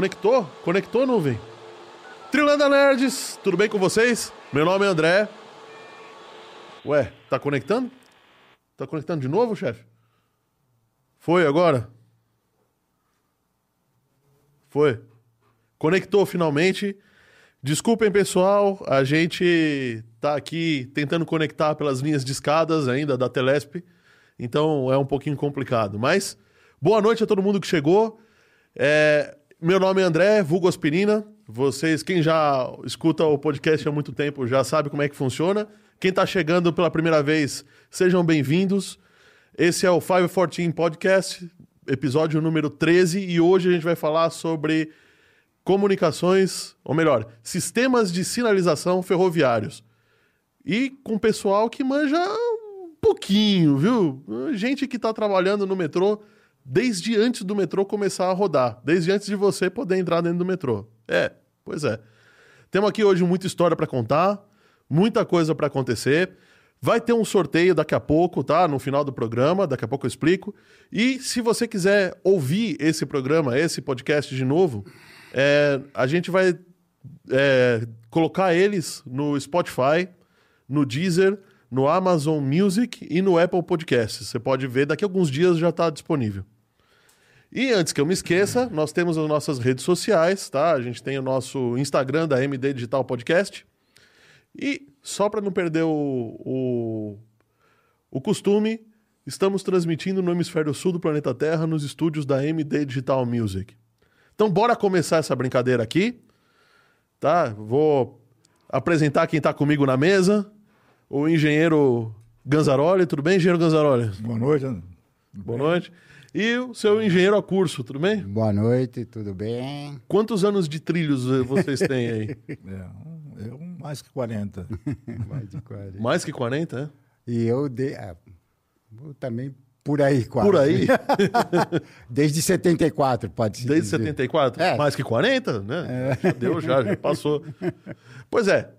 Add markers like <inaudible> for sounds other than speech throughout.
conectou? Conectou, nuvem? Trilanda Nerds, tudo bem com vocês? Meu nome é André. Ué, tá conectando? Tá conectando de novo, chefe? Foi agora? Foi. Conectou finalmente. Desculpem, pessoal, a gente tá aqui tentando conectar pelas linhas de escadas ainda da Telesp, então é um pouquinho complicado. Mas boa noite a todo mundo que chegou. É, meu nome é André, vulgo Aspirina. Vocês, quem já escuta o podcast há muito tempo, já sabe como é que funciona. Quem está chegando pela primeira vez, sejam bem-vindos. Esse é o 514 Podcast, episódio número 13, e hoje a gente vai falar sobre comunicações, ou melhor, sistemas de sinalização ferroviários. E com pessoal que manja um pouquinho, viu? Gente que está trabalhando no metrô desde antes do metrô começar a rodar, desde antes de você poder entrar dentro do metrô. É, pois é. Temos aqui hoje muita história para contar, muita coisa para acontecer. Vai ter um sorteio daqui a pouco, tá? No final do programa, daqui a pouco eu explico. E se você quiser ouvir esse programa, esse podcast de novo, é, a gente vai é, colocar eles no Spotify, no Deezer, no Amazon Music e no Apple Podcasts. Você pode ver, daqui a alguns dias já está disponível. E antes que eu me esqueça, nós temos as nossas redes sociais, tá? A gente tem o nosso Instagram da MD Digital Podcast. E só para não perder o, o, o costume, estamos transmitindo no hemisfério sul do planeta Terra nos estúdios da MD Digital Music. Então bora começar essa brincadeira aqui, tá? Vou apresentar quem está comigo na mesa, o engenheiro Ganzaroli, tudo bem, engenheiro Ganzaroli? Boa noite. Boa noite. E o seu engenheiro a curso, tudo bem? Boa noite, tudo bem? Quantos anos de trilhos vocês têm aí? <laughs> É, eu mais que 40. <laughs> Mais de 40. Mais que 40, é? E eu, de, ah, eu também por aí, quase. Por aí? <laughs> Desde 74, pode ser. Desde dizer. 74? É. Mais que 40, né? Já deu, já, já passou. Pois é.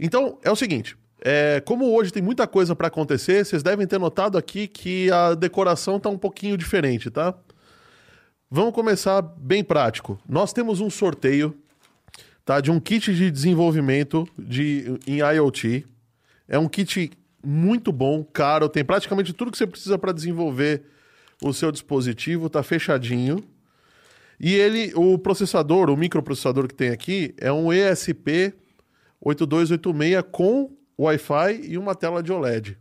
Então, é o seguinte. É, como hoje tem muita coisa para acontecer, vocês devem ter notado aqui que a decoração tá um pouquinho diferente, tá? Vamos começar bem prático. Nós temos um sorteio, tá, de um kit de desenvolvimento de em IoT. É um kit muito bom, caro, tem praticamente tudo que você precisa para desenvolver o seu dispositivo, tá fechadinho. E ele, o processador, o microprocessador que tem aqui, é um ESP 8286 com Wi-Fi e uma tela de OLED.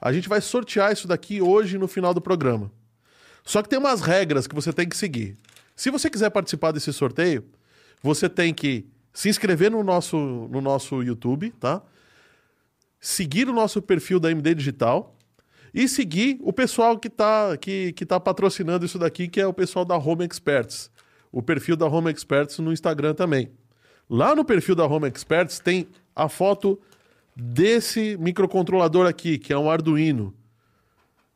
A gente vai sortear isso daqui hoje no final do programa. Só que tem umas regras que você tem que seguir. Se você quiser participar desse sorteio, você tem que se inscrever no nosso, no nosso YouTube, tá? Seguir o nosso perfil da MD Digital e seguir o pessoal que está que, que tá patrocinando isso daqui, que é o pessoal da Home Experts. O perfil da Home Experts no Instagram também. Lá no perfil da Home Experts tem a foto desse microcontrolador aqui, que é um Arduino.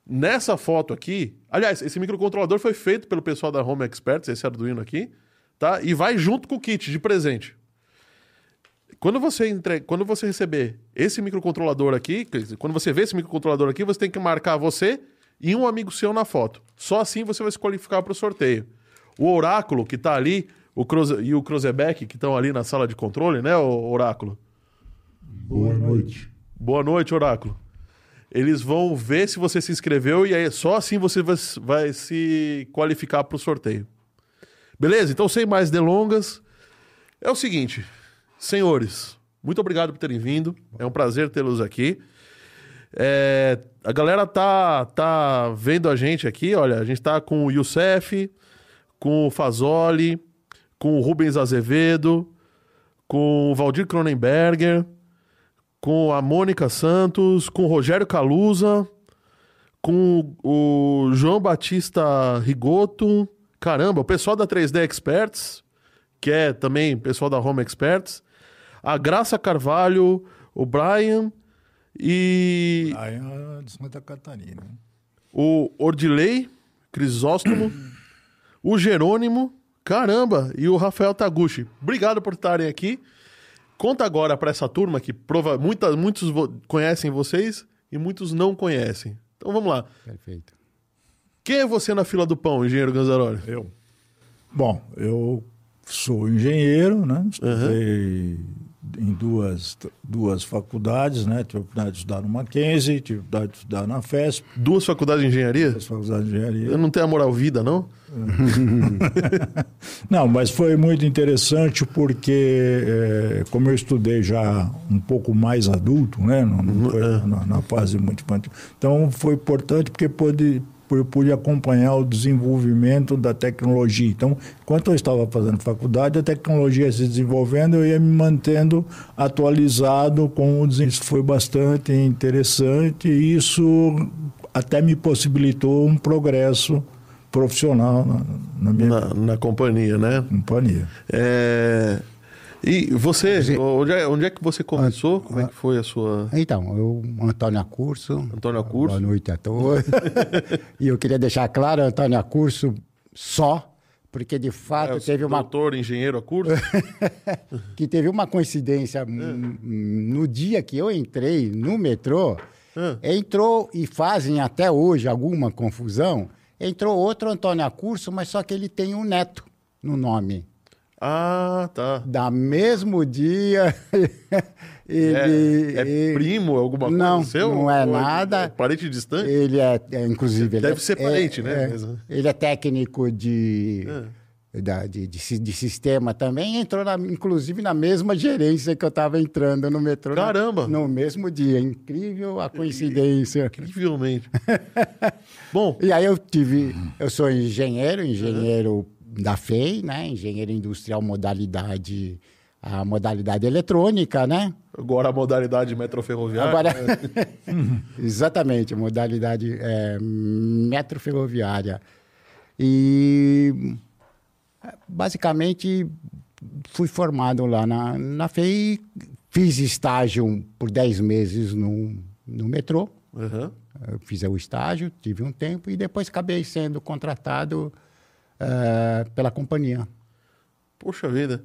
Nessa foto aqui, aliás, esse microcontrolador foi feito pelo pessoal da Home Experts, esse Arduino aqui, tá? E vai junto com o kit de presente. Quando você entre... quando você receber esse microcontrolador aqui, quando você vê esse microcontrolador aqui, você tem que marcar você e um amigo seu na foto. Só assim você vai se qualificar para o sorteio. O Oráculo que está ali, o Croze... e o Crozebeck que estão ali na sala de controle, né, o Oráculo? Boa noite. Boa noite, Oráculo. Eles vão ver se você se inscreveu e aí só assim você vai, vai se qualificar para o sorteio. Beleza? Então, sem mais delongas, é o seguinte, senhores, muito obrigado por terem vindo. É um prazer tê-los aqui. É, a galera tá, tá vendo a gente aqui, olha, a gente tá com o Youssef, com o Fazoli, com o Rubens Azevedo, com o Valdir Cronenberger, com a Mônica Santos, com o Rogério Caluza, com o João Batista Rigoto, caramba, o pessoal da 3D Experts, que é também pessoal da Home Experts, a Graça Carvalho, o Brian e Aí é de Santa Catarina. o Ordilei Crisóstomo, <coughs> o Jerônimo, caramba, e o Rafael Taguchi. Obrigado por estarem aqui. Conta agora para essa turma que prova, muita, muitos vo- conhecem vocês e muitos não conhecem. Então vamos lá. Perfeito. Quem é você na fila do pão, engenheiro Ganzaroli? Eu. Bom, eu sou engenheiro, né? Estudei em duas, duas faculdades, né? Tive a oportunidade de estudar no Mackenzie, tive a oportunidade de estudar na FESP, Duas faculdades de engenharia? duas faculdades de engenharia. Eu não tenho a moral vida, não? <laughs> Não, mas foi muito interessante porque, eh, como eu estudei já um pouco mais adulto, né, não, não foi na, na fase muito infantil, então foi importante porque pude, eu pude acompanhar o desenvolvimento da tecnologia. Então, enquanto eu estava fazendo faculdade, a tecnologia se desenvolvendo, eu ia me mantendo atualizado com o desenvolvimento. Isso foi bastante interessante e isso até me possibilitou um progresso profissional na, na minha Na, na companhia, né? companhia. É... E você, onde é, onde é que você começou? Como é que foi a sua... Então, eu, Antônio Acurso. Antônio Acurso? Boa noite a todos. <laughs> e eu queria deixar claro, Antônio Acurso só, porque de fato É, teve uma Doutor, engenheiro a curso? <laughs> que teve uma coincidência É. no dia que eu entrei no metrô, É. entrou e fazem até hoje alguma confusão. Entrou outro Antônio Acurso, mas só que ele tem um neto no nome. Ah, tá. Da mesmo dia, <laughs> ele, é, é ele- primo, alguma coisa Não, seu? não é Ou nada. parente distante? Ele é, é, inclusive, ele Deve é- ser é- parente, né? é, Mas- ele é técnico de, É. da- de, de, de sistema também. Entrou, na- inclusive, na mesma gerência que eu estava entrando no metrô. Caramba! no mesmo dia. Incrível a coincidência. Incrivelmente. <laughs> Bom, E aí eu tive, eu sou engenheiro, engenheiro da FEI, né? Engenheiro industrial modalidade, a modalidade eletrônica, né? agora a modalidade metroferroviária. Agora, <laughs> exatamente, modalidade é, metro ferroviária. E basicamente fui formado lá na, na FEI, fiz estágio por 10 meses no, no metrô. Eu fiz o estágio, tive um tempo e depois acabei sendo contratado eh, pela companhia. Poxa vida.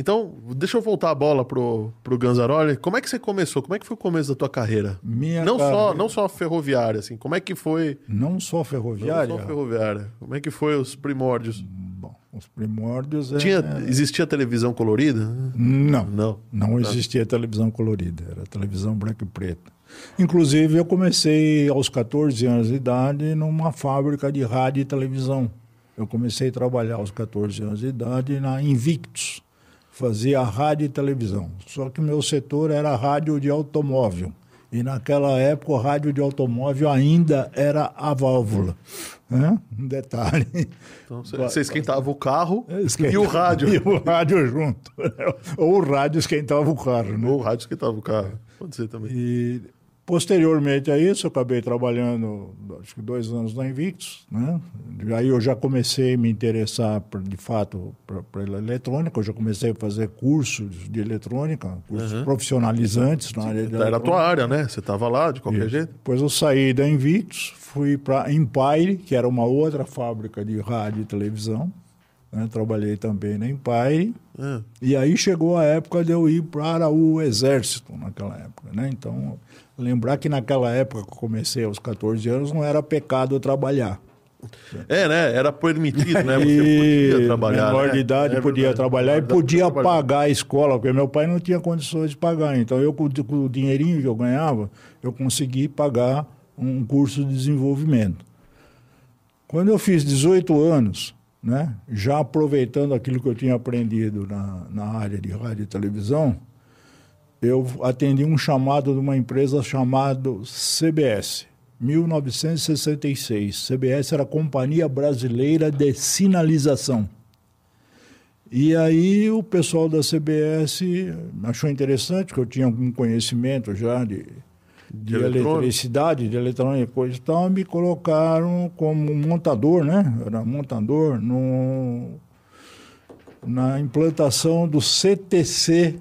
Então, deixa eu voltar a bola pro, pro Ganzaroli. Como é que você começou? Como é que foi o começo da tua carreira? Minha não, só, carreira- não só ferroviária, assim. Como é que foi... Não só ferroviária. Não só ferroviária. Como é que foi os primórdios? Bom, os primórdios é... Tinha, existia televisão colorida? Não, Não. não existia televisão colorida, era televisão branca e preta. Inclusive, eu comecei aos 14 anos de idade numa fábrica de rádio e televisão. Eu comecei a trabalhar aos 14 anos de idade na Invictus, fazia rádio e televisão. Só que meu setor era rádio de automóvel. E naquela época, o rádio de automóvel ainda era a válvula. Né? Um detalhe. Então, você, esquentava o carro <laughs> Esquenta- e o rádio. E o rádio junto. Ou o rádio esquentava o carro. Né? Ou o rádio esquentava o carro. Pode ser também. E posteriormente a isso, eu acabei trabalhando, acho que dois anos na Invictus. Né? Aí eu já comecei a me interessar, por- de fato, pela eletrônica. Eu já comecei a fazer cursos de eletrônica, cursos profissionalizantes na área de Era a tua área, né? Você tava lá de qualquer jeito. Depois eu saí da Invictus, fui para Empire, que era uma outra fábrica de rádio e televisão. né? Trabalhei também na Empire. É. E aí chegou a época de eu ir para o Exército, naquela época. Né? Então, lembrar que naquela época que eu comecei aos 14 anos, não era pecado trabalhar. É, né? Era permitido, né? Você <laughs> e podia trabalhar. menor né? de idade É podia verdade. trabalhar e podia pagar a escola, porque meu pai não tinha condições de pagar. Então, eu, com, com o dinheirinho que eu ganhava, eu consegui pagar um curso de desenvolvimento. Quando eu fiz 18 anos, né, já aproveitando aquilo que eu tinha aprendido na, na área de rádio e televisão, eu atendi um chamado de uma empresa chamada CBS, 1966. CBS era a Companhia Brasileira de Sinalização. E aí o pessoal da CBS achou interessante, que eu tinha algum conhecimento já de, de, eletrônica. eletricidade, de eletrônica e coisa e tal, me colocaram como montador, né? Era montador no, na implantação do CTC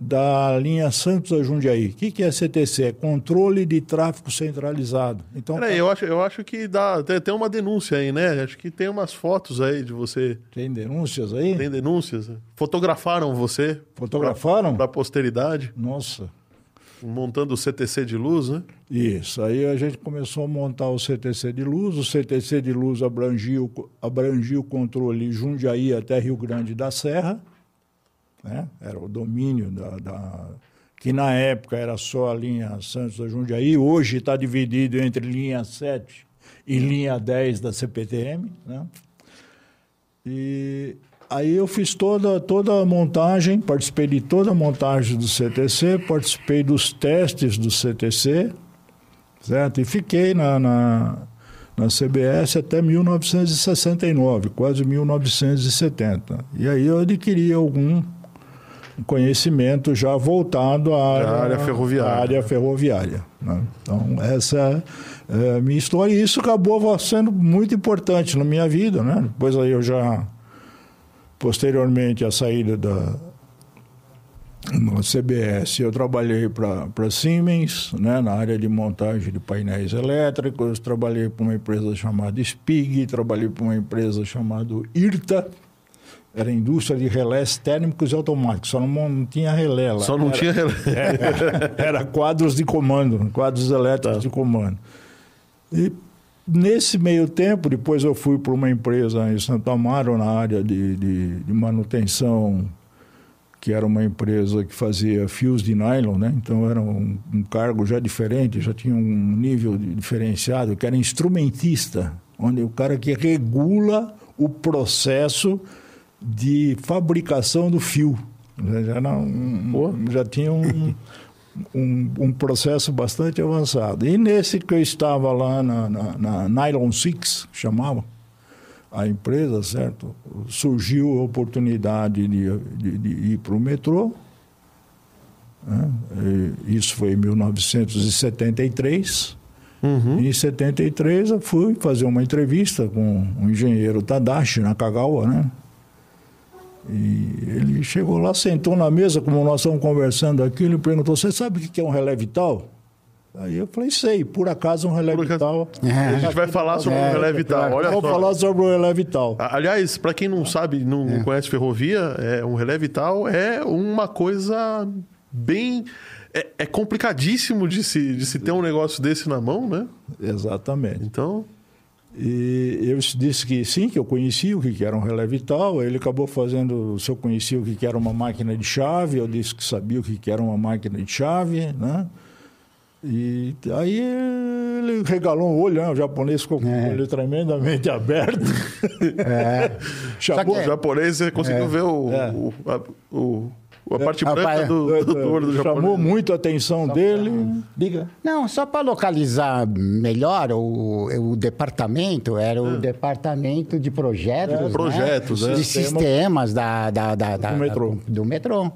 da linha Santos a Jundiaí. O que, que é CTC? É controle de tráfego centralizado. Então, Peraí, eu acho, eu acho que dá, tem, tem uma denúncia aí, né? Acho que tem umas fotos aí de você. tem denúncias aí? Tem denúncias? Fotografaram você Fotografaram? para a posteridade. Nossa. montando o CTC de luz, né? Isso. Aí a gente começou a montar o CTC de luz. O CTC de luz abrangia, o- abrangia o controle Jundiaí até Rio Grande da Serra. Né? Era o domínio da, da- que na época era só a linha Santos da Jundiaí. Hoje está dividido entre linha 7 e linha 10 da CPTM. Né? E aí eu fiz toda, toda a montagem, participei de toda a montagem do CTC, participei dos testes do CTC, certo? E fiquei na, na, na CBS até 1969, quase 1970. E aí eu adquiri algum conhecimento já voltado à área, área ferroviária. à área ferroviária. né? Então, essa é a minha história. E isso acabou sendo muito importante na minha vida. Né? Depois aí eu já, posteriormente à saída da CBS, eu trabalhei para Siemens, né, na área de montagem de painéis elétricos, trabalhei para uma empresa chamada SPIG, trabalhei para uma empresa chamada IRTA, era indústria de relés térmicos e automáticos, só não, não tinha relé lá. Só não Era- tinha. <laughs> era quadros de comando, quadros elétricos de comando. E nesse meio tempo, depois eu fui para uma empresa em Santo Amaro, na área de, de, de manutenção, que era uma empresa que fazia fios de nylon, né? Então era um, um cargo já diferente, já tinha um nível diferenciado, que era instrumentista, onde o cara que regula o processo de fabricação do fio. Já, já, era um- Pô. já tinha um, um, um processo bastante avançado. E nesse que eu estava lá na, na, na Nylon Six, chamava a empresa, certo? Surgiu a oportunidade de, de, de ir para o metrô. né? Isso foi em 1973. Uhum. Em 73 eu fui fazer uma entrevista com o engenheiro Tadashi Nakagawa, né? E ele chegou lá, sentou na mesa, como nós estamos conversando aqui, ele perguntou, você sabe o que é um relé vital? Aí eu falei, sei, por acaso um relé vital. A gente vai falar sobre É, o relé vital. Olha Vou só. falar sobre o relé vital. Aliás, para quem não sabe, não conhece ferrovia, é, um relé vital é uma coisa bem. É, é complicadíssimo de se, de se ter um negócio desse na mão, né? Exatamente. Então. E eu disse que sim, que eu conhecia o que que era um relé vital. Ele acabou fazendo se eu conhecia o que que era uma máquina de chave. Eu disse que sabia o que que era uma máquina de chave, né? E aí ele regalou um olho, né? O japonês ficou com o olho tremendamente aberto. É. <laughs> Chamou, O japonês, você conseguiu ver o, É. o, a, o- a parte Rapaz, branca do, do, do olho do japonês. chamou muito a atenção dele. Diga. Não, só para localizar melhor, o, o departamento era o departamento de projetos. né? projetos, é. De sistemas da, da, da, da- Do metrô. do metrô.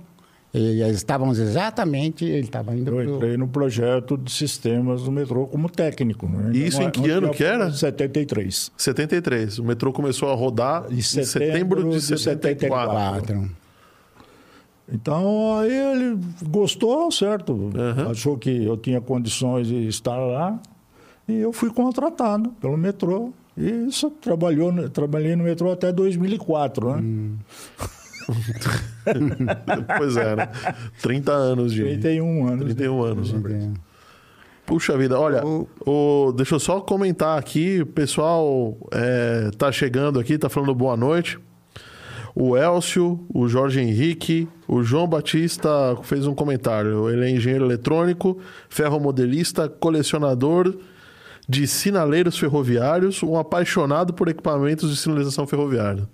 E eles estávamos exatamente, ele estava indo Eu pro- entrei no projeto de sistemas do metrô como técnico. né? E isso Não- em que ano que era? 73. 73. O metrô começou a rodar em Em setembro, setembro de de 74. quatro. Então, aí ele gostou, certo? Achou que eu tinha condições de estar lá. E eu fui contratado pelo metrô. E isso trabalhou, trabalhei no metrô até 2004, né? <laughs> pois é, né? 30 anos de. 31 anos. 31 anos. né? Puxa vida, olha, o, deixa eu só comentar aqui, o pessoal é, tá chegando aqui, tá falando boa noite. O Elcio, o Jorge Henrique, o João Batista fez um comentário. Ele é engenheiro eletrônico, ferromodelista, colecionador de sinaleiros ferroviários, um apaixonado por equipamentos de sinalização ferroviária.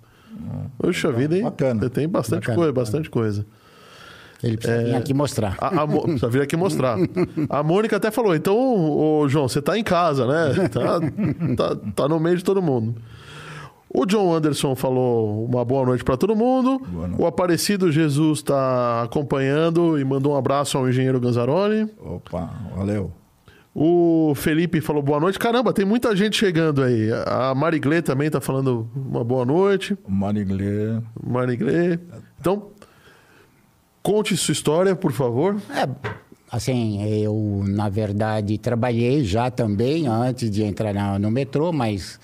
Puxa vida, hein? Bacana. Tem bastante Bacana. coisa, bastante coisa. Ele precisa vir aqui mostrar. A, a, precisa vir aqui mostrar. A Mônica até falou: então, ô, João, você tá em casa, né? Tá, tá, tá no meio de todo mundo. O John Anderson falou uma boa noite para todo mundo. O Aparecido Jesus está acompanhando e mandou um abraço ao engenheiro Ganzaroli. Opa, valeu. O Felipe falou boa noite. Caramba, tem muita gente chegando aí. A Mariglê também tá falando uma boa noite. Mariglê. Mariglê. Então, conte sua história, por favor. É, assim, eu, na verdade, trabalhei já também antes de entrar no metrô, mas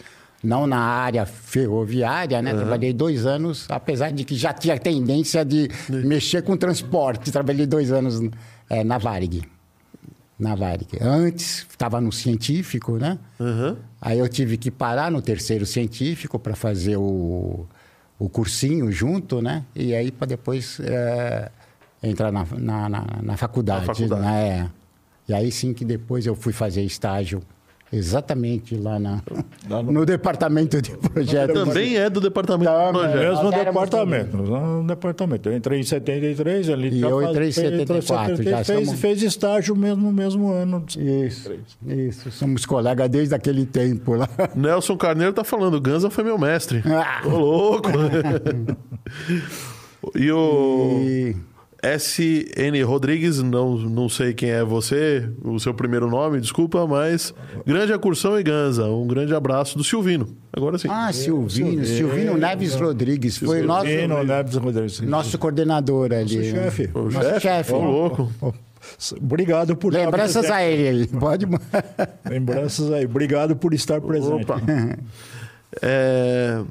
não na área ferroviária, né? Trabalhei dois anos, apesar de que já tinha tendência de mexer com transporte. Trabalhei dois anos eh, na Varig. na Varig. Antes estava no científico, né? Aham. Aí eu tive que parar no terceiro científico para fazer o, o cursinho junto, né? E aí para depois é, entrar na, na, na, na faculdade. Na faculdade. Né? E aí sim que depois eu fui fazer estágio exatamente lá, na, <laughs> Lá no- no... departamento de projetos. Também é do departamento de projeto. Mesmo departamento, no departamento. Eu entrei em 73, ele E eu entrei em fez- entrou 74, já fez, somos- fez estágio mesmo no mesmo ano. Isso, isso. Somos colegas desde aquele tempo lá. <laughs> Nelson Carneiro tá falando, Ganza foi meu mestre. Ah. Ô, louco. <laughs> e o E- SN Rodrigues, não, não sei quem é você, o seu primeiro nome, desculpa, mas grande acursão e Ganza. Um grande abraço do Silvino. Agora sim. Ah, Silvino, Silvino Neves Rodrigues. Foi nosso, Silvino Neves Rodrigues. nosso coordenador ali. Nosso chefe. O Nosso chefe. Ô, louco. Obrigado por estar Lembranças a ele aí. Pode. Lembranças aí. Obrigado por estar presente. Opa. É,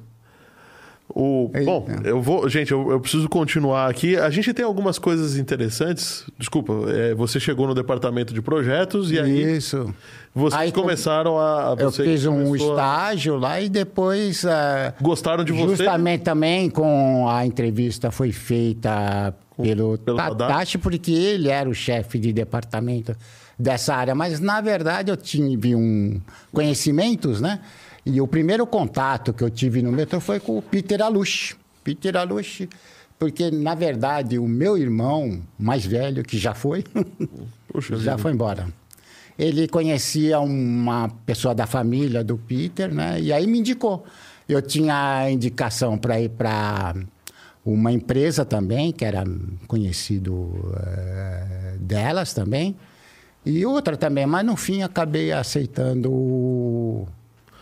O, Eita. bom, eu vou. Gente, eu, eu preciso continuar aqui. A gente tem algumas coisas interessantes. Desculpa, é, você chegou no departamento de projetos e aí Isso. vocês Aí, começaram a. Eu fiz um começou a- estágio lá e depois. ah, Gostaram de você? Justamente também com a entrevista foi feita pelo, pelo Tadashi. Tadashi, porque ele era o chefe de departamento dessa área. Mas, na verdade, eu tive um conhecimentos, né? E o primeiro contato que eu tive no metrô foi com o Peter Alush. Peter Alush, porque, na verdade, o meu irmão mais velho, que já foi, <laughs> Puxa já foi embora. Ele conhecia uma pessoa da família do Peter, né? E aí me indicou. Eu tinha indicação para ir para uma empresa também, que era conhecido eh, delas também, e outra também, mas no fim acabei aceitando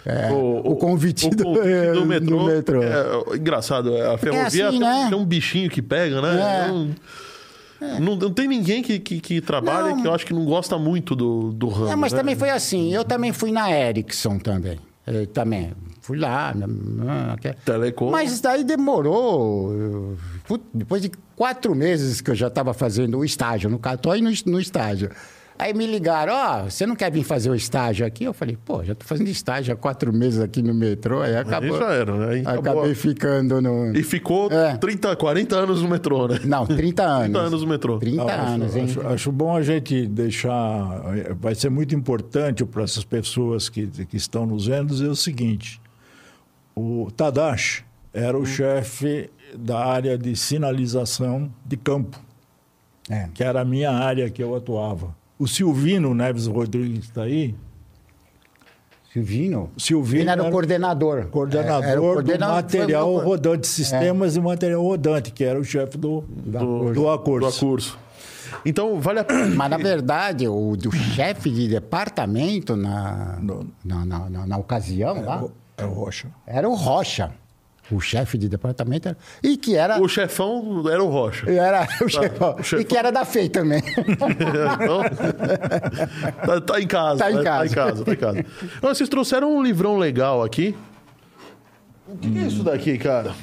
o, eh, o, convite, o do, convite do metrô. do metrô. É, engraçado, a ferrovia assim, tem, um- né? tem um bichinho que pega, né? É. Não, não, tem ninguém que, que, que trabalha Não. que eu acho que não gosta muito do, do ramo. É, mas né? também foi assim. Eu também fui na Ericsson também. Eu também fui lá. Telecom. Mas daí demorou. Depois de quatro meses que eu já estava fazendo o estágio, no tô aí no, no estágio. Aí me ligaram, ó, você não quer vir fazer o estágio aqui? Eu falei, pô, já tô fazendo estágio há quatro meses aqui no metrô. Aí acabou. já era, né? Aí acabou. Acabei ficando no. E ficou É. 30, 40 anos no metrô, né? Não, 30 <laughs> anos. 30 anos no metrô. 30 Ah, anos, acho, hein? acho, acho bom a gente deixar. Vai ser muito importante para essas pessoas que, que estão nos vendo dizer o seguinte: o Tadashi era o chefe da área de sinalização de campo, É. que era a minha área que eu atuava. O Silvino Neves Rodrigues está aí. Silvino? Silvino Ele era o era- coordenador. Coordenador, É, era o coordenador do o material rodante, sistemas de material rodante, que era o chefe do, do, do do Acurso. Acurso. Então, vale a pena. Mas, na verdade, o do chefe de departamento na, No- na, na, na- na ocasião lá, É o Rocha. era o Rocha. O chefe de departamento era... E que era... O chefão era o Rocha. Era o chefão. o chefão. E que era da FEI também. <laughs> Então, tá, tá em casa. Tá em né? Tá casa. em casa, tá em casa. Então, vocês trouxeram um livrão legal aqui. O que é isso daqui, cara?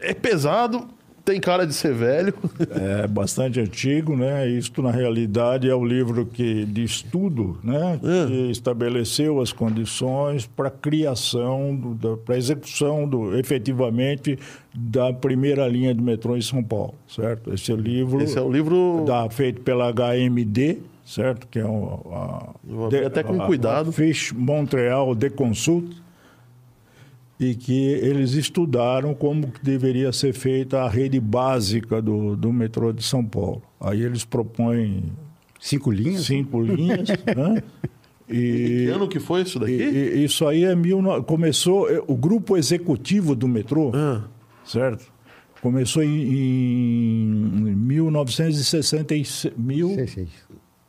É pesado, tem cara de ser velho. É bastante antigo, né? Isto, na realidade, é o livro que, de estudo, né? Que estabeleceu as condições para a criação, para a execução, do, efetivamente, da primeira linha de metrô em São Paulo, certo? Esse é o livro, Esse é o livro. da, feito pela HMD, certo? Que é um, a, até com cuidado. a Fish Montreal de Consult, e que eles estudaram como que deveria ser feita a rede básica do, do metrô de São Paulo. Aí eles propõem Cinco linhas? cinco <laughs> linhas, né? Que E, ano que foi isso e- daqui? e- isso aí é mil, começou eh, o grupo executivo do metrô, Ah, certo? Começou em, em 1966, mil,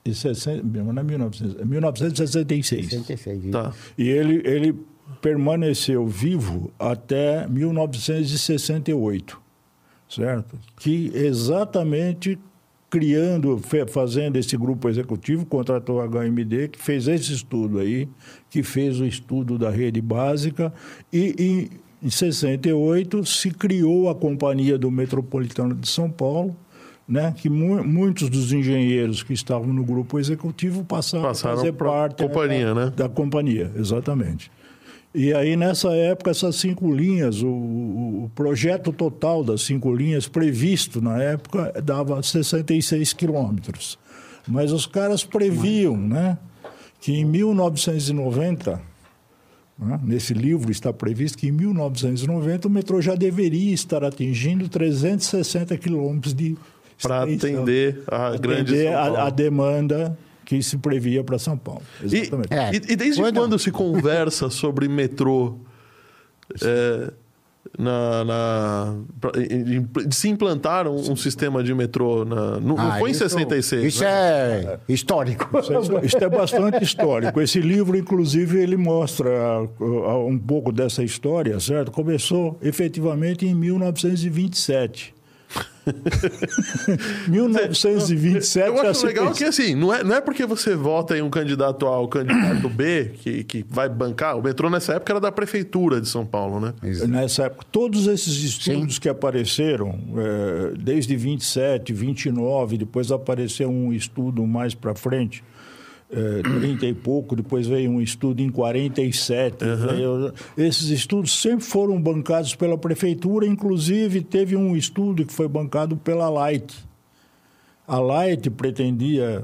e sessenta- não é 1900, é 1966. 66. tá. E ele, ele permaneceu vivo até 1968, certo? Que exatamente criando, fazendo esse grupo executivo, contratou a HMD, que fez esse estudo aí, que fez o estudo da rede básica, e em, em 68 se criou a Companhia do Metropolitano de São Paulo, né, que mu muitos dos engenheiros que estavam no grupo executivo passaram, Passaram a fazer parte companhia, da, né? da companhia, exatamente. E aí, nessa época, essas cinco linhas, o, o, projeto total das cinco linhas previsto na época dava 66 quilômetros. Mas os caras previam né, que em 1990, né, nesse livro está previsto que em 1990 o metrô já deveria estar atingindo 360 quilômetros de para atender a grande atender a, a demanda que se previa para São Paulo. Exatamente. E, é, e, e desde quando... quando... <laughs> se conversa sobre metrô é, na, na pra, de se implantar um, um, sistema de metrô na, no, ah, não foi isso, em 66 isso né? é histórico isso é, isso é, bastante histórico esse livro inclusive ele mostra uh, um pouco dessa história certo começou efetivamente em 1927 1927 <laughs> Eu acho legal que assim, não é, não é porque você vota em um candidato A ou candidato B que, que vai bancar. O metrô nessa época era da prefeitura de São Paulo, né? Nessa época, todos esses estudos Sim. que apareceram, é, desde 27, 29, depois apareceu um estudo mais para frente, é, 30 e pouco, depois veio um estudo em 47. Uhum. esses estudos sempre foram bancados pela prefeitura, inclusive teve um estudo que foi bancado pela Light. A Light pretendia,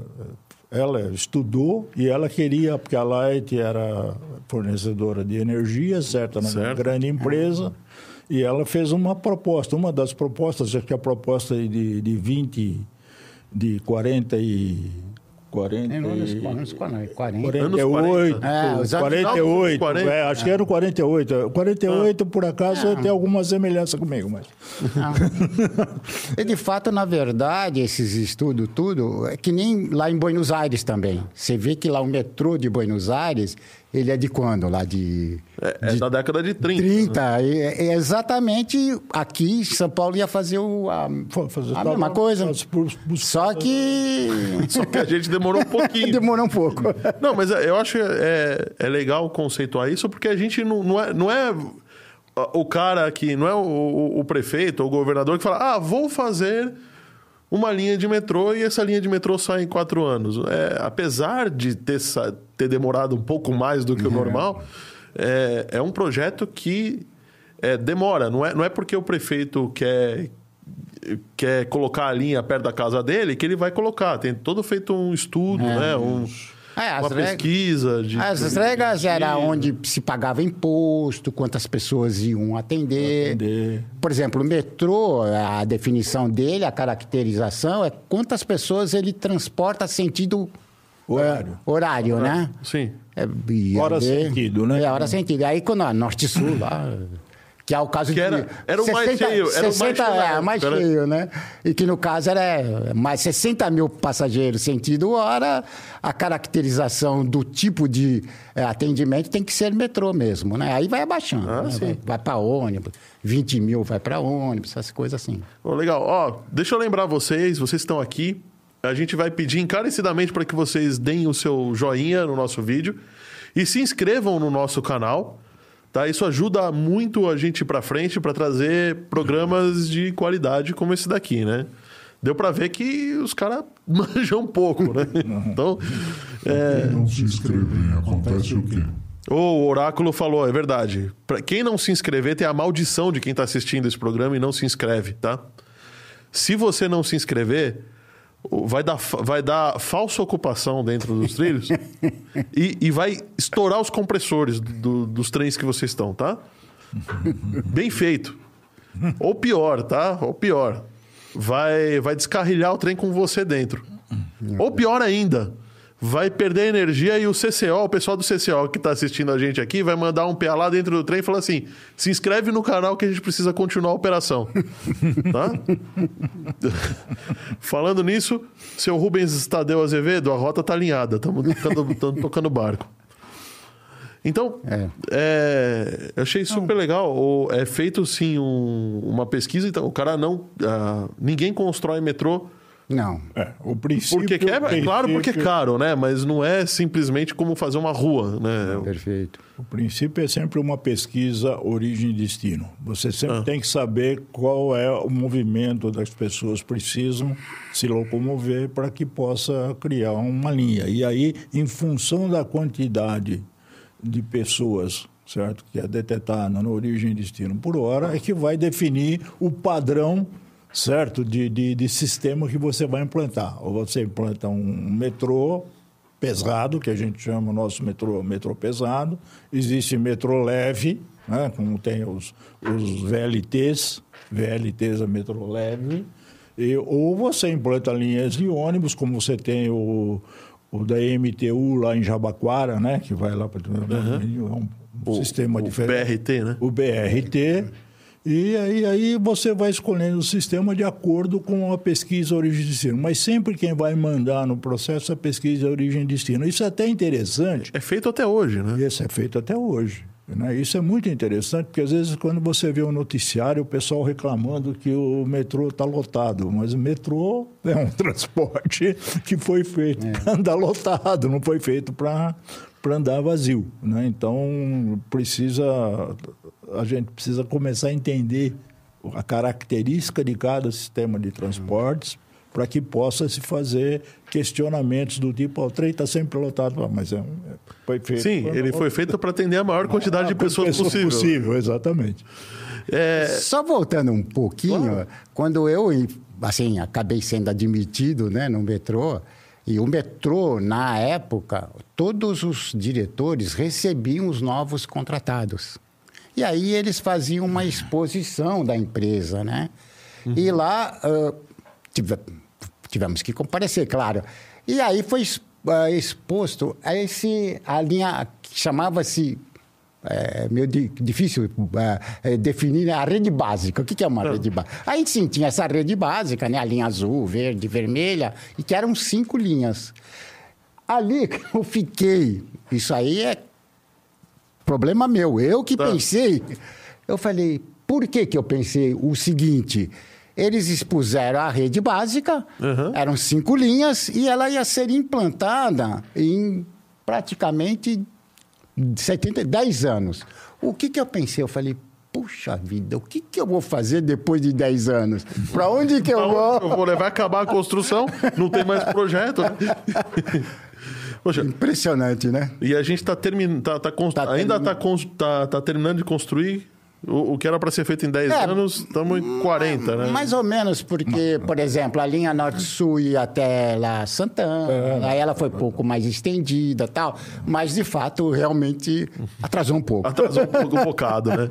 ela estudou e ela queria, porque a Light era fornecedora de energia, certo? Era uma grande empresa. E ela fez uma proposta, uma das propostas, acho que a proposta de, de 20, de 40 e 40, anos, anos 40. 48, é, 48, 40. É, acho que era no 48. 48, ah. por acaso, ah. tem alguma semelhança comigo, mas... e de fato, na verdade, esses estudos, tudo, é que nem lá em Buenos Aires também. Você vê que lá o metrô de Buenos Aires, ele é de quando? Lá de. É, é da década de 30. 30. Né? É, é, exatamente aqui, São Paulo ia fazer, o, a, fazer a mesma coisa. Só que. <laughs> Só que a gente demorou um pouquinho. <laughs> demorou um pouco. <laughs> Não, mas eu acho é, é legal conceituar isso, porque a gente não, não, é, não é o cara que. Não é o, o, o prefeito ou o governador que fala, ah, vou fazer uma linha de metrô e essa linha de metrô sai em quatro anos. É, apesar de ter, ter demorado um pouco mais do que o uhum. normal, é, é um projeto que é, demora. Não é, não é porque o prefeito quer, quer colocar a linha perto da casa dele que ele vai colocar. Tem todo feito um estudo, é. né? Um, é, uma pesquisa. De, as regras era onde se pagava imposto, quantas pessoas iam atender. atender. Por exemplo, o metrô, a definição dele, a caracterização é quantas pessoas ele transporta sentido horário, é, horário, né? Sim. É, hora sentido, né? É, hora sentido. Aí quando a Norte-Sul lá que é o caso que era, de. Era o 60, mais cheio. Era 60, o mais cheio, é, mais cheio, né? E que no caso era mais 60 mil passageiros sentido hora. A caracterização do tipo de é, atendimento tem que ser metrô mesmo, né? Aí vai abaixando. Ah, né? Vai, vai para ônibus, 20 mil vai para ônibus, essas coisas assim. Oh, legal. Ó, deixa eu lembrar vocês, vocês estão aqui. A gente vai pedir encarecidamente para que vocês deem o seu joinha no nosso vídeo e se inscrevam no nosso canal. Tá? Isso ajuda muito a gente para frente para trazer programas de qualidade como esse daqui, né? Deu para ver que os caras <laughs> manjam um pouco, né? Então, é... Quem não se inscrever, acontece o quê? O Oráculo falou, é verdade. Para quem não se inscrever, tem a maldição de quem está assistindo esse programa e não se inscreve, tá? Se você não se inscrever, vai dar, vai dar falsa ocupação dentro dos trilhos <laughs> e, e, vai estourar os compressores do, dos trens que vocês estão, tá? Bem feito. Ou pior, tá? Ou pior. Vai, vai descarrilhar o trem com você dentro. Ou pior ainda, vai perder energia e o CCO, o pessoal do CCO que está assistindo a gente aqui, vai mandar um PA lá dentro do trem e falar assim: se inscreve no canal que a gente precisa continuar a operação. <laughs> tá? <laughs> Falando nisso, seu Rubens Tadeu Azevedo, a rota tá alinhada, estamos tocando, tocando barco. Então, é. É, eu achei super legal. É feito sim um, uma pesquisa, então o cara não. Uh, ninguém constrói metrô Não. É, o princípio... Porque que é, é claro, porque é princípio- caro, né? Mas não é simplesmente como fazer uma rua, né? Perfeito. O princípio é sempre uma pesquisa origem e destino. Você sempre Ah. tem que saber qual é o movimento das pessoas precisam se locomover para que possa criar uma linha. E aí, em função da quantidade de pessoas, certo, que é detetada na origem e destino por hora, é que vai definir o padrão certo de, de, de sistema que você vai implantar. Ou você implanta um metrô pesado, que a gente chama o nosso metrô, metrô pesado. Existe metrô leve, né, como tem os, os VLTs, VLTs é metrô leve. E, ou você implanta linhas de ônibus, como você tem o, o da MTU lá em Jabaquara, né, que vai lá para é um O- sistema o diferente. BRT, né? O BRT. E aí, aí você vai escolhendo o sistema de acordo com a pesquisa origem e destino. Mas sempre quem vai mandar no processo é a pesquisa origem e destino. Isso é até interessante. É feito até hoje, né? Isso é feito até hoje. Né? Isso é muito interessante, porque às vezes quando você vê o noticiário, o pessoal reclamando que o metrô está lotado. Mas o metrô é um <laughs> transporte que foi feito para andar lotado, não foi feito para andar vazio. Né? Então, precisa, a gente precisa começar a entender a característica de cada sistema de transportes para que possa se fazer questionamentos do tipo, "Ó, o trem está sempre lotado, Ah, mas é, um- é- foi feito. Sim, ele foi feito para atender a maior quantidade de pessoas possível. possível. Exatamente. É, Só voltando um pouquinho, quando eu assim acabei sendo admitido, né, no metrô, e o metrô na época, todos os diretores recebiam os novos contratados. E aí eles faziam uma exposição da empresa, né? E lá tive- tivemos que comparecer, claro. E aí foi ex- exposto a esse a linha que chamava-se é meio di- difícil é, é, definir a rede básica. O que é uma rede básica? Aí sim, tinha essa rede básica, né? A linha azul, verde, vermelha, e que eram cinco linhas. Ali <laughs> eu fiquei. Isso aí é problema meu. Eu que Tá. pensei. Eu falei, por que, que eu pensei o seguinte? Eles expuseram a rede básica, Uhum. eram cinco linhas, e ela ia ser implantada em praticamente 70, 10 anos. O que, que eu pensei? Eu falei, puxa vida, o que, que eu vou fazer depois de 10 anos? Para onde que eu vou? eu vou levar acabar a construção, não tem mais projeto. Né? <laughs> Poxa, Impressionante, né? e a gente tá termin... tá, tá Tá ainda tá, cons- tá, tá terminando de construir o, o que era para ser feito em 10 É, anos, estamos em 40, né? Mais ou menos, porque, por exemplo, a linha Norte-Sul ia até lá Santana, aí ela foi um pouco mais estendida e tal, mas de fato realmente atrasou um pouco. Atrasou um pouco um <laughs> bocado, né?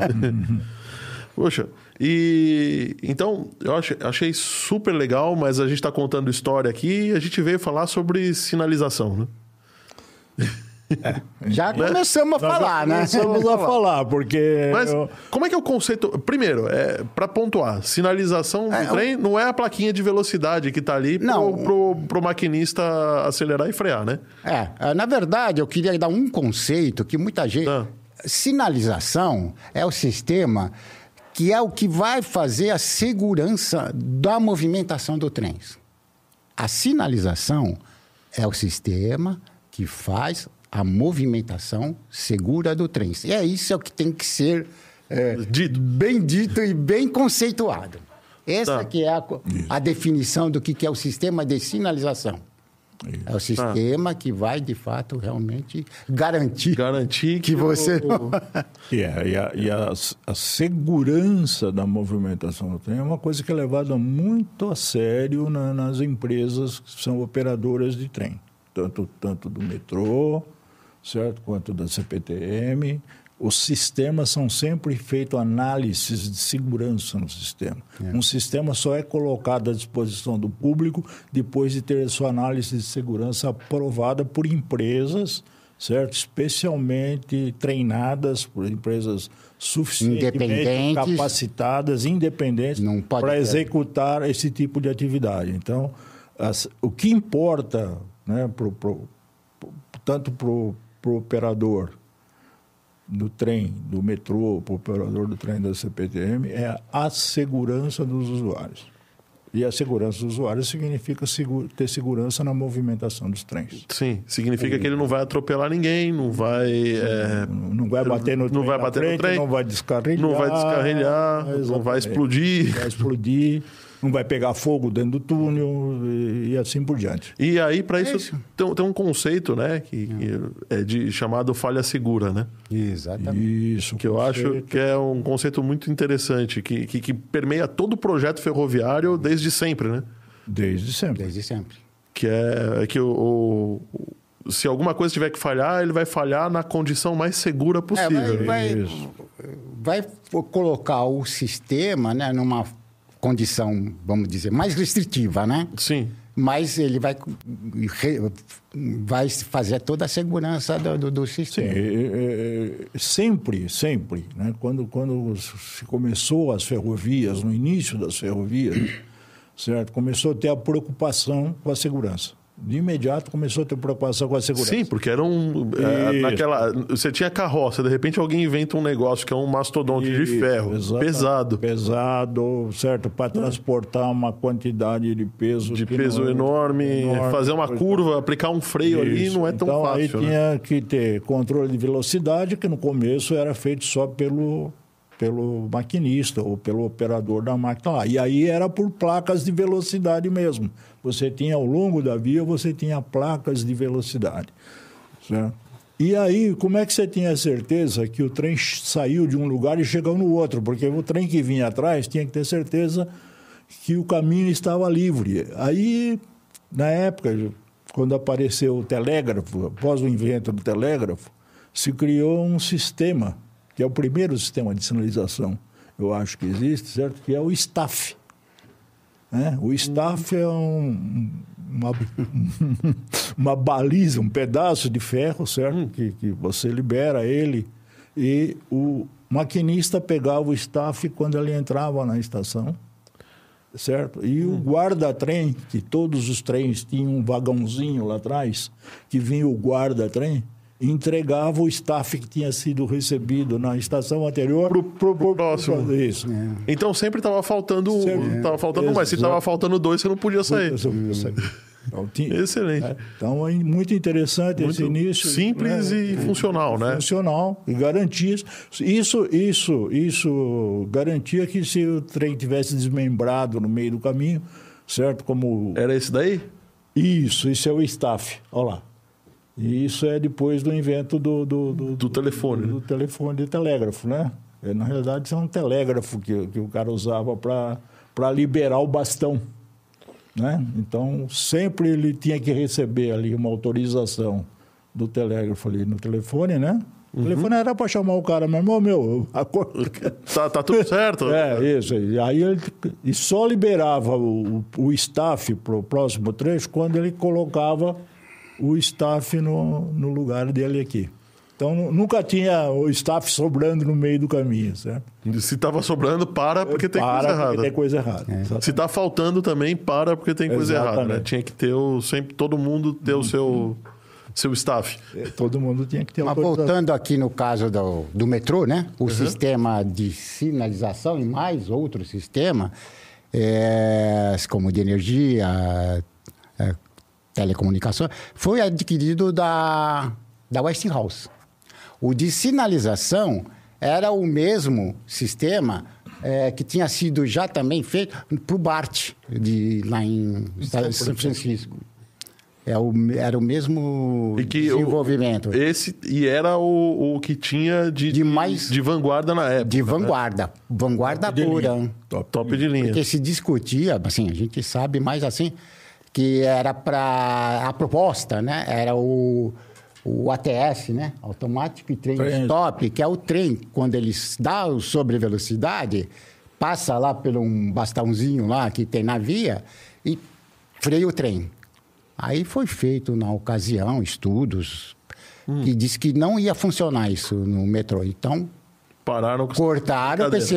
Poxa, e então eu achei super legal, mas a gente está contando história aqui e a gente veio falar sobre sinalização, né? <laughs> Já começamos a falar, né? Começamos a falar, porque. Mas eu- como é que é o conceito? Primeiro, é, para pontuar, sinalização do É, trem não é a plaquinha de velocidade que está ali pro, pro, pro maquinista acelerar e frear, né? É, é, na verdade, eu queria dar um conceito que muita gente. Tá. Sinalização é o sistema que é o que vai fazer a segurança da movimentação do trem. A sinalização é o sistema que faz a movimentação segura do trem. E é isso é o que tem que ser é, Dito. bem dito e bem conceituado. Essa Tá. que é a, a definição do que que é o sistema de sinalização. É o sistema que vai, de fato, realmente garantir Garantir que, que você... o- <laughs> E, é, e, a, e a, a segurança da movimentação do trem é uma coisa que é levada muito a sério na- nas empresas que são operadoras de trem, tanto, tanto do metrô, certo, quanto da CPTM. Os sistemas são sempre feitos análises de segurança no sistema. Um sistema só é colocado à disposição do público depois de ter sua análise de segurança aprovada por empresas certo? Especialmente treinadas por empresas suficientemente capacitadas, independentes, para executar esse tipo de atividade. Então, as- o que importa, né, pro, pro- pro- tanto para o operador do trem, do metrô, para o operador do trem da CPTM, é a segurança dos usuários. E a segurança do usuário significa ter segurança na movimentação dos trens. Sim, significa que ele não vai atropelar ninguém, não vai. é, Não vai bater no não trem, vai bater no frente, trem, não vai descarrilhar. não vai descarrilhar, não vai explodir. Vai explodir, não vai pegar fogo dentro do túnel e, e assim por diante. E aí, para isso, Tem, tem um conceito, né, que, que é de chamado falha segura, né? Exatamente. Isso. Que eu acho que é um conceito muito interessante, que, que, que permeia todo o projeto ferroviário desde sempre, né? Desde sempre. Desde sempre. Que é, é que o, o- se alguma coisa tiver que falhar, ele vai falhar na condição mais segura É, possível. vai, vai, Isso. vai colocar o sistema né, numa condição, vamos dizer, mais restritiva, né? Sim. Mas ele vai, vai fazer toda a segurança do, do, do Sim, sistema. é, é, é, sempre, sempre. Né? Quando, quando se começou as ferrovias, no início das ferrovias, certo? começou a ter a preocupação com a segurança. De imediato começou a ter preocupação com a segurança. Sim, porque era um. é, naquela, você tinha carroça, de repente alguém inventa um negócio que é um mastodonte de ferro, pesado. Pesado, certo? Para transportar uma quantidade de peso. De peso não- enorme, enorme, fazer uma curva, aplicar um freio ali Isso. não é tão então, fácil. Aí né? tinha que ter controle de velocidade, que no começo era feito só pelo, pelo maquinista ou pelo operador da máquina lá. E aí era por placas de velocidade mesmo. Você tinha ao longo da via, você tinha placas de velocidade. Certo? E aí, como é que você tinha certeza que o trem saiu de um lugar e chegou no outro? Porque o trem que vinha atrás tinha que ter certeza que o caminho estava livre. Aí, na época, quando apareceu o telégrafo, após o invento do telégrafo, se criou um sistema, que é o primeiro sistema de sinalização, eu acho que existe, certo? Que é o staff. Né? O staff é um- uma, <laughs> uma baliza, um pedaço de ferro, certo? Que, que você libera ele e o maquinista pegava o staff quando ele entrava na estação, certo? E o guarda-trem, que todos os trens tinham um vagãozinho lá atrás, que vinha o guarda-trem, entregava o staff que tinha sido recebido na estação anterior Pro- pro próximo. Isso. Então sempre tava faltando um. Tava faltando mas se Exato. tava faltando dois, você não podia sair. Então, tinha- Excelente. é, Então, é muito interessante esse Muito início. simples né? e funcional, né? Funcional e garantias. Isso, isso, isso garantia que se o trem tivesse desmembrado no meio do caminho, certo? Como Era esse daí? isso, isso é o staff. Olha lá. E isso é depois do invento do, do, do, Do telefone, do, né? telefone de telégrafo, né? É, na realidade, isso é um telégrafo que, que o cara usava para liberar o bastão. Né? Então, sempre ele tinha que receber ali uma autorização do telégrafo ali no telefone, né? O telefone era para chamar o cara mesmo, "Ô, meu, acorda. <laughs> Tá, tá tudo certo? <laughs> É, isso. E aí ele e só liberava o, o staff para o próximo trecho quando ele colocava o staff no, no lugar dele aqui. Então nu- nunca tinha o staff sobrando no meio do caminho, certo? Se tava sobrando, para porque tem Para, coisa porque errada. Tem coisa errada. exatamente. Se tá faltando também, para porque tem coisa errada, né? Exatamente. Tinha que ter o. Sempre todo mundo ter o seu, seu staff. É, Todo mundo tinha que ter Mas voltando aqui no caso do, do metrô, né? O sistema de sinalização e mais outro sistema, é, como de energia, é, telecomunicação, foi adquirido da, da Westinghouse. O de sinalização era o mesmo sistema é, que tinha sido já também feito para o BART, de, lá em São Francisco. É o, era o mesmo E que o- desenvolvimento. esse e era o, o que tinha de, De mais- de vanguarda na época. De vanguarda. Vanguarda de pura. Top, top de linha. Porque se discutia, assim, a gente sabe mais assim, que era para a proposta, né? Era o, o ATS, né? Automático e Train Trem. Stop, que é o trem, quando ele dá o sobre velocidade, passa lá por um bastãozinho lá que tem na via e freia o trem. Aí foi feito, na ocasião, estudos que disse que não ia funcionar isso no metrô. Então, Pararam cortaram com esse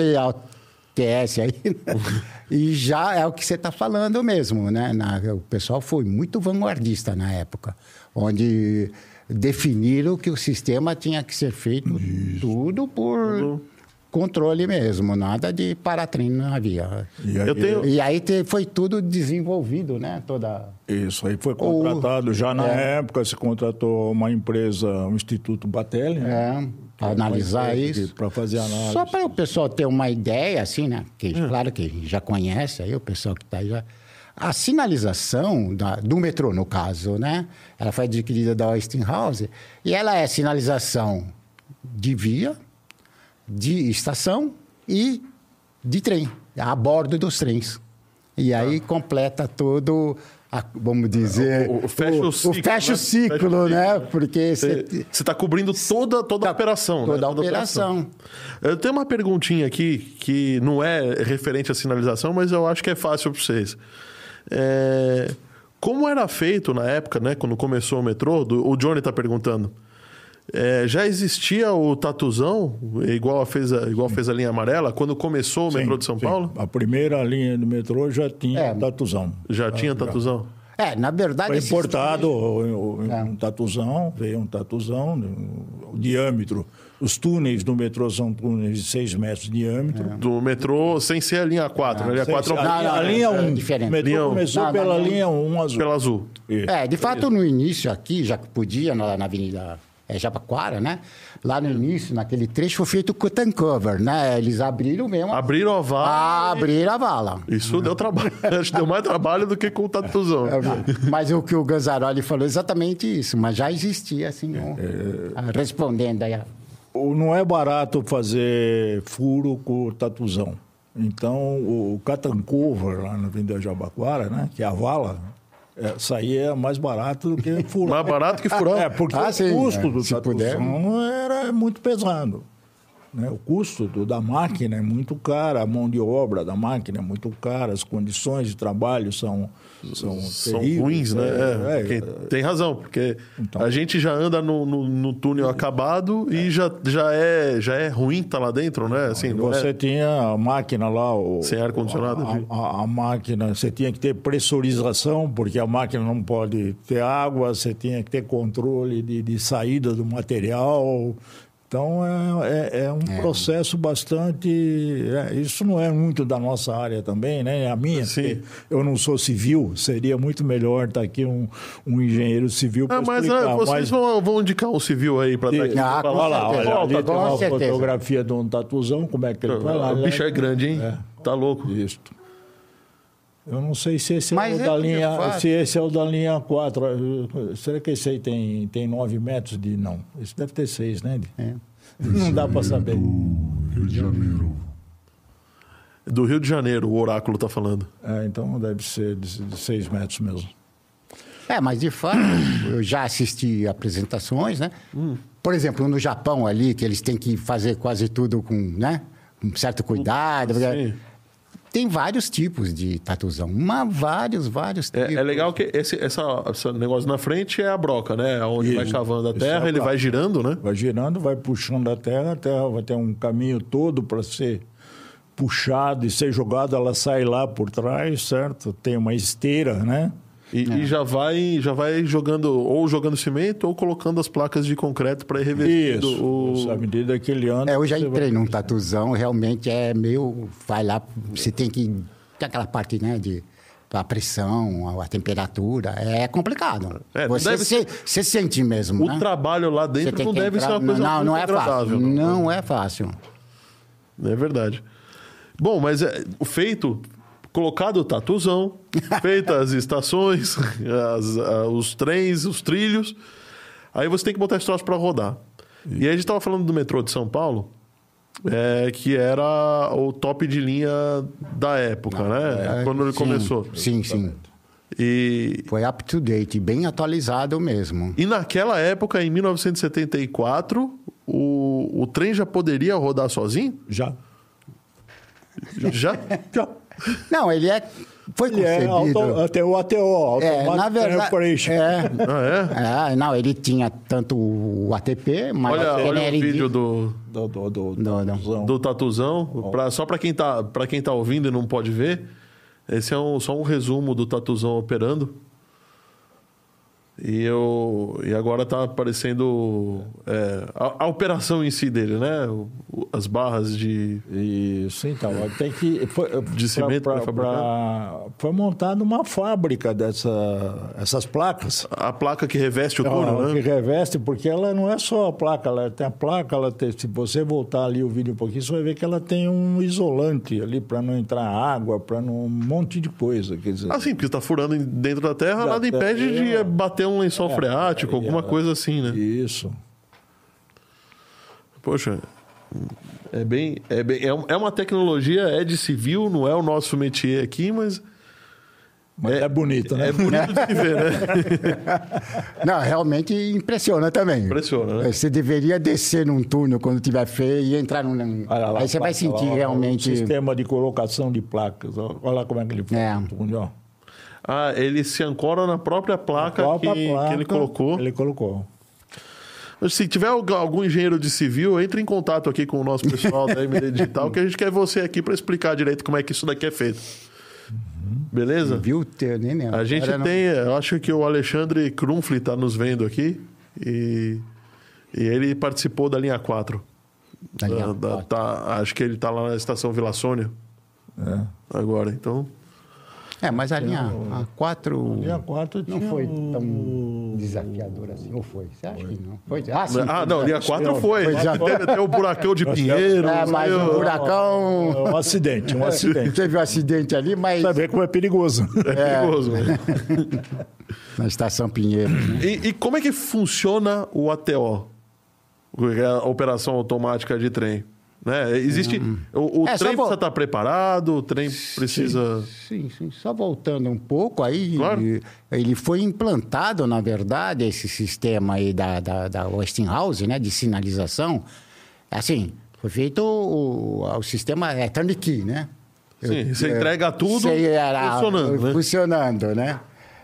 ATS aí. né? e já é o que você está falando mesmo, né? Na- o pessoal foi muito vanguardista na época, onde definiram que o sistema tinha que ser feito tudo por, controle mesmo, nada de paratrem não havia. E aí, Eu tenho- E aí te- foi tudo desenvolvido, né? Toda. Isso aí foi contratado. Já na É. época se contratou uma empresa, o Instituto Batelli, né? É, para analisar isso. Para fazer análise. Só para o pessoal ter uma ideia, assim, né? Que, Claro que já conhece aí, o pessoal que está aí já. A sinalização da- do metrô, no caso, né? Ela foi adquirida da Westinghouse e ela é sinalização de via, de estação e de trem, a bordo dos trens. E aí completa todo, a- vamos dizer, O- o fecha o ciclo, fecha né? o ciclo, Fecha o né? ciclo. Porque Você está cobrindo toda, toda a operação, né? toda a operação. Eu tenho uma perguntinha aqui que não é referente à sinalização, mas eu acho que é fácil para vocês. É, Como era feito na época, né, quando começou o metrô? Do- O Johnny está perguntando. É, já existia o tatuzão, igual fez, a, igual fez a linha amarela, quando começou o metrô de São Sim. Paulo? A primeira linha do metrô já tinha É. tatuzão. Já tinha tatuzão? É, na verdade. Foi importado o- É. um tatuzão, veio um tatuzão, o diâmetro. Os túneis do metrô são túneis de 6 metros de diâmetro. Do metrô sem ser a linha 4, né? A linha 4 a, Não, linha- não, a linha é 1. diferente. O metrô Linha um. começou Não, pela linha 1 azul. pela azul. É, de fato, no início aqui, já que podia, na, na Avenida é, Jabaquara, né? Lá no início, naquele trecho, foi feito cut and cover, né? Eles abriram mesmo. Abriram a vala. Abriram a vala. Isso deu trabalho. <laughs> Acho que deu mais trabalho do que com o tatuzão. É, Mas o que o Ganzaroli falou é exatamente isso, mas já existia, assim, um- ah, respondendo aí. Não é barato fazer furo com o tatuzão. Então, o cut and cover lá na Avenida Jabaquara, né? Que é a vala, é, saía mais barato do que furo. Mais barato que furar. É, porque Ah, o sim, custo é, do se puder. era muito pesado. Né? O custo do- da máquina é muito cara, a mão de obra da máquina é muito cara, as condições de trabalho são, são, São ruins, né? É, É, é, quem- tem razão, porque Então. a gente já anda no, no- no túnel acabado e já, já, é, já é ruim estar lá dentro, né? Assim, não você é- tinha a máquina lá. O, Sem ar-condicionado, A, a- a máquina, você tinha que ter pressurização, porque a máquina não pode ter água, você tinha que ter controle de, de saída do material. Então é, é- é um processo bastante. é, isso não é muito da nossa área também, né? A minha, Sim. eu não sou civil, seria muito melhor estar aqui um, um engenheiro civil para Ah, mas explicar. ah, vocês mas- vão, vão indicar um civil aí para estar aqui. Ah, pra com falar. Olha lá, certeza. olha, ali Com tem uma certeza. fotografia de um tatuzão, como é que ele vai lá. O bicho é grande, hein? É. Tá louco. Isso. Eu não sei se esse Mas é o é da porque linha, faz. se esse é o da linha 4. Será que esse aí tem, tem 9 metros de. Não. Esse deve ter 6, né? É. Não dá para saber. Do Rio de Janeiro. Do Rio de Janeiro, o oráculo tá falando. É, então deve ser de 6 metros mesmo. É, mas de fato, eu já assisti apresentações, né? Hum. Por exemplo, no Japão ali, que eles têm que fazer quase tudo com, né? Com certo cuidado. Sim. Tem vários tipos de tatuzão, mas vários, vários tipos. É, é legal que esse, essa, esse negócio na frente é a broca, né? Onde vai cavando a Isso terra, é a ele vai girando, né? Vai girando, vai puxando a terra, a terra vai ter um caminho todo para ser puxado e ser jogado, ela sai lá por trás, certo? Tem uma esteira, né? E, É. e já vai já vai jogando ou jogando cimento ou colocando as placas de concreto para ir revestindo Isso. o À medida que ele anda. É, eu já entrei vai- num tatuzão, realmente é meio. Vai lá, você tem que. Tem aquela parte, né, de. A pressão, a, temperatura, é complicado. É, não você, deve se, você sente mesmo. o né? trabalho lá dentro não deve entrar- ser uma coisa Não, não muito é fácil. agradável. Não é fácil. É verdade. Bom, mas é, o feito, colocado o tatuzão, feitas as estações, as- a- os trens, os trilhos, aí você tem que botar esse troço para rodar. E aí a gente estava falando do metrô de São Paulo, é, que era o top de linha da época, né? Quando ele É, Sim, começou. Sim, sim. E, Foi up to date, bem atualizado mesmo. e naquela época, em 1974, o, o trem já poderia rodar sozinho? Já. Já? <laughs> Já. Não, ele é. Foi Ele é concebido. auto, até o ATO, É, Automatic na verdade. Transportation. É, Ah, é? É, não, ele tinha tanto o ATP, mas Olha, ele olha o era vídeo do, Do, do, do, não. tatuzão. do tatuzão. Pra, só para quem, tá, pra quem tá ouvindo e não pode ver, esse é um- só um resumo do tatuzão operando. E, eu, e agora tá aparecendo é, a, a operação em si dele, né? O- o- as barras de. Isso, então. Tem que. Foi, De cimento pra- pra fabricar? pra- Foi montada uma fábrica dessa, essas placas. A placa que reveste o túnel, que né? reveste, porque ela não é só a placa, ela tem a placa, ela tem, se você voltar ali o vídeo um pouquinho, você vai ver que ela tem um isolante ali para não entrar água, para um monte de coisa, quer dizer. Ah, sim, porque está furando dentro da terra, Da nada impede terra, de é. bater um lençol freático, alguma é. coisa assim, né? Isso. Poxa, é bem. É, bem é, um- é uma tecnologia, é de civil, não é o nosso métier aqui, mas Mas é, bonita, né? é bonito de se ver, né? <laughs> Não, realmente impressiona também. Impressiona, né? Você deveria descer num túnel quando tiver feio e entrar num. Olha lá, Aí você vai placa, sentir lá, realmente. O sistema de colocação de placas. Olha lá como é que ele faz. É. o túnel, ó. Ah, ele se ancora na própria placa, própria que, placa que ele colocou. Ele colocou. Se tiver algu- algum engenheiro de civil, entre em contato aqui com o nosso pessoal da MD Digital, que a gente quer você aqui para explicar direito como é que isso daqui é feito. Beleza? Viu? Eu nem lembro. A gente Agora não- tem, eu acho que o Alexandre Krumfli está nos vendo aqui e, e ele participou da linha 4. Da linha Da- da- 4. tá- acho que ele está lá na estação Vila Sônia É. agora, então... É, mas a linha a 4 Linha 4 não foi o- tão desafiadora assim. Ou foi? Você acha que não? Foi? Ah, sim. ah, não, linha 4 Não, foi. foi já- Teve até o buracão de <laughs> Pinheiro. É, mas o buracão. É um acidente, um <laughs> acidente. Teve um acidente ali, mas. Você vê como é perigoso. É perigoso, né? <laughs> Na estação Pinheiros, né? E, e como é que funciona o ATO? É a operação automática de trem. Né? Existe. O, o É, trem precisa estar preparado, o trem precisa. Sim, sim. Só voltando um pouco, aí Claro. ele, ele foi implantado, na verdade, esse sistema aí da, da, da Westinghouse, né, de sinalização. Assim, foi feito o, o sistema é turnkey, né? Sim, você entrega tudo era- funcionando, né? Funcionando, né?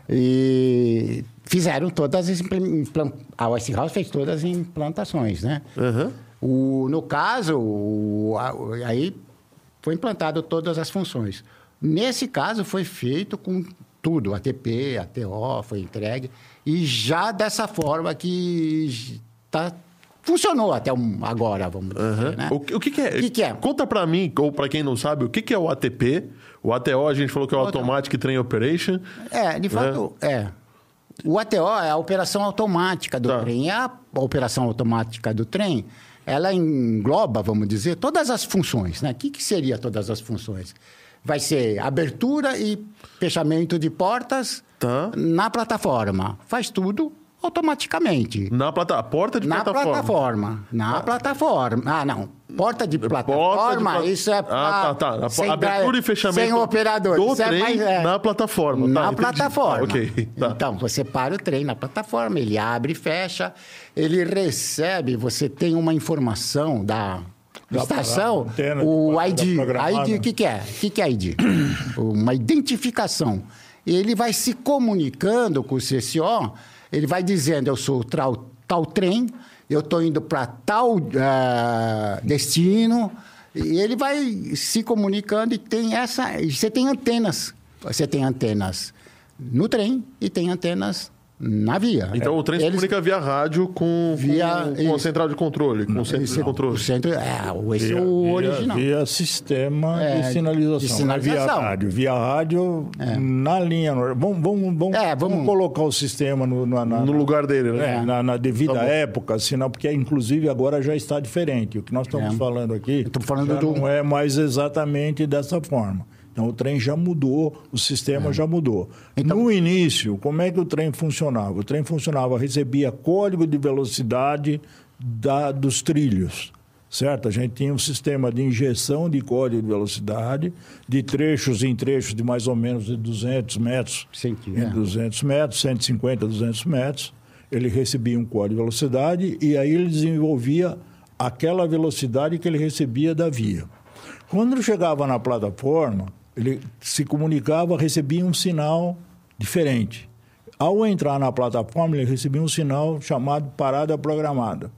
E fizeram todas as implan- implan- a Westinghouse fez todas as implantações, né? Aham. O, no caso, o- a- aí foi implantado todas as funções. Nesse caso, foi feito com tudo, ATP, ATO, foi entregue, e já dessa forma que tá, funcionou até um- agora, vamos dizer, Aham. né? O, que- o que, que é? O que que é? Conta pra mim, ou pra quem não sabe, o que, que é o ATP? O ATO a gente falou que é o Automatic Train Operation. É, de fato, é. O ATO é a operação automática do Tá. trem. E a operação automática do trem, ela engloba, vamos dizer, todas as funções. Né? O que, que seria todas as funções? Vai ser abertura e fechamento de portas Tá. na plataforma. Faz tudo automaticamente. Na plata... porta de Na plataforma. plataforma. Na plataforma. Ah, não. Porta de plataforma, pla- isso é Ah, tá, tá. A- abertura e fechamento Sem operador. do Isso é trem mais- é. na plataforma. Tá, Na entendi. plataforma. Ok, tá. Então, você para o trem na plataforma, ele abre e fecha, ele recebe, você tem uma informação da, Da estação, o ID. ID, o que, que é? O que, que é ID? <clears throat> uma identificação. Ele vai se comunicando com o CCO, ele vai dizendo, eu sou tal, tal trem, eu estou indo para tal ah, destino, e ele vai se comunicando e tem essa... Você tem antenas, você tem antenas no trem e tem antenas na via. Então o trem se Eles- comunica via rádio com, Via- com, com a central de controle, com o centro de controle. O centro, é, o- esse é Via- o via- original. Via sistema É, de sinalização. de não é Via sinalização. rádio. Via rádio na linha. nor- Vamos, vamos, vamos, É, vamos vamos- colocar o sistema no, na, na- No lugar dele, né? é, na, na devida Tá época, senão, porque inclusive agora já está diferente. O que nós estamos É. falando aqui falando já do- não é mais exatamente dessa forma. Então o trem já mudou, o sistema já mudou. Então- No início, como é que o trem funcionava? O trem funcionava, recebia código de velocidade da, dos trilhos. Certo? A gente tinha um sistema de injeção de código de velocidade, de trechos em trechos de mais ou menos de 200 metros. Sim, é. 200 metros, 150, 200 metros. Ele recebia um código de velocidade e aí ele desenvolvia aquela velocidade que ele recebia da via. Quando ele chegava na plataforma, ele se comunicava, recebia um sinal diferente. Ao entrar na plataforma, ele recebia um sinal chamado parada programada,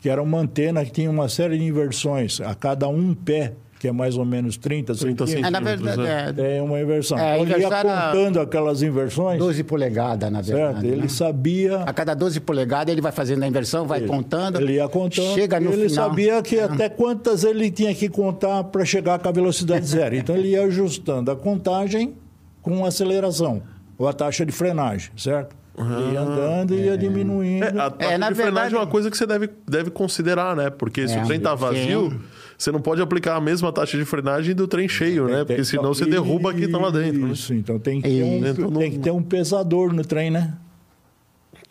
que era uma antena que tinha uma série de inversões. A cada um pé que é mais ou menos 30, 30 centímetros. É, na verdade, é É uma inversão. É, ele ia contando aquelas inversões, 12 polegadas, na certo? verdade. Ele né? sabia A cada 12 polegadas ele vai fazendo a inversão, vai contando. Ele ia contando. Chega no ele final. sabia que até quantas ele tinha que contar para chegar com a velocidade <laughs> zero. Então ele ia ajustando a contagem com a aceleração, ou a taxa de frenagem, certo? Ele ia andando e ia diminuindo. É, a taxa É, na de frenagem verdade- é uma coisa que você deve, deve considerar, né? Porque se É, o trem tá sim. Você não pode aplicar a mesma taxa de frenagem do trem cheio, né? Porque Tem- senão você derruba quem tá lá dentro. né? Isso, então tem que, ter um, Isso. tem que ter um pesador no trem, né?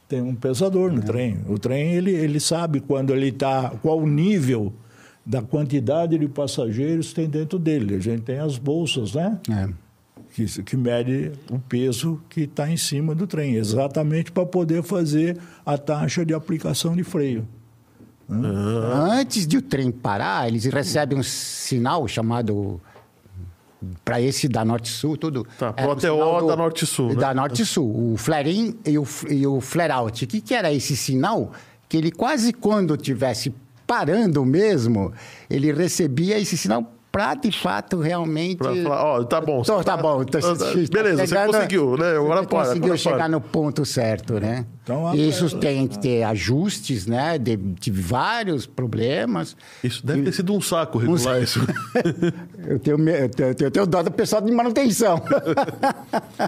Tem um pesador É. no trem. O trem, ele, ele sabe quando ele está... Qual o nível da quantidade de passageiros tem dentro dele. A gente tem as bolsas, né? É. que, que mede o peso que está em cima do trem, exatamente para poder fazer a taxa de aplicação de freio. Antes de o trem parar, eles recebem um sinal chamado para esse da Norte-Sul, tudo. Tá, É, pro ATO sinal da Norte-Sul, né? Da Norte-Sul, o flare-in e o, e o flare-out. O que, que era esse sinal? Que ele quase quando tivesse parando mesmo, ele recebia esse sinal para, de fato, realmente... Pra falar, ó, tá bom. Então, tá bom. Tô, Beleza, você chegando- conseguiu, né? Agora você para. conseguiu agora chegar para. no ponto certo, né? Então, Isso tem que ter ajustes, né? De, tive vários problemas. Isso deve ter sido um saco regular isso. <laughs> Eu tenho, eu tenho, eu tenho dó do pessoal de manutenção. <laughs>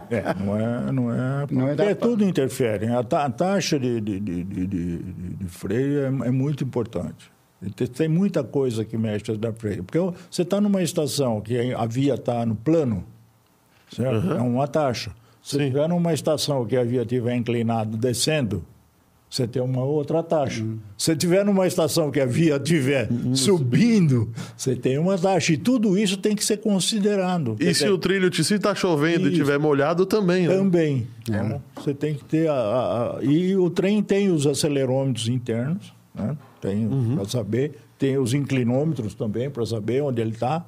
É, não é. Não é, Não é da- tudo interfere. A, ta- a taxa de, de, de, de, de- de freio é, é muito importante. E Tem, tem muita coisa que mexe da freio. Porque você está numa estação que a via está no plano, certo? É uma taxa. Se Sim. estiver numa estação que a via estiver inclinada descendo, você tem uma outra taxa. Se estiver numa estação que a via estiver subindo, você tem uma taxa. E tudo isso tem que ser considerado. E se dizer, o trilho, se tá chovendo e Isso. tiver molhado, também, né? também. Então, você tem que ter. A, a- a- e o trem tem os acelerômetros internos, né? Tem Uhum. para saber. Tem os inclinômetros também para saber onde ele está.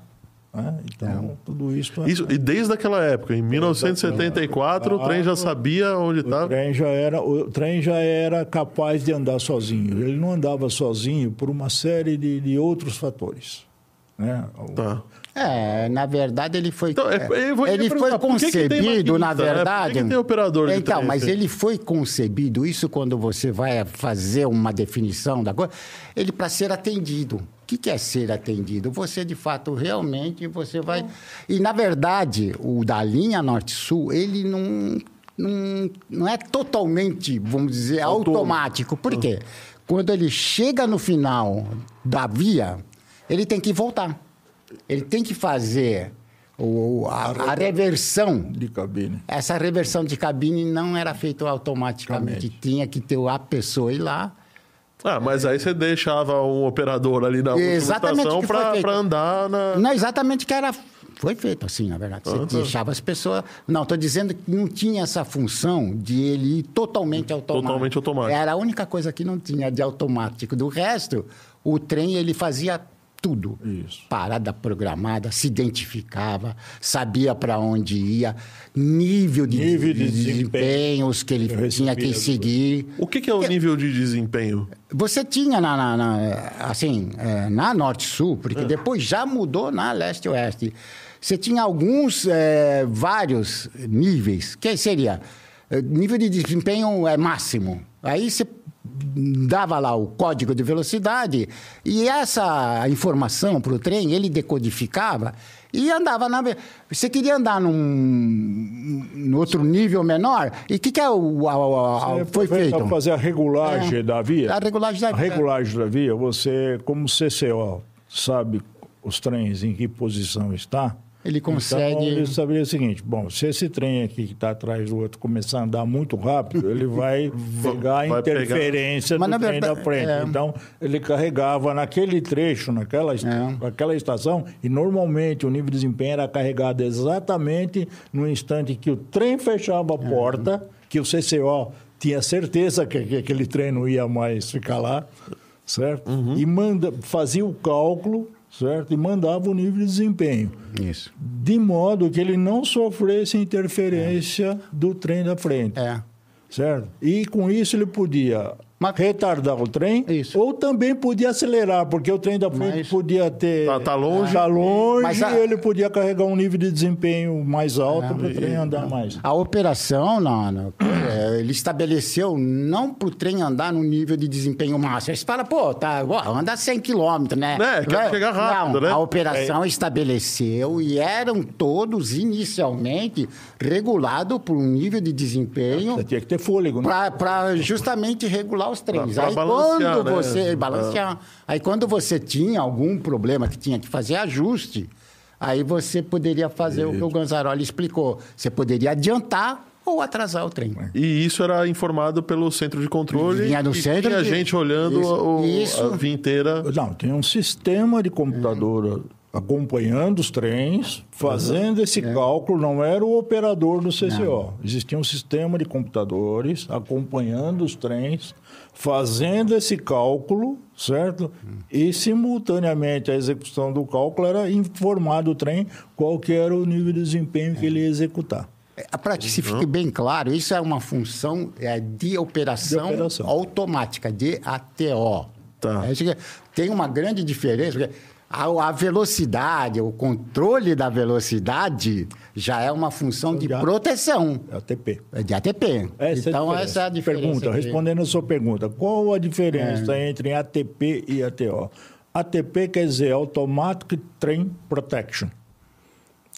Né? Então, tudo isso. é- Isso, e desde aquela época, em 1974, o trem já sabia onde O estava. trem, já era, o trem já era capaz de andar sozinho. Ele não andava sozinho por uma série de, de outros fatores. Né? O- Tá. É, na verdade ele foi. Então, é, eu vou- eu ia ele foi concebido, na verdade. que tem operador de Então, trem, mas assim? ele foi concebido, isso quando você vai fazer uma definição da coisa, ele para ser atendido. O que, que é ser atendido? Você, de fato, realmente, você vai... E, na verdade, o da linha Norte-Sul, ele não, não, não é totalmente, vamos dizer, Autônomo. automático. Por quê? Quando ele chega no final da via, ele tem que voltar. Ele tem que fazer o, a, a reversão. de cabine. Essa reversão de cabine não era feita automaticamente. Tinha que ter a pessoa ir lá. Ah, mas aí você deixava um operador ali na estação pra andar na. Não exatamente que era. Foi feito assim, na verdade. Você Ah, tá. deixava as pessoas. Não, estou dizendo que não tinha essa função de ele ir totalmente automático. Totalmente automático. Era a única coisa que não tinha de automático. Do resto, o trem ele fazia tudo. Isso. Parada programada, se identificava, sabia para onde ia, nível de, Nível de desempenhos que ele Eu tinha que seguir. O que, que é o nível de desempenho? Você tinha na, na- na- assim, é, na Norte-Sul, porque depois já mudou na Leste-Oeste. Você tinha alguns, é, vários níveis. Que seria? é, Nível de desempenho é máximo. Aí você dava lá o código de velocidade e essa informação para o trem ele decodificava e andava na. Você queria andar num, num outro nível menor? E o que, que é o, a- a- a- foi feito? Fazer a regulagem É. da via. A regulagem da A regulagem da via, você, como CCO, sabe os trens em que posição está. Ele consegue- Então, ele saberia o seguinte: bom, se esse trem aqui que está atrás do outro começar a andar muito rápido, ele vai <laughs> pegar a vai pegar- interferência Mas, do trem verdade, da frente. é. Então, ele carregava naquele trecho, naquela, est- É. naquela estação, e normalmente o nível de desempenho era carregado exatamente no instante que o trem fechava a porta, que o CCO tinha certeza que, que aquele trem não ia mais ficar lá, certo? E manda, fazia o cálculo, certo? E mandava o nível de desempenho. Isso. De modo que ele não sofresse interferência do trem da frente. É. Certo? E com isso ele podia Mas- retardar o trem, Isso. ou também podia acelerar, porque o trem da frente Mas- podia ter. Tá- tá longe. Tá longe Mas a- e ele podia carregar um nível de desempenho mais alto para o trem andar mais. A operação, não, não, é, ele estabeleceu não para o trem andar no nível de desempenho máximo. Você fala, pô, tá, ó, anda 100 km, né? É, quer chegar rápido, não, né? A operação estabeleceu e eram todos inicialmente regulados por um nível de desempenho Você tinha que ter fôlego, né? para justamente regular os trens. Pra- pra Aí quando né? você balancear, aí quando você tinha algum problema que tinha que fazer ajuste, aí você poderia fazer o que o Ganzaroli explicou. Você poderia adiantar ou atrasar o trem. E isso era informado pelo centro de controle. Vinha no e centro tinha de- gente olhando Isso. o- Isso. a via inteira. Não, tem um sistema de computador acompanhando os trens, fazendo esse cálculo, não era o operador do CCO. Existia um sistema de computadores acompanhando os trens, fazendo esse cálculo, certo? E simultaneamente a execução do cálculo era informar o trem qual que era o nível de desempenho que ele ia executar. Para que se fique bem claro, isso é uma função é, de, operação De operação. automática, de ATO. Tá. É tem uma grande diferença, porque a, a velocidade, o controle da velocidade já é uma função de Já. proteção, ATP. é de ATP. Essa é a então, diferença. essa é a diferença. Pergunta, entre- respondendo a sua pergunta, qual a diferença É. entre ATP e ATO? ATP quer dizer Automatic Train Protection,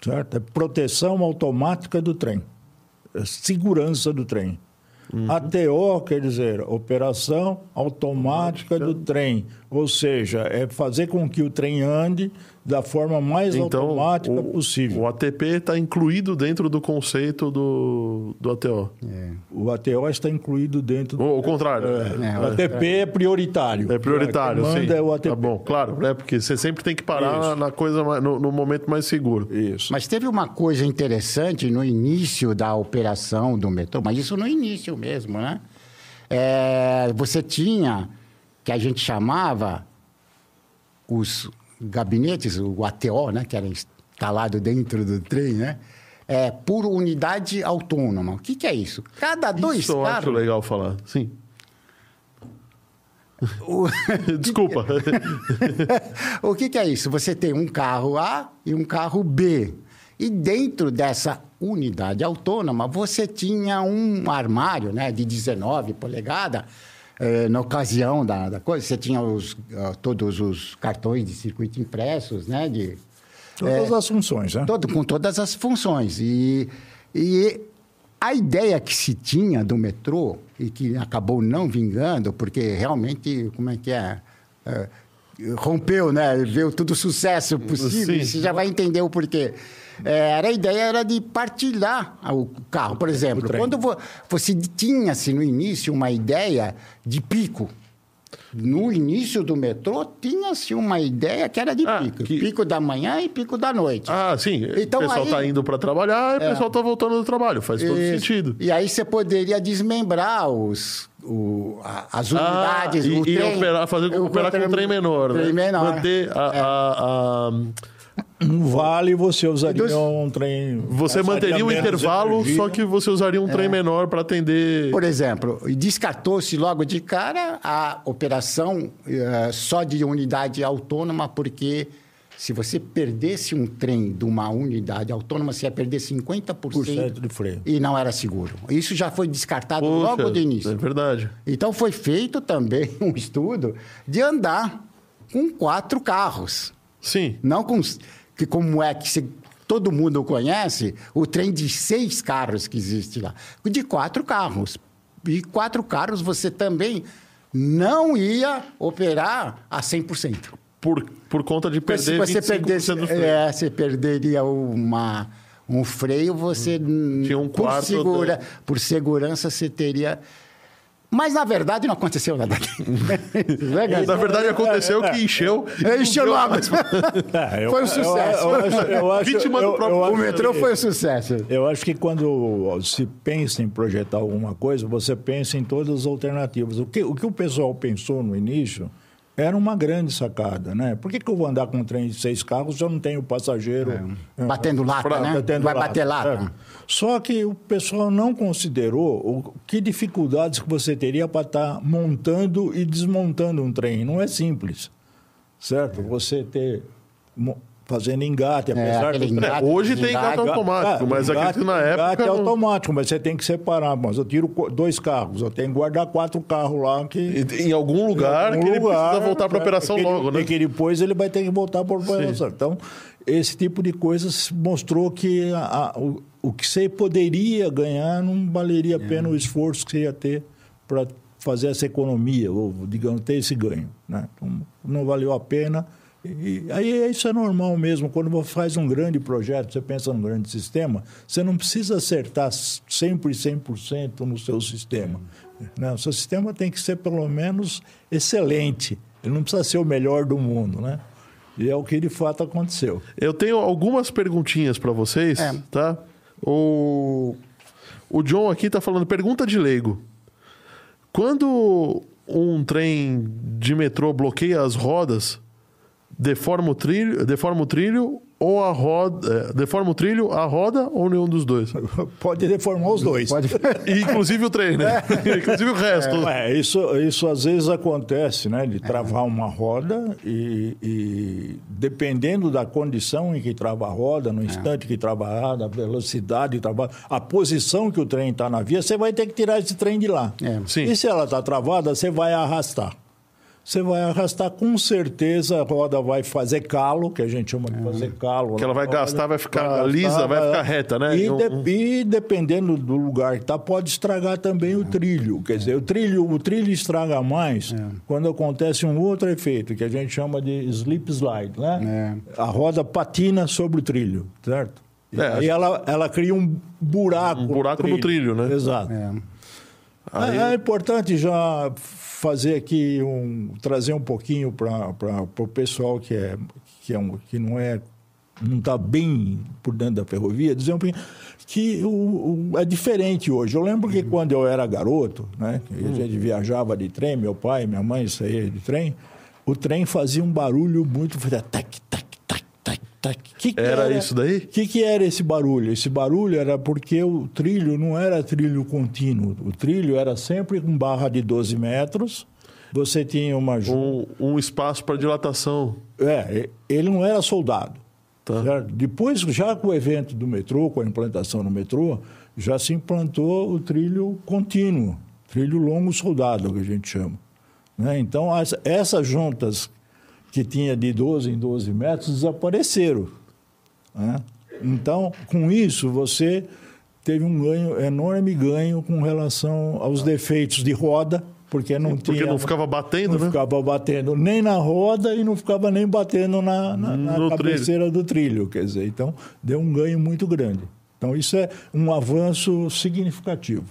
certo? É proteção automática do trem, é segurança do trem. Uhum. ATO quer dizer operação automática do trem, ou seja, é fazer com que o trem ande da forma mais Então, automática o, possível. o ATP está incluído dentro do conceito do, do ATO. O ATO está incluído dentro do Ou o contrário. É, O ATP é prioritário. É prioritário, Quem sim. manda é o ATP. Tá bom, claro, né? Porque você sempre tem que parar Isso. na coisa no, no momento mais seguro. Isso. Mas teve uma coisa interessante no início da operação do metrô, mas isso no início mesmo, né? É, você tinha, que a gente chamava, os gabinetes, o ATO, né? Que era instalado dentro do trem, né? É, por unidade autônoma. O que, que é isso? Cada dois Isso eu acho carros... legal falar. Sim. o- <laughs> Desculpa. <laughs> o que, que é isso? Você tem um carro A e um carro B. E dentro dessa unidade autônoma, você tinha um armário né, de 19 polegadas. Eh, na ocasião da, da coisa, você tinha os, todos os cartões de circuito impressos, né? De, Todas as funções, né? todo, com todas as funções. E, e a ideia que se tinha do metrô, e que acabou não vingando, porque realmente, como é que é? É, rompeu, né? Veio tudo sucesso possível, Sim. você já vai entender o porquê. É, era a ideia era de partilhar o carro. Por exemplo, trem. quando vo- você tinha-se no início uma ideia de pico. No início do metrô, tinha-se uma ideia que era de Ah, pico. que- Pico da manhã e pico da noite. Ah, sim. Então, o pessoal está indo para trabalhar e o pessoal está voltando do trabalho. Faz todo Isso. sentido. E aí você poderia desmembrar os, o- a- as unidades. Ah, e, o e trem, operar, fazer, o operar com um trem menor. né? Trem menor. É. Manter a, a- a- Um vale você usaria Dos- um trem. Você manteria o intervalo, energia. só que você usaria um trem menor para atender. Por exemplo, e descartou-se logo de cara a operação eh, só de unidade autônoma, porque se você perdesse um trem de uma unidade autônoma, você ia perder 50% Por cento de freio. e não era seguro. Isso já foi descartado Poxa, logo de início. É verdade. Então foi feito também <laughs> um estudo de andar com quatro carros. Sim. Não com. Que como é que se- todo mundo conhece, o trem de seis carros que existe lá. De quatro carros. E quatro carros você também não ia operar a 100%. Por, por conta de perder Se você 25% perdesse, do freio. é, você perderia uma, um freio, você. Tinha um por, quarto segura, por segurança, você teria. Mas, na verdade, não aconteceu nada. <laughs> Né, Na verdade, aconteceu que encheu. <laughs> Encheu logo. <laughs> É, eu- Foi um eu- sucesso. Eu, acho, eu acho- Vítima do eu- próprio- eu O metrô que- foi um sucesso. Eu acho que quando se pensa em projetar alguma coisa, você pensa em todas as alternativas. O que o, que o pessoal pensou no início era uma grande sacada, né? Por que, que eu vou andar com um trem de seis carros se eu não tenho passageiro? É. Batendo lata, Pra- né? batendo Vai lata. bater lata. É. Só que o pessoal não considerou o, que dificuldades que você teria para estar montando e desmontando um trem. Não é simples, certo? Você ter... Fazendo engate, apesar aquele do- engate, É, hoje tem desengate. engate automático, mas engate- acredito na engate época. é não- automático, mas você tem que separar. Mas eu tiro dois carros, eu tenho que guardar quatro carros lá que. Em, em algum lugar em que algum ele precisa voltar para né, operação que ele- logo, né? E que depois ele vai ter que voltar para operação. Então, esse tipo de coisas mostrou que a- a- o, o que você poderia ganhar não valeria a pena o esforço que você ia ter para fazer essa economia, ou, digamos, ter esse ganho. Né? Então, não valeu a pena. E aí isso é normal mesmo. Quando você faz um grande projeto, você pensa num grande sistema, você não precisa acertar sempre 100% no seu sistema. Né? O seu sistema tem que ser pelo menos excelente. Ele não precisa ser o melhor do mundo, né? E é o que de fato aconteceu. Eu tenho algumas perguntinhas para vocês, É. tá? O, o John aqui tá falando, pergunta de leigo. Quando um trem de metrô bloqueia as rodas, deforma o trilho, deforma o trilho ou a roda, é, deforma o trilho, a roda ou nenhum dos dois? <laughs> Pode deformar os dois. Pode... E, <laughs> inclusive o trem, né? <laughs> inclusive o resto. É, isso, isso às vezes acontece, né? De travar uma roda e, e dependendo da condição em que trava a roda, no instante que trava a roda, a velocidade trava, a posição que o trem está na via, você vai ter que tirar esse trem de lá. É. Sim. E se ela está travada, você vai arrastar. Você vai arrastar, com certeza a roda vai fazer calo, que a gente chama de fazer calo. Que ela na vai roda. gastar, vai ficar lisa, vai ficar reta, né? E, Um- de- e dependendo do lugar que está, pode estragar também o trilho. Quer dizer, o trilho, o trilho estraga mais quando acontece um outro efeito, que a gente chama de slip slide, né? A roda patina sobre o trilho, certo? E É, aí acho- ela, ela cria um buraco. Um buraco no trilho, né? Exato. É. Aí- É, é importante já fazer aqui um trazer um pouquinho para o pessoal que é que é um, que não é não está bem por dentro da ferrovia, dizer um pouquinho que o, o- é diferente hoje. Eu lembro que quando eu era garoto, né, a gente viajava de trem, meu pai, minha mãe saía de trem, o trem fazia um barulho muito fazia tac tac Que que Era isso daí? o que, que era esse barulho? Esse barulho era porque o trilho não era trilho contínuo. O trilho era sempre com barra de 12 metros. Você tinha uma. um, um espaço para dilatação. É, ele não era soldado. Tá. Depois, já com o evento do metrô, com a implantação no metrô, já se implantou o trilho contínuo, trilho longo soldado, que a gente chama. né? Então, as- essas juntas que tinha de 12 em 12 metros desapareceram. né? Então, com isso, você teve um ganho, enorme ganho com relação aos defeitos de roda, porque não Porque tinha... não ficava batendo, não né? ficava batendo nem na roda e não ficava nem batendo na, na, na No cabeceira do trilho. Quer dizer, então deu um ganho muito grande. Então, isso é um avanço significativo.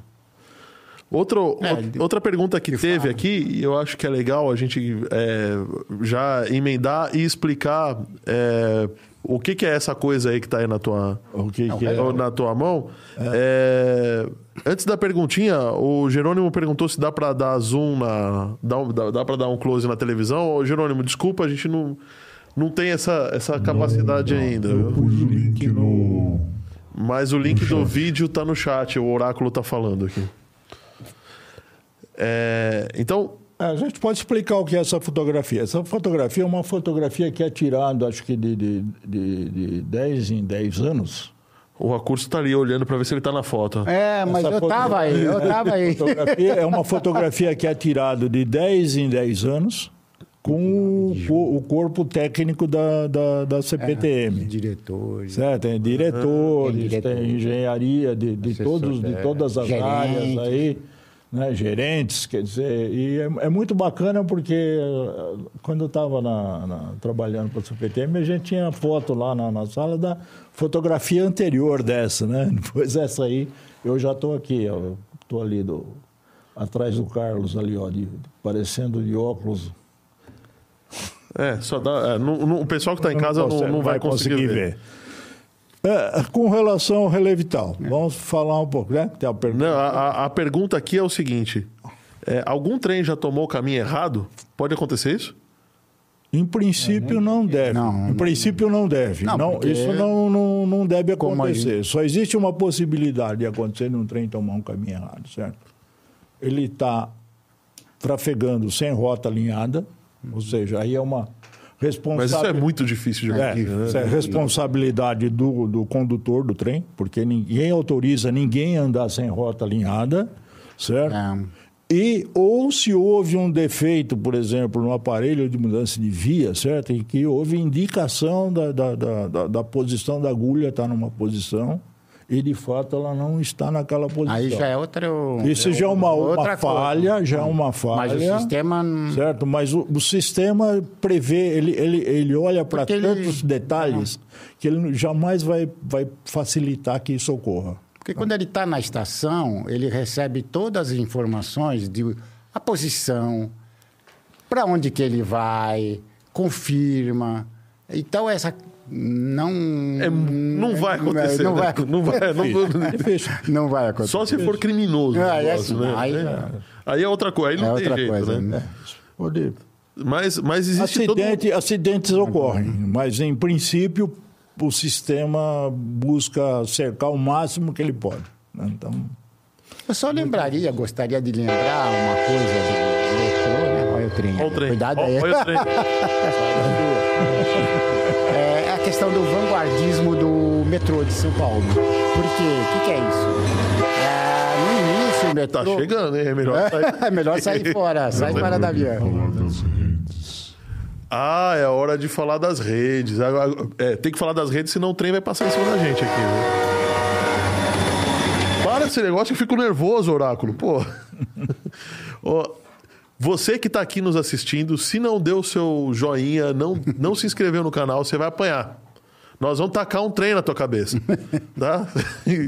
Outro, É, out- outra pergunta que teve aqui, e eu acho que é legal a gente é, já emendar e explicar é, o que, que é essa coisa aí que está aí na tua, O que, que é? na tua mão. É, antes da perguntinha, o Jerônimo perguntou se dá para dar zoom na. Dá, dá, dá para dar um close na televisão. Ô, Jerônimo, desculpa, a gente não, não tem essa, essa capacidade ainda. Eu pus o link no. Mas o link do vídeo tá no chat, o oráculo tá falando aqui. É, então, É, A gente pode explicar o que é essa fotografia. Essa fotografia é uma fotografia que é tirada, acho que de, de, de, de 10 em 10 anos. o recurso tá ali olhando para ver se ele tá na foto. É, mas Essa eu foto- tava aí, eu tava aí. <laughs> É uma fotografia que é tirada de 10 em 10 anos com o, o corpo técnico da, da, da CPTM. Diretores. Certo? Tem diretores, Tem diretor. tem engenharia de, de, todos, de é, todas as gerentes. áreas aí, né? gerentes, quer dizer, e é, é muito bacana porque eh, quando eu estava trabalhando para a CPTM, a gente tinha foto lá na, na sala da fotografia anterior dessa, né? <laughs> Depois essa aí, eu já estou aqui, eu estou ali do, atrás do Carlos ali, ó, de, parecendo de óculos. É, só dá. é, não- não- o pessoal que tá em casa não, consegue- não vai, conseguir, ver. É, com relação ao relevo vital, vamos falar um pouco, né? Tem a pergunta. Não, a, a- pergunta aqui é o seguinte: é, algum trem já tomou o caminho errado? Pode acontecer isso? Em princípio não deve. Não, em não. princípio não deve. Não, Não, porque- Isso não, não, não deve acontecer. Só existe uma possibilidade de acontecer num trem tomar um caminho errado, certo? Ele está trafegando sem rota alinhada, ou seja, aí é uma Mas isso é muito difícil de É, né? isso é responsabilidade do, do condutor do trem, porque ninguém autoriza ninguém a andar sem rota alinhada, certo? É. E ou se houve um defeito, por exemplo, no aparelho de mudança de via, certo? Em que houve indicação da, da, da, da- da posição da agulha estar numa posição e de fato ela não está naquela posição. Aí já é outra. Isso já é uma, uma falha, coisa. já é uma falha. Mas o sistema. Certo, mas o, o sistema prevê, ele, ele, ele olha para Porque ele- tantos detalhes que ele jamais vai, vai facilitar que isso ocorra. Porque quando ele está na estação, ele recebe todas as informações de a posição, para onde que ele vai, confirma. Então essa não É, não vai acontecer. Não né? vai, Não vai, não- Difícil. não vai acontecer. Só se for criminoso. Ah, é negócio, assim, né? aí- É. Aí é outra coisa, aí não É tem outra jeito, coisa, né? né? Pode- Mas, mas existe todo... Acidente, Acidentes ocorrem, mas em princípio o sistema busca cercar o máximo que ele pode. né? Então, Eu só lembraria, gostaria de lembrar uma coisa do metrô, né? Olha o trem. Olha o trem. Cuidado aí. olha o trem. <laughs> A questão do vanguardismo do metrô de São Paulo. Por quê? O que, que é isso? É, no início, o metrô... Tá chegando, hein? É melhor sair. <laughs> É melhor sair <laughs> fora, sai fora da redes. Ah, é a hora de falar das redes. Agora, é, tem que falar das redes, senão o trem vai passar em cima da gente aqui, né? Para esse negócio, eu fico nervoso, Oráculo. Pô. <laughs> Ó, você que tá aqui nos assistindo, se não deu o seu joinha, não, não se inscreveu no canal, você vai apanhar. Nós vamos tacar um trem na tua cabeça. <laughs> Tá?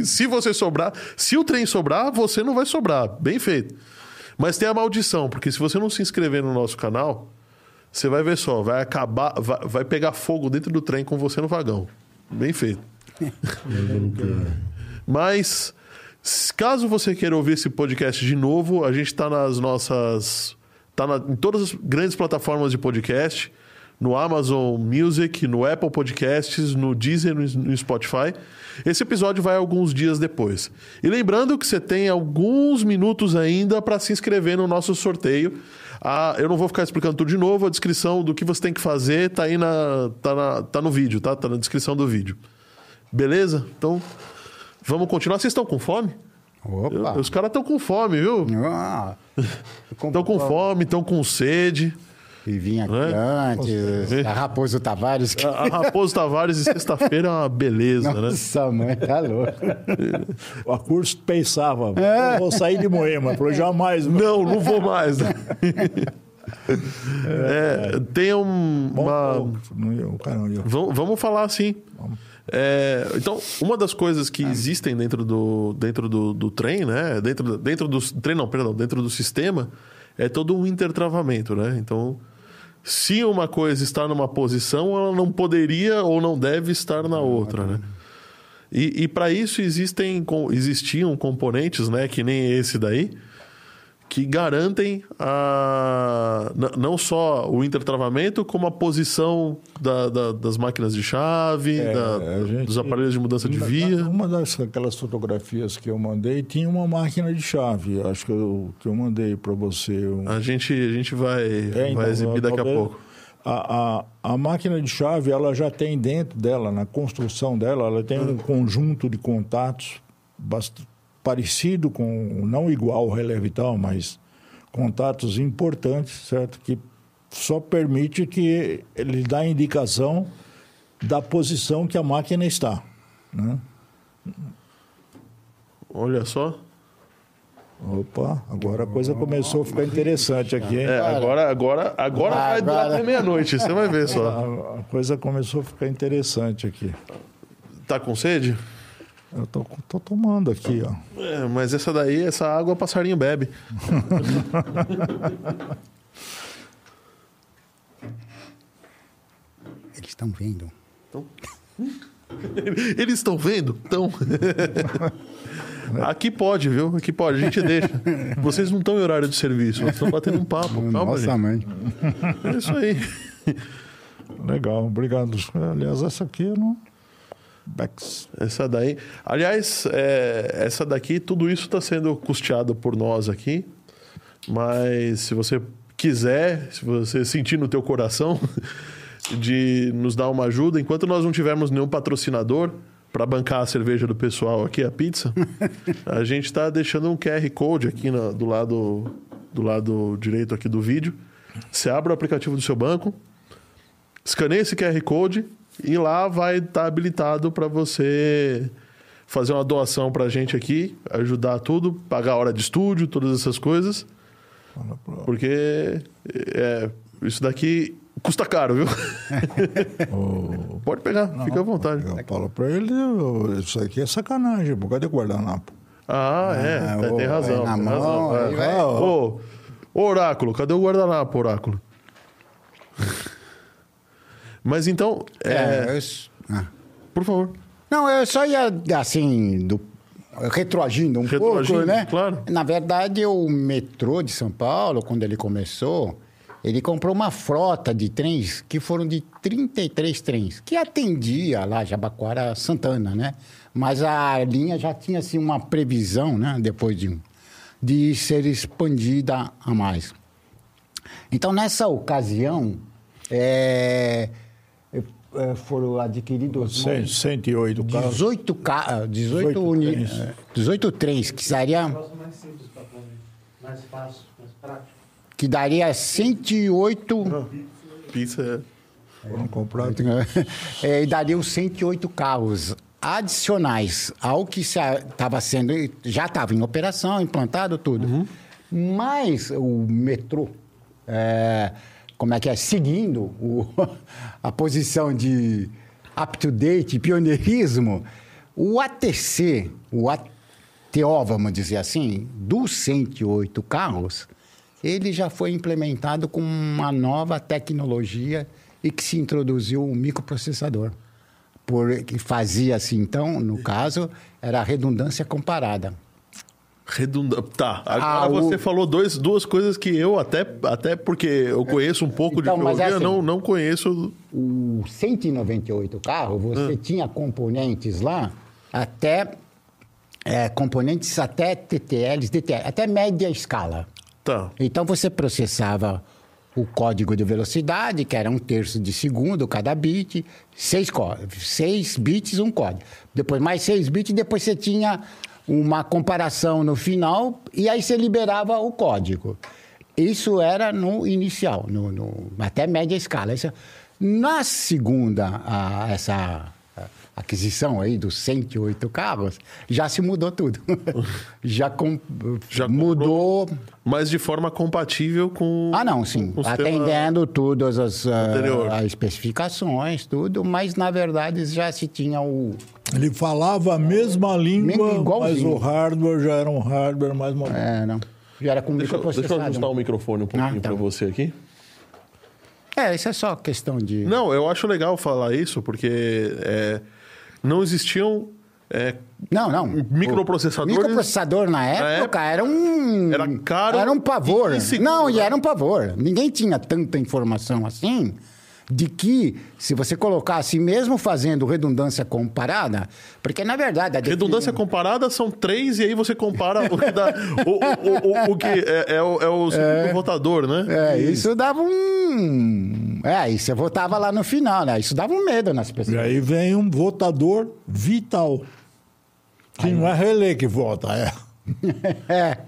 Se você sobrar, se o trem sobrar, você não vai sobrar. Bem feito. Mas tem a maldição, porque se você não se inscrever no nosso canal, você vai ver só, vai acabar, vai, vai pegar fogo dentro do trem com você no vagão. Bem feito. <laughs> Mas, caso você queira ouvir esse podcast de novo, a gente está nas nossas. Está em todas as grandes plataformas de podcast, no Amazon Music, no Apple Podcasts, no Deezer, no, no Spotify. Esse episódio vai alguns dias depois. E lembrando que você tem alguns minutos ainda para se inscrever no nosso sorteio. Ah, eu não vou ficar explicando tudo de novo, a descrição do que você tem que fazer tá aí na, tá na, tá no vídeo, tá? Tá na descrição do vídeo. Beleza? Então, vamos continuar. Vocês estão com fome? Opa! Os caras estão com fome, viu? Ah, <laughs> Estão com fome, estão com sede. E vinha aqui É? antes, a Raposo Tavares. Que... A Raposo Tavares, de sexta-feira, é uma beleza, né? Nossa, mãe, tá louco. <laughs> o curso pensava, "Pô, vou sair de Moema. Falou, jamais. Não, não vou mais. né? <laughs> É, tem um, uma. Não ia- o cara não ia- Vamos, vamos falar assim. É, então, uma das coisas que existem dentro do, dentro do, do trem, né? Dentro, do- dentro do trem, não, perdão, dentro do sistema, é todo um intertravamento, né? Então, se uma coisa está numa posição, ela não poderia ou não deve estar na outra, né? E, e para isso existem, existiam componentes, né? Que nem esse daí, que garantem a, não só o intertravamento, como a posição da- da- das máquinas de chave, É, da- gente- dos aparelhos de mudança de via. Uma das aquelas fotografias que eu mandei tinha uma máquina de chave. Acho que eu, que eu mandei para você. um- A gente, a gente vai, É, então, vai exibir daqui a pouco. A, a, a máquina de chave, ela já tem dentro dela, na construção dela, ela tem um conjunto de contatos bast- parecido com, não igual ao relé vital, mas contatos importantes, certo? Que só permite que ele dá indicação da posição que a máquina está. Né? Olha só. Opa, agora a coisa começou a ficar interessante aqui, hein? É, agora, agora, agora vai durar até meia-noite, você vai ver só. A, a coisa começou a ficar interessante aqui. Tá com sede? Eu tô, tô tomando aqui, ó. É, mas essa daí, essa água, o passarinho bebe. <laughs> Eles estão vendo. <laughs> Eles estão vendo? Estão. <laughs> Aqui pode, viu? Aqui pode, a gente deixa. Vocês não estão em horário de serviço, nós estamos batendo um papo. Calma, Nossa, gente. mãe. É isso aí. Legal, obrigado. Aliás, essa aqui eu não. Bex. Essa daí. Aliás, é, essa daqui, tudo isso está sendo custeado por nós aqui. Mas se você quiser, se você sentir no teu coração <laughs> de nos dar uma ajuda, enquanto nós não tivermos nenhum patrocinador para bancar a cerveja do pessoal aqui, a pizza, <laughs> a gente está deixando um QR Code aqui na- do lado do lado direito aqui do vídeo. Você abre o aplicativo do seu banco, escaneia esse QR Code e lá vai estar habilitado para você fazer uma doação para a gente aqui, ajudar tudo, pagar a hora de estúdio, todas essas coisas. Porque é, isso daqui custa caro, viu? <laughs> Pode pegar, fica à vontade. Eu falo pra ele, isso aqui é sacanagem, por causa de guardanapo. Ah, é, Ah, tem- tem ô, razão. vai na tem mão, razão, é. ô, Oráculo, cadê o guardanapo, Oráculo? <laughs> Mas então, é, É, eu- ah. por favor. Não, eu só ia, assim, do, retroagindo um Retroagindo, pouco, né? claro. Na verdade, o metrô de São Paulo, quando ele começou, ele comprou uma frota de trens que foram de 33 trens, que atendia lá Jabaquara Santana, né? Mas a linha já tinha, assim, uma previsão, né? Depois de, um- de ser expandida a mais. Então, nessa ocasião, é, é, foram adquiridos... Cem- 108 carros. 18, ca... 18, 18 uni... trens. é, 18 trens, que daria, negócio mais simples para comer. Mais fácil, mais prático. que daria 108... Pizza é. Foram comprados. <laughs> é, e dariam 108 carros adicionais ao que estava sendo... Já estava em operação, implantado tudo. Mas o metrô, é, como é que é? Seguindo o- <laughs> a posição de up-to-date, pioneirismo, o ATC, o ATO, vamos dizer assim, dos 108 carros, ele já foi implementado com uma nova tecnologia e que se introduziu um microprocessador. Por, que fazia-se, então, no caso, era a redundância comparada. Redunda... Tá, agora Ah, o- você falou dois, duas coisas que eu até, até porque eu conheço um pouco Então, de é ferrovia, assim. não, não conheço. O 198 carro, você tinha componentes lá até é, componentes até TTLs, DTL, até média escala. Tá. Então você processava o código de velocidade, que era um terço de segundo cada bit, seis, seis bits, um código. Depois mais seis bits, depois você tinha uma comparação no final e aí você liberava o código. Isso era no inicial, no, no- até média escala. Isso- na segunda, a- essa aquisição aí dos 108 carros, já se mudou tudo. <laughs> já, com- Já mudou... Mas de forma compatível com. Ah, não, sim. Atendendo todas as, ah, as especificações, tudo, mas na verdade já se tinha o. Ele falava a mesma língua, mas o hardware já era um hardware mais moderno. É, não. Já era com Deixa, eu- deixa eu ajustar o microfone um pouquinho Ah, tá. para você aqui. É, isso é só questão de. Não, eu acho legal falar isso, porque é, não existiam. é, Não, não. Microprocessadores- O microprocessador na época, era um. Era caro Era um pavor. e não, e né? era um pavor. Ninguém tinha tanta informação assim. De que, se você colocasse, mesmo fazendo redundância comparada, porque na verdade. a redundância definição- comparada são três, e aí você compara o que dá. O, o, o, o que é, é o, é o segundo votador, né? É, isso dava um. É, e você votava lá no final, né? Isso dava um medo nas E pessoas. aí vem um votador vital. Que não é relé que vota, é. <laughs> É.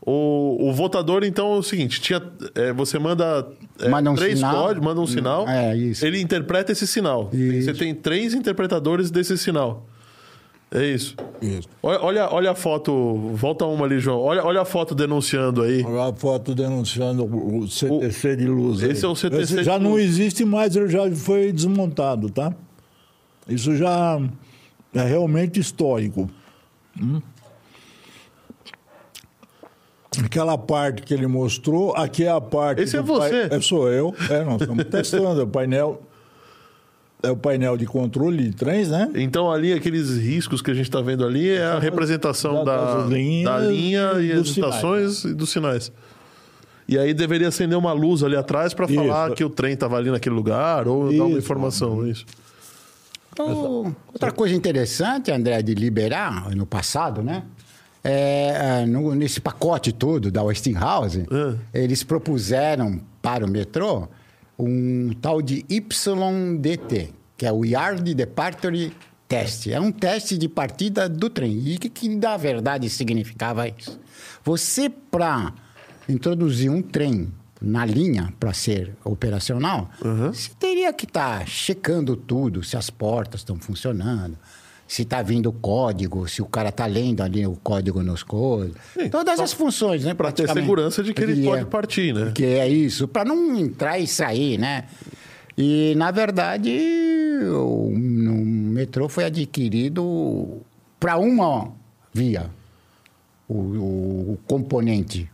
O, o votador, então, é o seguinte: tinha, é, você manda, é, Manda um três sinal. códigos, manda um sinal. É, isso. Ele interpreta esse sinal. Isso. Você tem três interpretadores desse sinal. É isso. Isso. Olha, olha, olha a foto. Volta uma ali, João. Olha, olha a foto denunciando aí. Olha a foto denunciando o CTC de luz. aí. esse é o CTC Esse de já não luz. existe mais, ele já foi desmontado, tá? Isso já é realmente histórico. Hum? Aquela parte que ele mostrou, aqui é a parte. Esse é você? é, sou eu. É, nós estamos <laughs> testando. É o painel. É o painel de controle de trens, né? Então, ali, aqueles riscos que a gente está vendo ali é a representação da- da, das linhas da linha e e as dos sinais. estações e dos sinais. E aí deveria acender uma luz ali atrás para Isso. falar que o trem estava ali naquele lugar ou dar uma Isso. informação. Isso. Então, outra coisa interessante, André, de liberar no passado, né? É, é, no- nesse pacote todo da Westinghouse, eles propuseram para o metrô um tal de YDT, que é o Yard Departure Test. É um teste de partida do trem. E o que, que na verdade significava isso? Você, para introduzir um trem na linha para ser operacional, você teria que estar checando tudo, se as portas estão funcionando, se está vindo código, se o cara está lendo ali o código nos coisas. Sim, Todas as funções, né? Para ter segurança de que ele pode é- partir, né? Que é isso, para não entrar e sair, né? E, na verdade, o, metrô foi adquirido para uma via, o, o- o componente.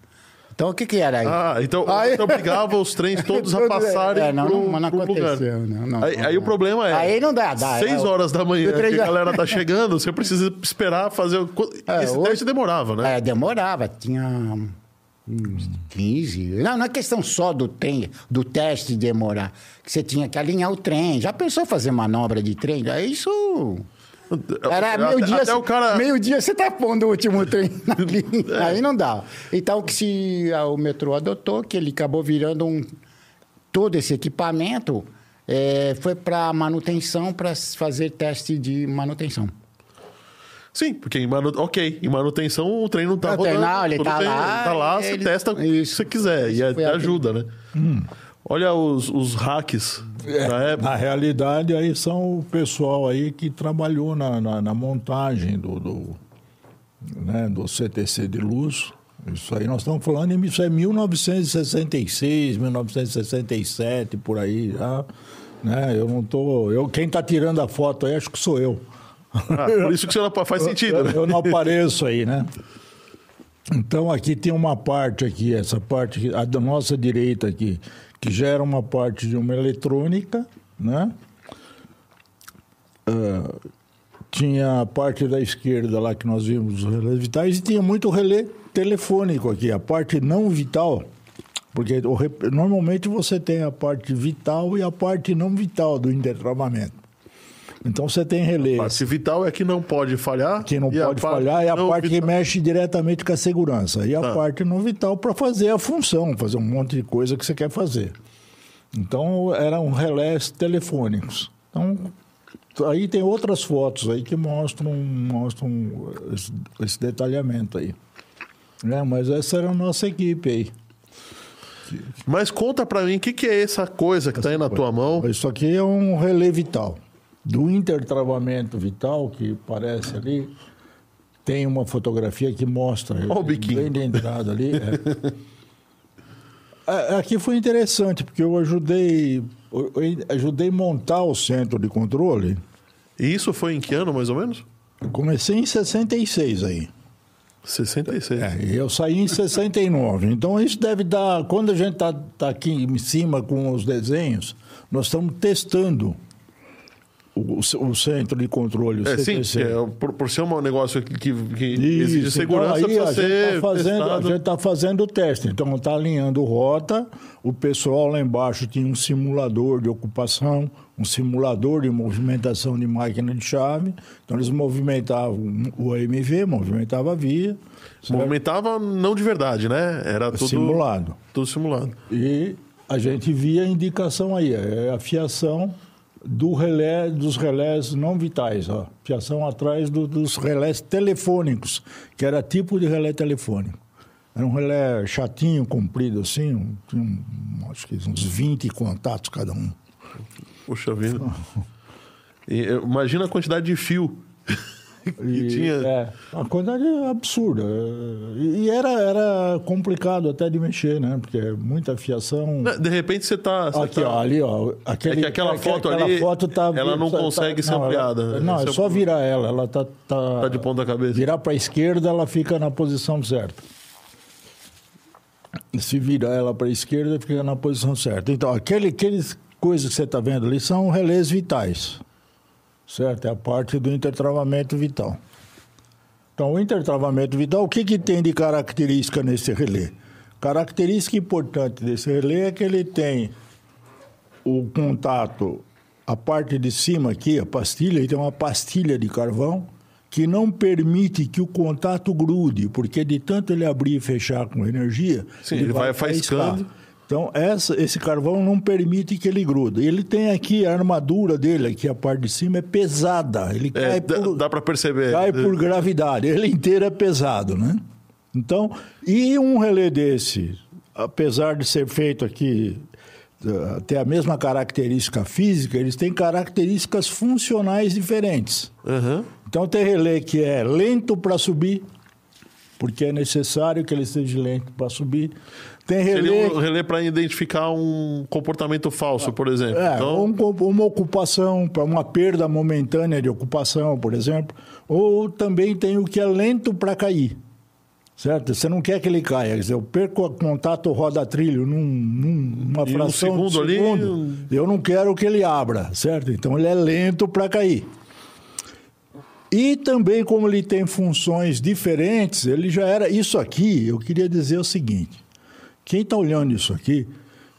Então, o que, que era aí? Ah, então <laughs> Aí- você obrigava os trens todos a <laughs> passarem É, não, pro, não, não pro lugar. não, não, aí, aí o problema é... Aí não dá, dá, Seis é, horas da manhã <laughs> que a galera tá chegando, você precisa esperar fazer... o- É, Esse hoje- teste demorava, né? É, demorava, tinha uns 15. Não, não é questão só do trem, do teste demorar. Que você tinha que alinhar o trem. Já pensou fazer manobra de trem? É isso. Era Até- meio-dia. até o cara- Meio-dia você tá pondo o último <laughs> trem na linha. Aí não dá. Então, o que se, ah, o metrô adotou, que ele acabou virando um. Todo esse equipamento eh, foi para manutenção, para fazer teste de manutenção. Sim, porque em, manu... ok, em manutenção o trem não tá Não tem, rodando. não, ele tá bem, lá, Tá lá, você ele- testa o que Isso. você quiser. E Isso até foi aquele- ajuda, né? Olha os, os hacks da época. Na realidade, aí são o pessoal aí que trabalhou na, na, na montagem do, do, né, do CTC de luz. Isso aí nós estamos falando, isso é 1966, 1967, por aí já. Né? Eu não tô. Eu, quem está tirando a foto aí, acho que sou eu. Ah, por isso que você não faz <laughs> sentido, eu, né? eu não apareço aí, né? Então aqui tem uma parte aqui, essa parte aqui, a da nossa direita aqui, que já era uma parte de uma eletrônica, né? Ah, tinha a parte da esquerda lá que nós vimos os relés vitais e tinha muito relé telefônico aqui, a parte não vital, porque normalmente você tem a parte vital e a parte não vital do intertravamento. Então você tem relés Parte vital é que não pode falhar. que não a pode falhar é a parte que vital- mexe diretamente com a segurança. E a Tá. parte não vital para fazer a função, fazer um monte de coisa que você quer fazer. Então eram relés telefônicos. Então aí tem outras fotos aí que mostram, mostram esse, esse detalhamento aí. Né? Mas essa era a nossa equipe aí. Mas conta pra mim, o que, que é essa coisa que tá aí na tua mão? Isso aqui é um relé vital. Do intertravamento vital, que parece ali, tem uma fotografia que mostra. Ó o biquinho. Bem de entrada ali. é. É, Aqui foi interessante, porque eu ajudei, eu ajudei a montar o centro de controle. E isso foi em que ano, mais ou menos? Eu comecei em 66 aí. 66. É, eu saí em 69. Então isso deve dar. Quando a gente está tá aqui em cima com os desenhos, nós estamos testando o, o centro de controle. O É, sim, é, por, por ser um negócio que, que, que Isso, exige segurança, então, aí a gente está fazendo, a gente tá fazendo o teste. Então está alinhando rota. O pessoal lá embaixo tinha um simulador de ocupação, um simulador de movimentação de máquina de chave. Então eles movimentavam o AMV, movimentavam a via. certo? Movimentava não de verdade, né? Era tudo Simulado. Tudo simulado. E a gente via a indicação aí, é a fiação do relé, dos relés não vitais, ó. Fiação atrás do- dos relés telefônicos, que era tipo de relé telefônico. Era um relé chatinho, comprido assim, um- tinha um, acho que uns 20 contatos cada um. Puxa vida. <laughs> E, eu- imagina a quantidade de fio que E, tinha. É, uma quantidade absurda. É, E era, era complicado até de mexer, né? Porque é muita fiação. De repente você tá. você Aqui, tá- ó, ali, ó. Aquele, É que aquela foto ali, tá- ela não tá- consegue ser não, ela- ampliada. não, é é só virar ela. Ela tá, tá, Tá de ponta cabeça. Virar para a esquerda, ela fica na posição certa. Se virar ela para a esquerda, fica na posição certa. Então, aquele, aqueles coisas que você está vendo ali são relés vitais. Certo? É a parte do intertravamento vital. Então, o intertravamento vital, o que, que tem de característica nesse relé? Característica importante desse relé é que ele tem o contato, a parte de cima aqui, a pastilha, ele tem uma pastilha de carvão que não permite que o contato grude, porque de tanto ele abrir e fechar com energia, Sim, ele vai faiscando. Então, essa, esse carvão não permite que ele grude. Ele tem aqui a armadura dele, aqui a parte de cima é pesada. Ele É, cai dá, por, dá para perceber. cai por gravidade. Ele inteiro é pesado, né? Então, e um relé desse, apesar de ser feito aqui, eh, ter a mesma característica física, eles têm características funcionais diferentes. Aham. Então, tem relé que é lento para subir, porque é necessário que ele seja lento para subir. Tem relé... Seria um relé para identificar um comportamento falso, por exemplo. É, então, um uma ocupação, para uma perda momentânea de ocupação, por exemplo. Ou também tem o que é lento para cair. Certo? Você não quer que ele caia. Quer dizer, eu perco o contato roda-trilho num, num- numa um fração de segundo ali, segundo. um- Eu não quero que ele abra, certo? Então ele é lento para cair. E também, como ele tem funções diferentes, ele já era. Isso aqui, eu queria dizer o seguinte: quem está olhando isso aqui,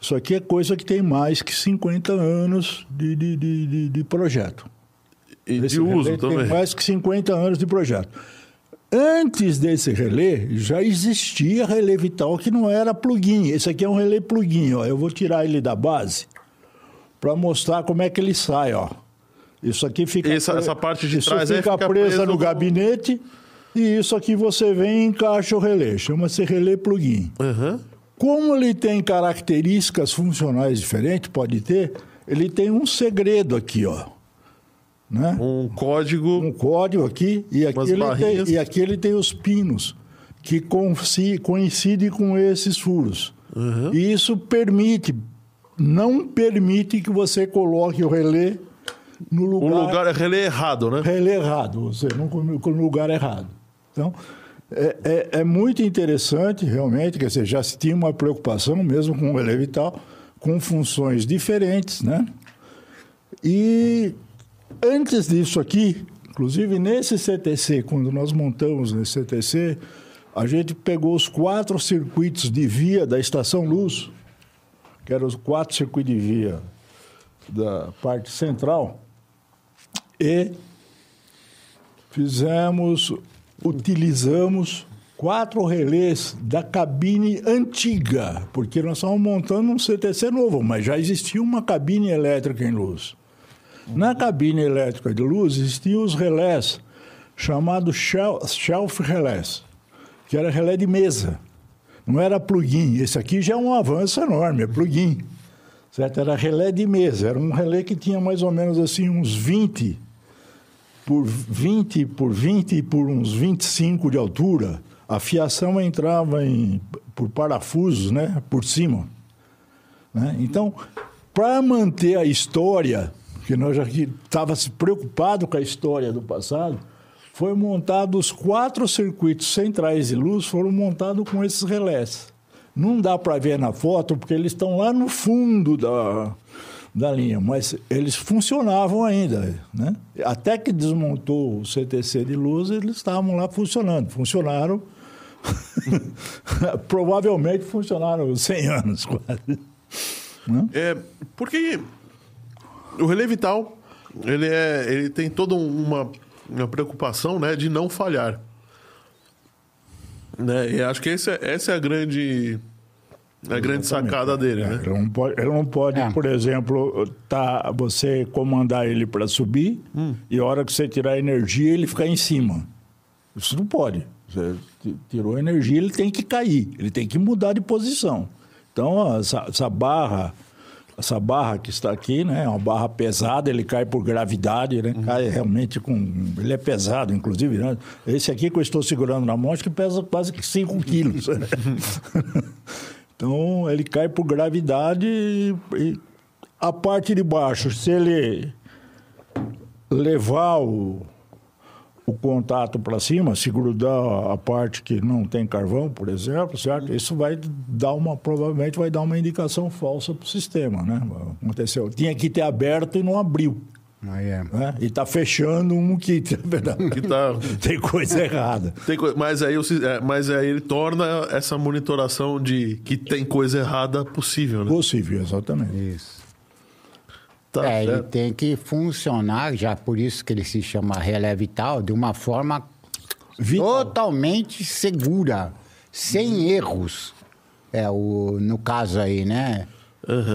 isso aqui é coisa que tem mais que 50 anos de, de, de, de- de projeto. e Esse de uso também. Tem mais que 50 anos de projeto. Antes desse relé, já existia relé vital que não era plugin. Esse aqui é um relé plugin. Ó. Eu vou tirar ele da base para mostrar como é que ele sai. Ó. Isso aqui fica. Essa- essa parte de isso trás fica, fica presa preso no gabinete. E isso aqui você vem e encaixa o relé. Chama-se relé plugin. Aham. Como ele tem características funcionais diferentes, pode ter, ele tem um segredo aqui, ó. Né? Um código. Um código aqui e aqui, ele tem, e aqui ele tem os pinos que coincidem com esses furos. E isso permite, não permite que você coloque o relé no O lugar, lugar é relé errado, né? relé errado, você não no lugar errado. Então, é, é, é muito interessante, realmente, quer dizer, já se tinha uma preocupação, mesmo com o relé vital, com funções diferentes, né? E antes disso aqui, inclusive nesse CTC, quando nós montamos nesse CTC, a gente pegou os quatro circuitos de via da Estação Luz, que eram os quatro circuitos de via da parte central, e fizemos, utilizamos quatro relés da cabine antiga, porque nós estávamos montando um CTC novo, mas já existia uma cabine elétrica em luz. Na cabine elétrica de luz existiam os relés chamados shel- shelf relés, que era relé de mesa. Não era plugin. Esse aqui já é um avanço enorme, é plugin. Era relé de mesa. Era um relé que tinha mais ou menos assim uns 20 por 20 por 20 por uns 25 de altura. A fiação entrava em, por parafusos, né? Por cima. né? Então, para manter a história, que nós já estava se preocupado com a história do passado, foi montado os quatro circuitos centrais de luz foram montados com esses relés. Não dá para ver na foto porque eles estão lá no fundo da, da linha, mas eles funcionavam ainda, né? Até que desmontou o CTC de luz, eles estavam lá funcionando, funcionaram. <laughs> Provavelmente funcionaram 100 anos quase. É, porque o relé vital, ele, é, ele tem toda uma, uma preocupação né, de não falhar. Né? E acho que é- essa é a grande, a grande sacada dele, né? Ele não pode, ele não pode, É. por exemplo, tá, você comandar ele para subir e a hora que você tirar a energia, ele ficar em cima. Isso não pode. Você ti- tirou a energia, ele tem que cair, ele tem que mudar de posição. Então, ó, essa, essa barra, essa barra que está aqui, né, é uma barra pesada, ele cai por gravidade, né, cai realmente com, ele é pesado, inclusive, né? Esse aqui que eu estou segurando na mão, acho que pesa quase que 5 quilos. <laughs> Então, ele cai por gravidade e, e a parte de baixo, se ele levar o, o contato para cima, se grudar a parte que não tem carvão, por exemplo, certo? Isso vai dar uma, provavelmente vai dar uma indicação falsa para o sistema, né? Aconteceu. Tinha que ter aberto e não abriu. Aí é. né? E está fechando um que, <laughs> na verdade, Que tá... tem coisa errada. Tem coi- mas, aí, é, mas aí ele torna essa monitoração de que tem coisa errada possível, né? Possível, exatamente. Isso. Tá é, ele tem que funcionar, já por isso que ele se chama relé vital, de uma forma Vital. totalmente segura, sem erros. É, o, no caso aí, né?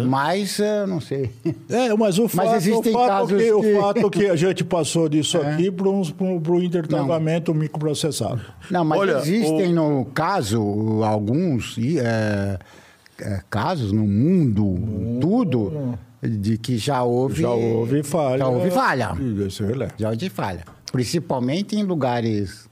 Mas, eu não sei. É, mas o fato, existem o fato, casos que, o que- É. fato que a gente passou disso <laughs> aqui para o intertravamento microprocessado. Não, mas Olha, existem, no caso, alguns e, é, é, casos no mundo, tudo, de que já houve... Já houve falha. Já houve falha. Relé. Já houve falha. Principalmente em lugares...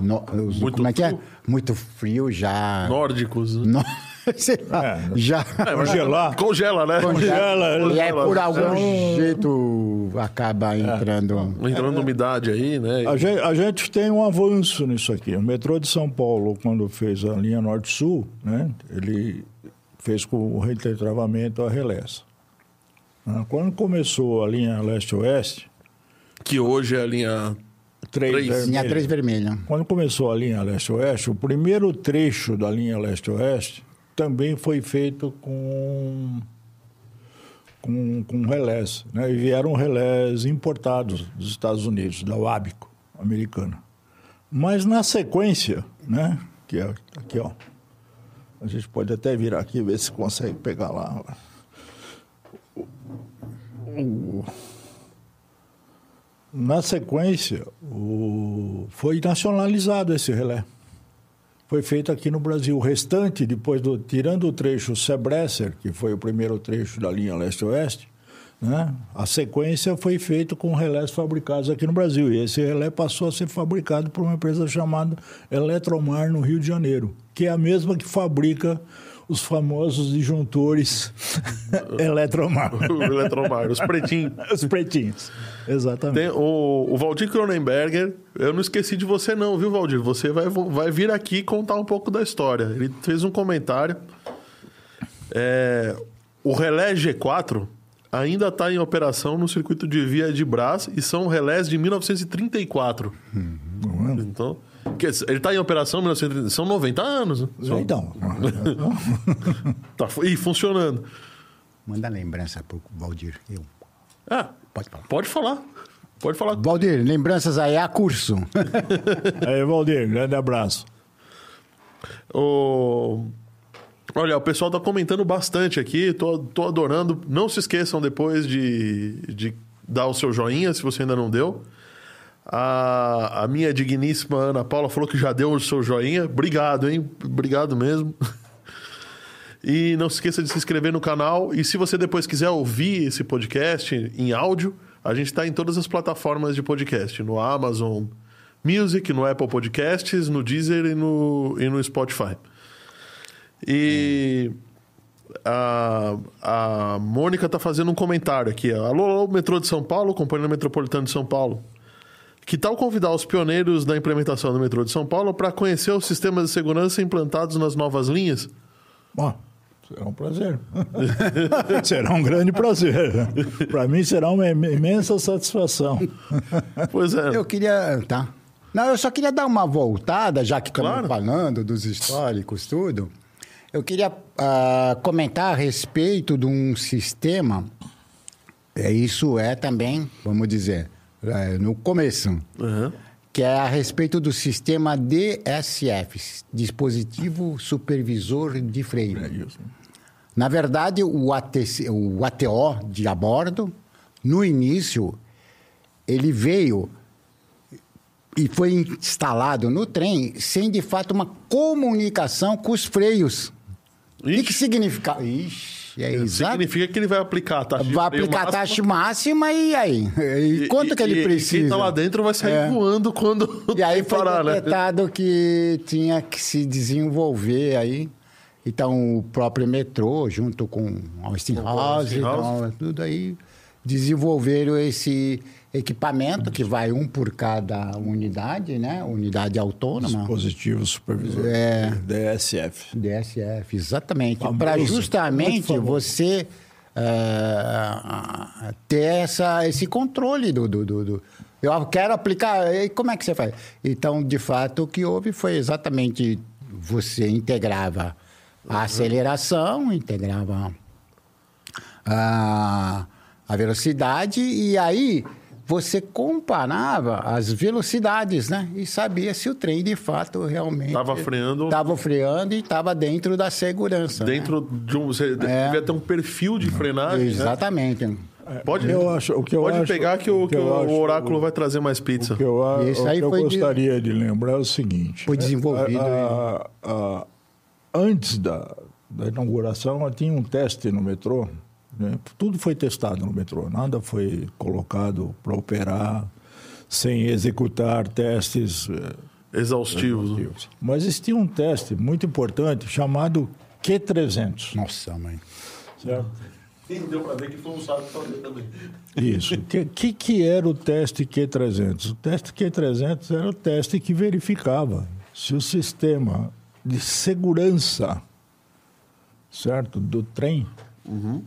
no- Muito como é que é? frio. Muito frio já... Nórdicos. né? No- <laughs> sei lá, É. já... Congelar. Congela, né? Congela, E aí, por algum Então- jeito, acaba entrando... Entrando umidade aí, né? A gente, a gente tem um avanço nisso aqui. O metrô de São Paulo, quando fez a linha Norte-Sul, né, ele fez com o retravamento a relés. Ah, Quando começou a linha Leste-Oeste, Que hoje é a linha. três Três. vermelhas. Linha 3 vermelha. Quando começou a linha Leste-Oeste, o primeiro trecho da linha Leste-Oeste também foi feito com, com, com relés. Né? E vieram relés importados dos Estados Unidos, da Wabico, americana. Mas na sequência, né? que é aqui, ó. A gente pode até virar aqui e ver se consegue pegar lá. Na sequência, o- foi nacionalizado esse relé. Foi feito aqui no Brasil. O restante, depois do tirando o trecho Sebresser, que foi o primeiro trecho da linha leste-oeste, né? a sequência foi feita com relés fabricados aqui no Brasil. E esse relé passou a ser fabricado por uma empresa chamada Eletromar, no Rio de Janeiro, que é a mesma que fabrica os famosos disjuntores <laughs> Eletromar. <laughs> Eletromar, os pretinhos. <laughs> Os pretinhos. Exatamente. Tem o, o Valdir Cronenberger, eu não esqueci de você não, viu, Valdir? Você vai, vai vir aqui contar um pouco da história. Ele fez um comentário. É, o relé G4 ainda está em operação no circuito de via de Brás e são relés de 1934. Então, que- ele está em operação em 1930, são 90 anos. né? Só- Então, <laughs> Tá, e funcionando. Manda lembrança pro Valdir. Eu. Ah, Pode falar. pode falar. Pode falar. Valdir, lembranças aí a curso. <laughs> aí, Valdir, grande abraço. O... Olha, o pessoal tá comentando bastante aqui, tô, tô adorando. Não se esqueçam depois de, de dar o seu joinha, se você ainda não deu. A, a minha digníssima Ana Paula falou que já deu o seu joinha. Obrigado, hein? Obrigado mesmo. <laughs> E não se esqueça de se inscrever no canal. E se você depois quiser ouvir esse podcast em áudio, a gente está em todas as plataformas de podcast: no Amazon Music, no Apple Podcasts, no Deezer e no, e no Spotify. E a, a Mônica está fazendo um comentário aqui. Alô, alô, metrô de São Paulo, Companhia Metropolitana de São Paulo. Que tal convidar os pioneiros da implementação do metrô de São Paulo para conhecer os sistemas de segurança implantados nas novas linhas? Bom, será um prazer. <laughs> será um grande prazer. Para mim será uma im- imensa satisfação. Pois é. Eu queria. Tá. Não, eu só queria dar uma voltada, já que estamos Claro. falando dos históricos, tudo. Eu queria ah, comentar a respeito de um sistema. É, isso é também, vamos dizer, é, no começo. Uhum. que é a respeito do sistema DSF, Dispositivo Supervisor de Freio. Na verdade, o, ATC, o ATO de a bordo, no início, ele veio e foi instalado no trem sem, de fato, uma comunicação com os freios. O que, que significa? Ixi, é exato. Significa que ele vai aplicar a taxa Vai aplicar a taxa máxima e aí? E, quanto que ele e- precisa? E quem tá lá dentro vai sair É. voando quando E aí foi parar, né? decretado que tinha que se desenvolver aí. Então, o próprio metrô, junto com a Westinghouse, Westinghouse. então, tudo aí, desenvolveram esse equipamento que vai um por cada unidade, né? Unidade autônoma. Dispositivo supervisor. É. DSF. DSF, exatamente. Para justamente você é, ter essa, esse controle do, do, do, do- Eu quero aplicar. E como é que você faz? Então, de fato, o que houve foi exatamente você integrava a aceleração, integrava a, a velocidade e aí você comparava as velocidades, né? E sabia se o trem de fato realmente Tava freando- estava freando e estava dentro da segurança. né? Dentro de um. Você É. devia ter um perfil de frenagem. né? Exatamente. Pode, Eu acho- o que eu pode acho- pegar que o, o que que eu o acho- oráculo vai trazer mais pizza. O que eu, a- Isso o aí que eu foi de- gostaria de lembrar é o seguinte. Foi desenvolvido a- a- a- antes da, da inauguração, tinha um teste no metrô. Né? Tudo foi testado no metrô. Nada foi colocado para operar sem executar testes eh, Exaustivos. né? exaustivos. Mas existia um teste muito importante chamado Q300. Nossa, mãe. Certo? Deu pra ver que foi um sábio também. Isso. O que, que, que era o teste Q300? O teste Q300 era o teste que verificava se o sistema de segurança certo, do trem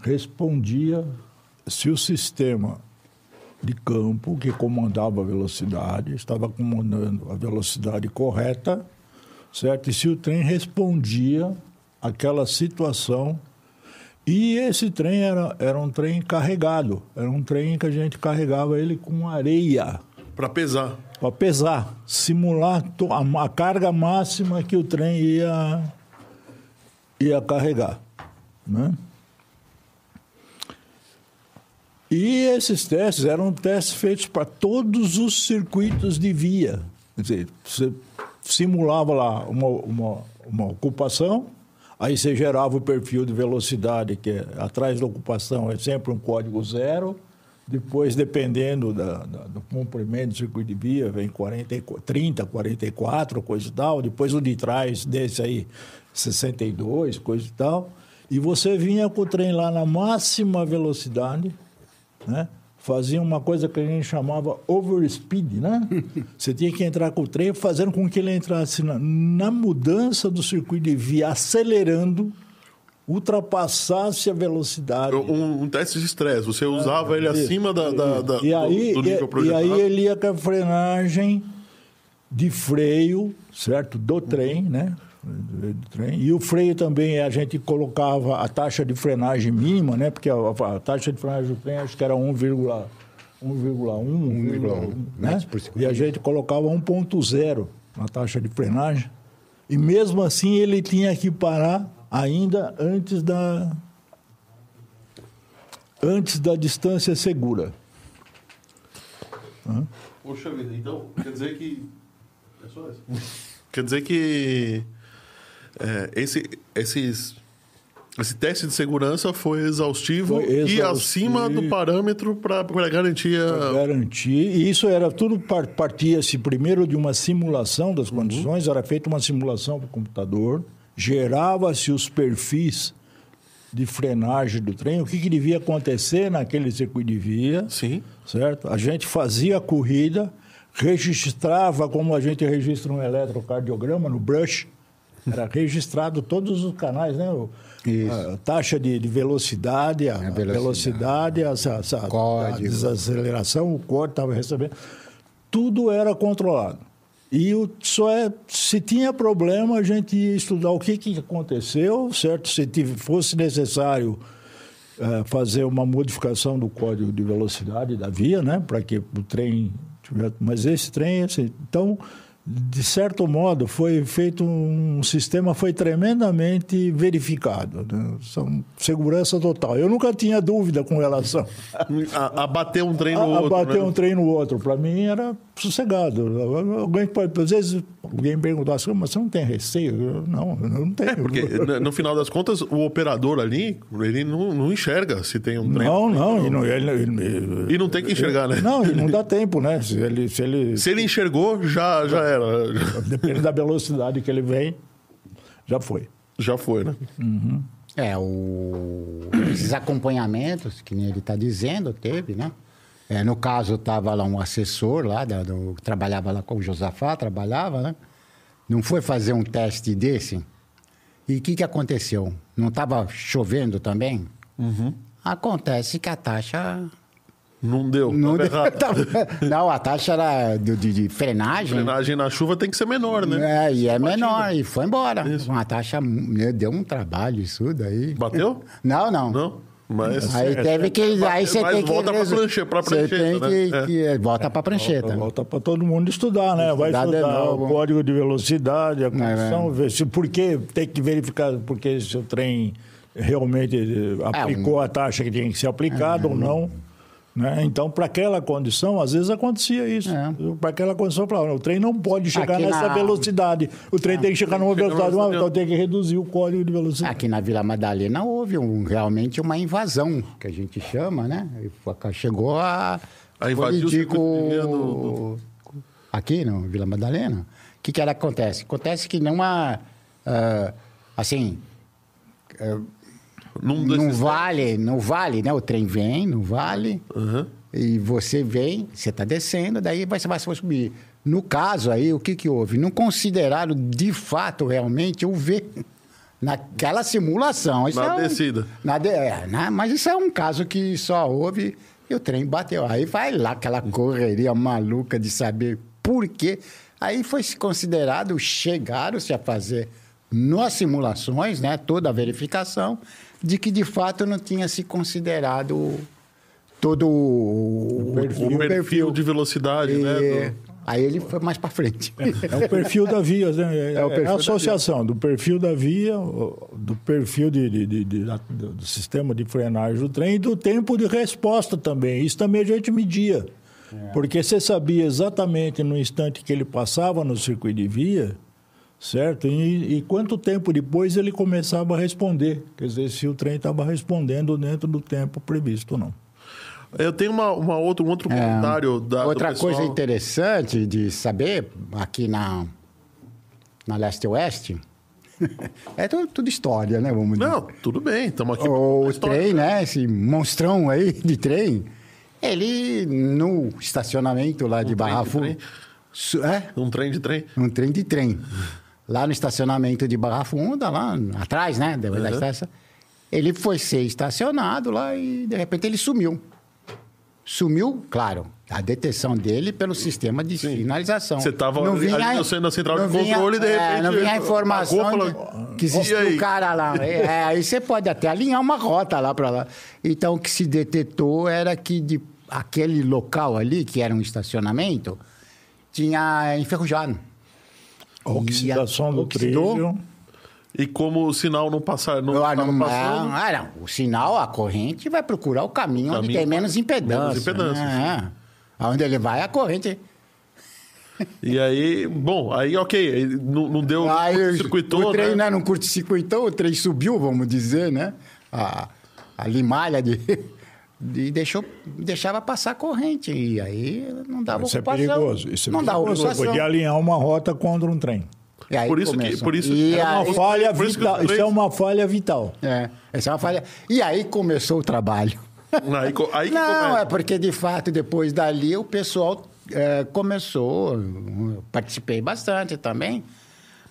respondia se o sistema de campo que comandava a velocidade estava comandando a velocidade correta, certo? E se o trem respondia àquela situação e esse trem era, era um trem carregado, era um trem que a gente carregava ele com areia Pra pesar. para pesar, simular a, a carga máxima que o trem ia, ia carregar. Né? E esses testes eram testes feitos para todos os circuitos de via. Quer dizer, você simulava lá uma, uma, uma ocupação, aí você gerava o perfil de velocidade, que é, atrás da ocupação é sempre um código zero. Depois, dependendo da, da- do comprimento do circuito de via, vem 40, e qu- 30, 44, coisa e tal. Depois o de trás desse aí, 62, coisa e tal. E você vinha com o trem lá na máxima velocidade, né? Fazia uma coisa que a gente chamava overspeed, né? <laughs> Você tinha que entrar com o trem fazendo com que ele entrasse na, na mudança do circuito de via, acelerando, ultrapassasse a velocidade. Um, um teste de estresse. Você usava ele Isso. acima da, da- da- e aí, do, do nível e, e projetado. aí ele ia com a frenagem de freio, certo? Do trem, né? Do trem. E o freio também a gente colocava a taxa de frenagem mínima, né? Porque a, a taxa de frenagem do trem acho que era 1,1, 1,1, né? segundo. E a gente colocava 1,0 na taxa de frenagem. E mesmo assim ele tinha que parar ainda antes da antes da distância segura. Poxa vida, então quer dizer que. É só isso. Quer dizer que é, esse, esses, esse teste de segurança foi exaustivo, Foi e exaustivo. acima do parâmetro para garantir a. Garantir. E isso era tudo par- partia-se primeiro de uma simulação das condições, era feita uma simulação para o computador, gerava-se os perfis de frenagem do trem, o que, que devia acontecer naquele circuito de via, Sim. certo? A gente fazia a corrida, registrava como a gente registra um eletrocardiograma no brush, era registrado todos os canais, né? O-. A taxa de, de velocidade, a, a velocidade. a, a, a, Código. a desaceleração, o código estava recebendo. Tudo era controlado. E o, só é, se tinha problema, a gente ia estudar o que, que aconteceu, certo? Se tive, fosse necessário eh, fazer uma modificação do código de velocidade da via, né? Para que o trem tivesse. Mas esse trem, assim, então, de certo modo, foi feito um sistema, foi tremendamente verificado. Né? São segurança total. Eu nunca tinha dúvida com relação <laughs> A, a bater um trem no a, a outro. bater né? um trem no outro. Para mim era sossegado. Alguém pode, às vezes, alguém perguntar assim, mas você não tem receio? Eu, não, eu não tenho. É, porque no- no final das contas, o operador ali, ele não, não enxerga se tem um trem. Não, não, e não, ele, ele- E não tem que enxergar, né? Não, e não dá tempo, né? Se ele, se ele Se ele enxergou, já, já era. depende da velocidade que ele vem, já foi. Já foi, né? É, o... esses acompanhamentos, que nem ele está dizendo, teve, né? É, no caso, estava lá um assessor lá, da- do, trabalhava lá com o Josafá, trabalhava, né? Não foi fazer um teste desse? E o que, que aconteceu? Não estava chovendo também? Acontece que a taxa. Não deu. Não, deu- <laughs> errado. não a taxa era de, de- de frenagem. Frenagem na chuva tem que ser menor, né? É, e é Batida. menor, e foi embora. Isso. Uma taxa. Deu um trabalho isso daí. Bateu? Não, não. Não. Mas. Aí teve que. Aí você tem que. volta pra resu- pranche- pra Você prancheta, tem que. né? É. que- volta pra prancheta. Volta para todo mundo estudar, né? Vai Estudar o código de velocidade, a É, condição, ver se por que tem que verificar porque se o trem realmente eh, aplicou a taxa que tinha que ser aplicada ou não. Né? Então, para aquela condição, às vezes acontecia isso. É. Para aquela condição, falava, o trem não pode chegar Aqui nessa na- velocidade. O trem tem que chegar numa velocidade, uma- então tem que reduzir o código de velocidade. Aqui na Vila Madalena houve um- realmente uma invasão, que a gente chama, né? Chegou a. A invadir político- do- Aqui, no Vila Madalena. O que, que era acontece? Acontece que numa. ah, assim. Num Não vale, não vale, né? O trem vem, não vale. Aham. E você vem, você está descendo, daí você vai, você vai subir. No caso aí, o que, que houve? Não consideraram de fato realmente o V naquela simulação. Isso Na é um- descida. na de- é, né? Mas isso é um caso que só houve e o trem bateu. Aí vai lá aquela correria maluca de saber por quê. Aí foi se considerado, chegaram-se a fazer nas simulações, né, toda a verificação, de que de fato não tinha se considerado todo o, O perfil, de velocidade, E né? do- Aí ele foi mais para frente. É o perfil da via, né? É, <laughs> É o perfil a associação do perfil da via, o- do perfil de, de- de- de- da- do, do sistema de frenagem do trem e do tempo de resposta também. Isso também a gente media. Porque você sabia exatamente no instante que ele passava no circuito de via, certo? E, e quanto tempo depois ele começava a responder. Quer dizer, se o trem estava respondendo dentro do tempo previsto ou não. Eu tenho uma, uma outra, um outro comentário da. Outra coisa interessante de saber, aqui na, na leste-oeste, <laughs> é tudo, tudo história, né? Vamos dizer. Não, tudo bem, estamos aqui. O trem, né? Esse monstrão aí de trem, ele no estacionamento lá de Um trem Barra de Funda. É, Um trem de trem. um trem de trem. Lá no estacionamento de Barra Funda, lá atrás, né? Da, da Uhum. estação. Ele foi ser estacionado lá e de repente ele sumiu. Sumiu, claro, a detecção dele pelo sistema de sinalização. Você tava Não ali vinha- no- na central de controle e de é, repente não vinha a informação falou, de- que existia um cara lá. <laughs> É, aí você pode até alinhar uma rota lá para lá. Então, o que se detectou era que de, aquele local ali, que era um estacionamento, tinha enferrujado. A oxidação do oxidou. trilho. E como o sinal não passar, não Ah, não, passando. ah, não. O sinal, a corrente vai procurar o caminho, onde Caminho tem menos impedância. menos impedância, né? Aonde ele vai, a corrente. E aí, bom, aí ok, não, não deu Aí, circuitou, o trem né? né, não curto-circuitou, o trem subiu, vamos dizer, né? A, a limalha de, de deixou, deixava passar a corrente. E aí não dava Isso é ocupação. perigoso. Isso é não dava perigoso. ocupação. Podia alinhar uma rota contra um trem. E aí Por isso que- começou. por isso- E É aí- uma falha por isso que vital. Isso é trens- uma falha vital. É, essa é uma falha. E aí começou o trabalho. Aí, aí que Não, começa. é porque de fato depois dali o pessoal é, começou, participei bastante também,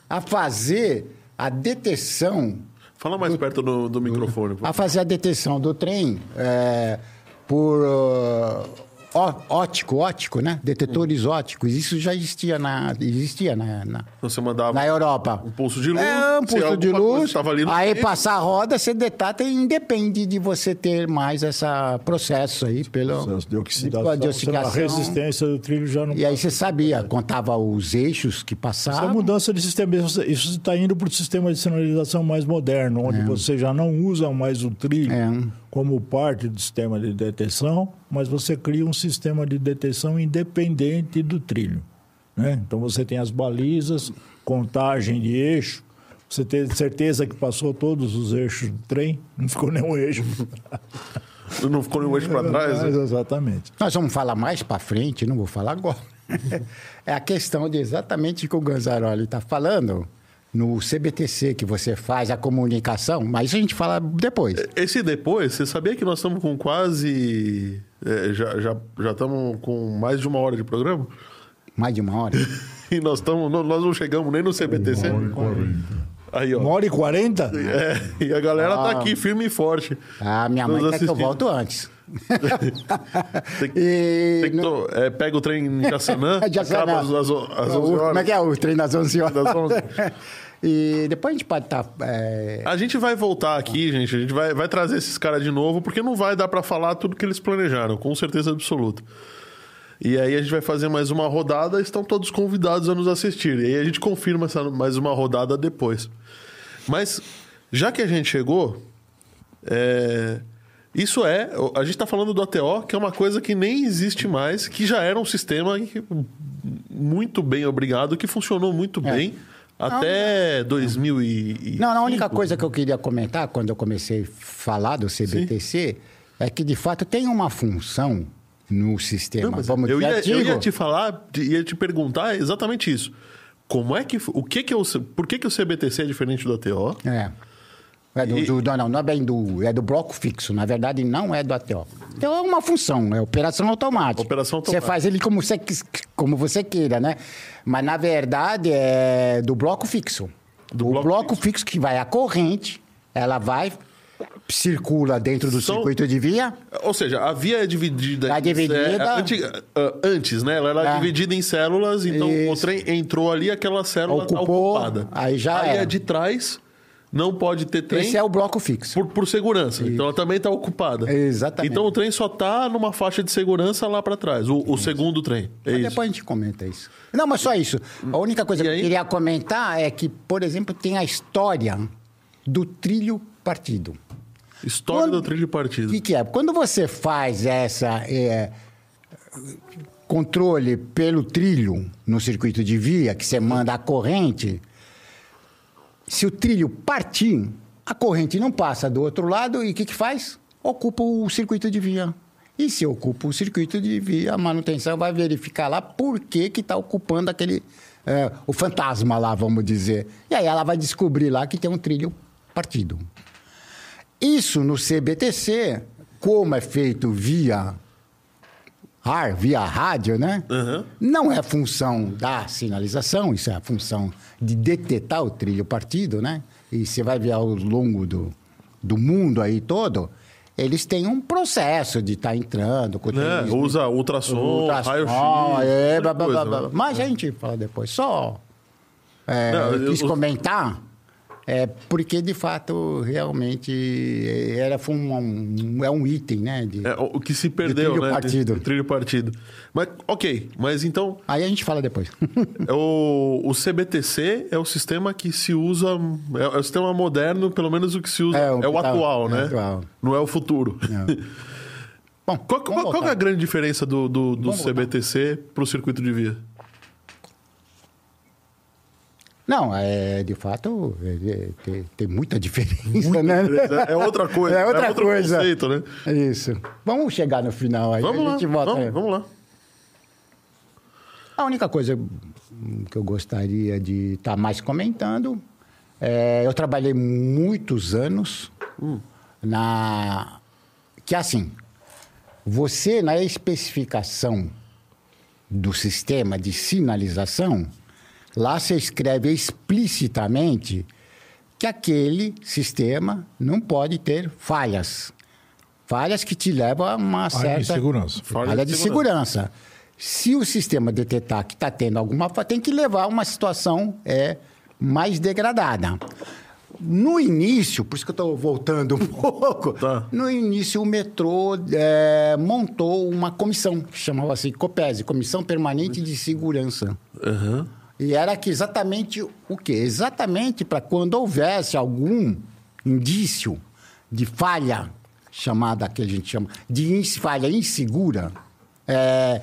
a fazer a detecção, Fala mais perto do, do microfone. a fazer a detecção do trem é, por uh, ó- ótico, ótico, né? Detetores óticos. Isso já existia na, existia na, na, Então você mandava na Europa. um pulso de luz. É, um pulso de luz. aí meio, passar a roda, você detata e independe de você ter mais esse processo aí pelo Processo de oxidação, de a oxidação. resistência do trilho já não E aí você sabia, contava os eixos que Isso é passavam. mudança de sistema. Isso isso está indo para o sistema de sinalização mais moderno, onde você já não usa mais o trilho É. como parte do sistema de detecção, mas você cria um sistema de detecção independente do trilho. Né? Então você tem as balizas, contagem de eixo, você tem certeza que passou todos os eixos do trem, não ficou nenhum eixo. Não ficou nenhum eixo para trás. Né? Exatamente. Nós vamos falar mais para frente, não vou falar agora. <laughs> é a questão de exatamente o que o Ganzaroli está falando no CBTC, que você faz a comunicação, mas isso a gente fala depois. Esse depois, você sabia que nós estamos com quase. é, já, já, já estamos com mais de uma hora de programa? Mais de uma hora. <laughs> E nós, estamos, não- nós não chegamos nem no CBTC. Uma hora e quarenta. Aí, ó. Uma hora e quarenta? É, e a galera tá aqui firme e forte. Ah, minha mãe quer que eu volto antes. <laughs> Tem, E tem que no- to- é, pega o trem em Jaçanã, <laughs> Jaçanã. acaba às, às, às 11 O- Como é horas. que é o trem das 11 horas? Das 11. E depois a gente pode estar... é, A gente vai voltar aqui, gente. A gente vai, vai trazer esses caras de novo, porque não vai dar pra falar tudo que eles planejaram, com certeza absoluta. E aí a gente vai fazer mais uma rodada, estão todos convidados a nos assistir. E aí a gente confirma essa mais uma rodada depois. Mas, já que a gente chegou, é, isso é. A gente tá falando do ATO, que é uma coisa que nem existe mais, que já era um sistema muito bem obrigado, que funcionou muito bem até 2000 Não, a única coisa que eu queria comentar quando eu comecei a falar do CBTC é que, de fato, tem uma função no sistema, Não, vamos eu, dizer, ia, eu antigo. ia te falar, ia te perguntar exatamente isso. Como é que. O que que é o, por que, que o CBTC é diferente do ATO? É. É do, E- do- não, não é bem do. É do bloco fixo. Na verdade, não é do ATO. Então é uma função, é operação automática. Operação Você automática. faz ele como você, como você queira, né? Mas na verdade é do bloco fixo. Do o bloco bloco, fixo. que vai a corrente, ela vai, circula dentro do São- circuito de via. Ou seja, a via é dividida. Tá dividida. é, antiga- ah, antes, né? Ela era É. dividida em células, então o Isso. trem entrou ali, aquela célula tá Ocupou, ocupada. aí já Aí a de trás não pode ter trem. Esse é o bloco fixo. Por, por segurança. Então ela também está ocupada. Exatamente. Então o trem só tá numa faixa de segurança lá para trás. O, o segundo trem. É Mas isso. Depois a gente comenta isso. Não, mas só isso. A única coisa que eu queria comentar é que, por exemplo, tem a história do trilho partido. História Quando- do trilho de O partido. que, que é? Quando você faz essa é, controle pelo trilho no circuito de via, que você manda a corrente, se o trilho partir, a corrente não passa do outro lado e o que, que faz? Ocupa o circuito de via. E se ocupa o circuito de via, a manutenção vai verificar lá por que está ocupando aquele. é, o fantasma lá, vamos dizer. E aí ela vai descobrir lá que tem um trilho partido. Isso no CBTC, como é feito via ar, via rádio, né? Aham. Não é função da sinalização, isso é a função de detectar o trilho partido, né? E você vai ver ao longo do, do mundo aí todo, eles têm um processo de estar entrando com o Né? trilho- Usa ultrassom, ultrassom, raio-x. é, né? Mas a gente fala depois. Só é, Não, eu- quis eu- comentar é, porque, de fato, realmente era, foi um, um- é um item, né? de- É, o que se perdeu, trilho né? partido. De- de trilho partido. Mas, ok, mas então, Aí a gente fala depois. <laughs> é o, o CBTC é o sistema que se usa. É, é o sistema moderno, pelo menos o que se usa. É, É o o, que tá- atual, é né? atual. Não é o futuro. <laughs> Bom, Qual, qual- qual é a grande diferença do, do, do. CBTC para o circuito de via? Não, é, de fato, é, é, tem, tem muita <laughs> diferença, né? É outra coisa. <laughs> É outra outro coisa. conceito, né? Isso. Vamos chegar no final aí. Vamos a lá, gente volta. vamos, vamos lá. A única coisa hum, que eu gostaria de estar mais comentando é, eu trabalhei muitos anos na que assim, você na especificação do sistema de sinalização, lá você escreve explicitamente que aquele sistema não pode ter falhas. Falhas que te levam a uma Falha de certa segurança. falha, de segurança. Se o sistema detectar que está tendo alguma falha, tem que levar a uma situação é, mais degradada. No início, por isso que eu estou voltando um <laughs> pouco, Tá. no início o metrô é, montou uma comissão, que chamava assim COPESE, Comissão Permanente de Segurança. Aham. E era que exatamente o quê? Exatamente para quando houvesse algum indício de falha, chamada que a gente chama de falha insegura, é,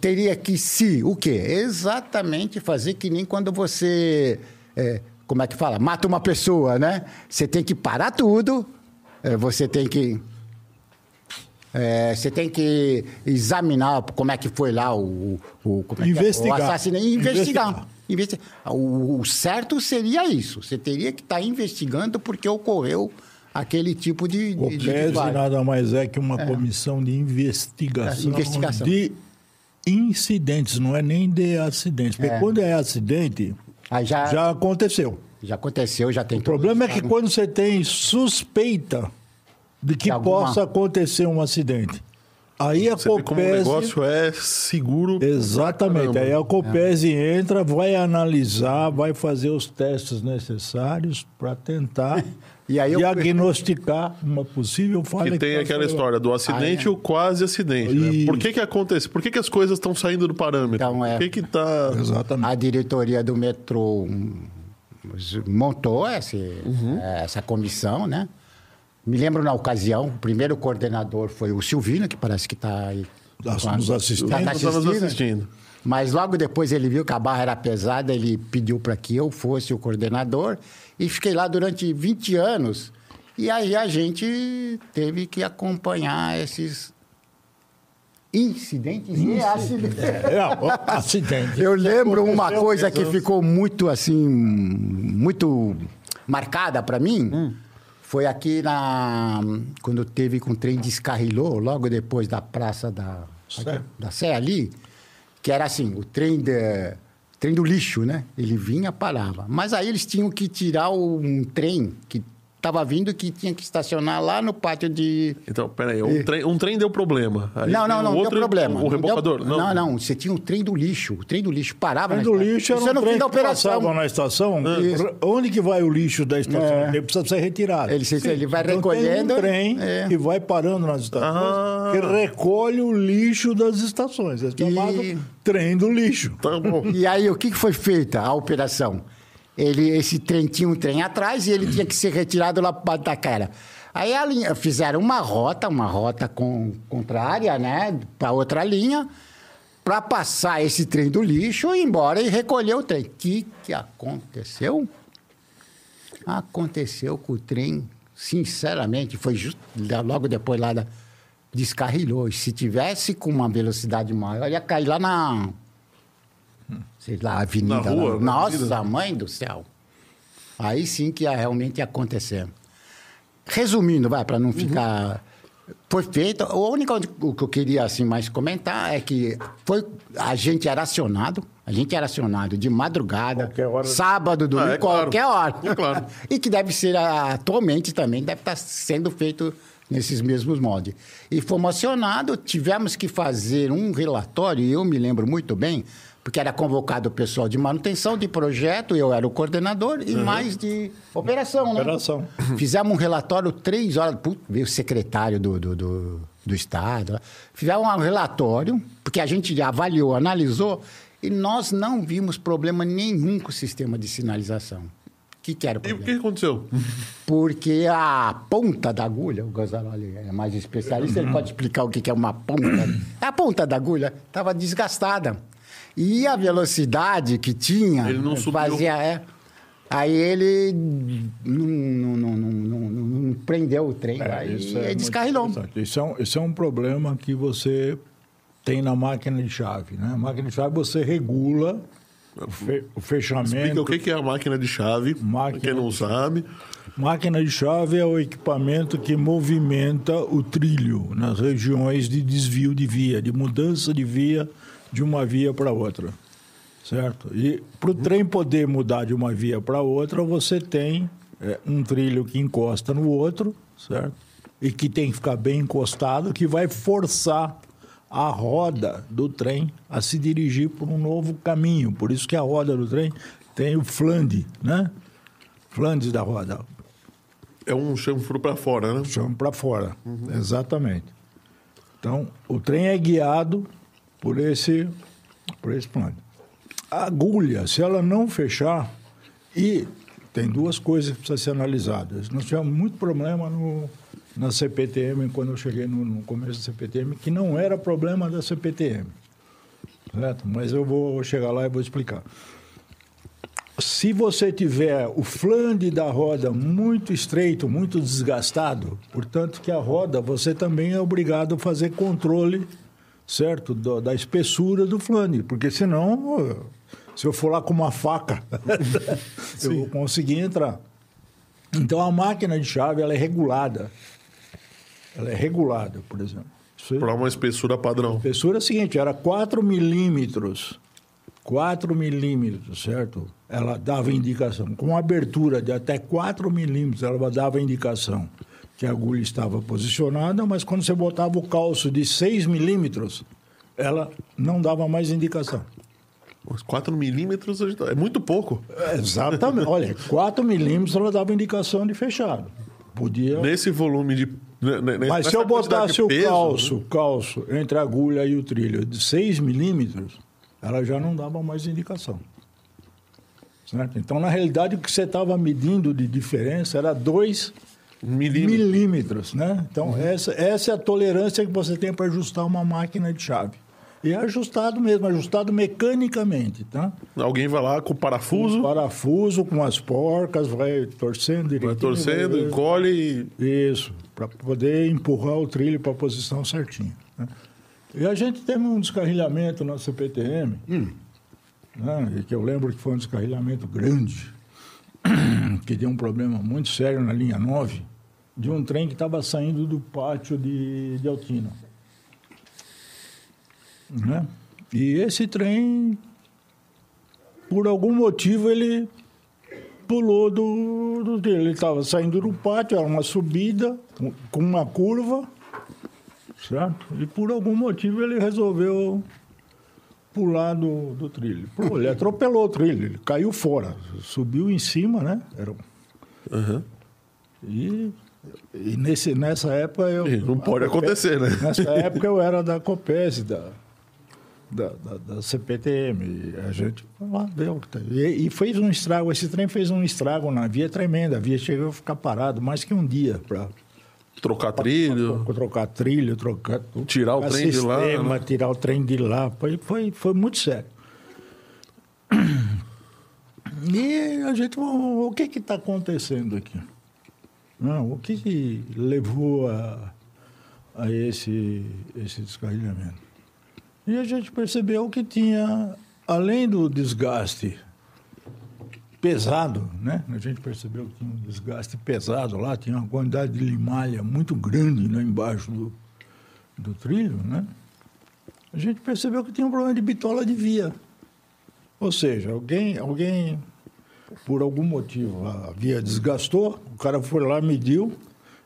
teria que se o quê? Exatamente fazer que nem quando você, é, como é que fala? Mata uma pessoa, né? Você tem que parar tudo, é, você tem que é, você tem que examinar como é que foi lá o, o, é que é? Investigar. o assassinato. Investigar. Investigar. Investi- O, o certo seria isso. Você teria que estar investigando porque ocorreu aquele tipo de. O de, de nada mais é que uma comissão de investigação, É, investigação. de incidentes, não é nem de acidentes. Porque É. quando é acidente, já, já aconteceu. Já aconteceu, já tem O problema é que quando você tem suspeita de que De alguma- possa acontecer um acidente, aí a Você vê como o Copese... negócio é seguro. Exatamente. Aí a Copese entra, vai analisar, vai fazer os testes necessários para tentar <laughs> E aí eu- diagnosticar uma possível falha. Que tem pode aquela história do acidente Ah, é. ou quase acidente. Né? Por que que acontece? Por que que as coisas estão saindo do parâmetro? Então, é. Por que que tá... Exatamente. A diretoria do metrô montou esse, Uhum. eh, essa comissão, né? Me lembro na ocasião, o primeiro coordenador foi o Silvino, que parece que está aí. Tá nos assistindo. Tá- tá Nós estamos assistindo. assistindo. Mas logo depois ele viu que a barra era pesada, ele pediu para que eu fosse o coordenador e fiquei lá durante 20 anos. E aí a gente teve que acompanhar esses incidentes e acidentes. É, acidente. Eu lembro uma coisa que ficou muito assim, muito marcada para mim. Foi aqui na quando teve com o trem descarrilou, logo depois da praça da Sé. da Sé ali, que era assim, o trem de, trem do lixo, né? Ele vinha, parava. Mas aí eles tinham que tirar um trem que estava vindo que tinha que estacionar lá no pátio de Então, peraí, um trem, um trem deu problema. Aí não, não, o não, outro, deu problema. O Não rebocador. deu- Não, não, você tinha o trem do lixo. O trem do lixo parava O trem do lixo era é um trem que passava operação. na estação. Isso. Onde que vai o lixo da estação? É. Ele precisa ser retirado. Ele, se- ele vai Então, recolhendo. Tem um trem é. que vai parando nas estações Ah. que recolhe o lixo das estações. É chamado E- trem do lixo. Tá bom. E aí, o que foi feita a operação? Ele, esse trem tinha um trem atrás e ele tinha que ser retirado lá para da cara. Aí a linha, fizeram uma rota, uma rota com, contrária, né, para outra linha, para passar esse trem do lixo e ir embora e recolher o trem. O que, que aconteceu? Aconteceu com o trem, sinceramente, foi just, logo depois lá da, descarrilhou. E se tivesse com uma velocidade maior, ia cair lá na. Sei lá, avenida. Na rua, lá. na Nossa, avenida. mãe do céu. Aí sim que ia realmente acontecer. Resumindo, vai, para não Uhum. ficar. Foi feito. A única coisa que eu queria assim, mais comentar é que foi, a gente era acionado, a gente era acionado de madrugada, sábado, domingo, Ah, é claro. qualquer hora. É claro. <laughs> e que deve ser, atualmente também, deve estar sendo feito nesses mesmos moldes. E fomos acionados, tivemos que fazer um relatório, e eu me lembro muito bem, porque era convocado o pessoal de manutenção, de projeto, eu era o coordenador, e mais de operação, né? Operação. Fizemos um relatório três horas, putz, veio o secretário do, do, do, do Estado, fizemos um relatório, porque a gente avaliou, analisou, e nós não vimos problema nenhum com o sistema de sinalização. Que, que era o E o problema? que aconteceu? <laughs> Porque a ponta da agulha, o Gonzaloli é mais especialista, ele pode explicar o que que é uma ponta. A ponta da agulha estava desgastada. E a velocidade que tinha Ele não subiu. fazia. É, aí ele não, não, não, não, não- não- não prendeu o trem, É, aí isso é descarrilou. Isso é, um, isso é um problema que você tem na máquina de chave. Né? A máquina de chave você regula o, fe- o fechamento. Explica o que é a máquina de chave. Máquina Quem não sabe. Máquina de chave é o equipamento que movimenta o trilho nas regiões de desvio de via, de mudança de via de uma via para outra. Certo? E para o trem poder mudar de uma via para outra, você tem é, um trilho que encosta no outro, certo? E que tem que ficar bem encostado, que vai forçar a roda do trem a se dirigir por um novo caminho. Por isso que a roda do trem tem o flange, né? Flanges da roda. É um chanfro pra fora, né? Chama para fora. Exatamente. Então, o trem é guiado por esse, por esse plano. A agulha, se ela não fechar, e tem duas coisas que precisam ser analisadas. Nós tivemos muito problema no, na CPTM, quando eu cheguei no, no começo da CPTM, que não era problema da CPTM. Certo? Mas eu vou chegar lá e vou explicar. Se você tiver o flange da roda muito estreito, muito desgastado, portanto que a roda você também é obrigado a fazer controle, certo, do- da espessura do flange, porque senão, se eu for lá com uma faca, <laughs> eu vou conseguir entrar. Então a máquina de chave ela é regulada, ela é regulada, por exemplo. Isso Pra uma espessura padrão. a espessura é a seguinte, era 4 milímetros 4 milímetros, certo? Ela dava indicação. Com abertura de até 4 milímetros, ela dava indicação que a agulha estava posicionada, mas quando você botava o calço de 6 milímetros, ela não dava mais indicação. Uns 4 milímetros é muito pouco. Exatamente. <laughs> Olha, 4 milímetros ela dava indicação de fechado. Podia. Nesse volume de. Né, né, Mas se eu botasse o peso, calço, o calço entre a agulha e o trilho de 6 milímetros, ela já não dava mais indicação. Certo? Então, na realidade, o que você estava medindo de diferença era 2 Milímetros. milímetros. Né? Então, essa, essa é a tolerância que você tem para ajustar uma máquina de chave. E é ajustado mesmo, ajustado mecanicamente. Tá? Alguém vai lá com o parafuso, O parafuso com as porcas, vai torcendo direitinho. vai torcendo, vai- encolhe e. isso, para poder empurrar o trilho para a posição certinha. né? E a gente teve um descarrilhamento na CPTM, né, e que eu lembro que foi um descarrilhamento grande, <clears throat> que deu um problema muito sério na linha 9, de um trem que estava saindo do pátio de, de Altina. Né? E esse trem, por algum motivo, ele pulou do, do dele. Ele estava saindo do pátio, era uma subida com, uma curva, certo? E por algum motivo ele resolveu pular do, do trilho. Ele atropelou o trilho, ele caiu fora, subiu em cima, né? Era, um- Aham. e e nesse, nessa época eu. Não pode acontecer, né? Nessa época eu era da Copes, da, da, da, da CPTM. A gente foi lá, deu. E, e fez um estrago, esse trem fez um estrago na via tremenda. A via chegou a ficar parado mais que um dia para Trocar trilho. trocar trilho, trocar. Tirar o trem de lá, sistema, né? Tirar o trem de lá. Foi, foi, foi muito sério. <clears throat> E a gente, o o que está acontecendo aqui? Não, o que, que levou a, a esse, esse descarrilhamento? E a gente percebeu que tinha, além do desgaste pesado, né? A gente percebeu que tinha um desgaste pesado lá, tinha uma quantidade de limalha muito grande lá embaixo do, do trilho, né? A gente percebeu que tinha um problema de bitola de via. Ou seja, alguém, alguém por algum motivo, a via desgastou, o cara foi lá, mediu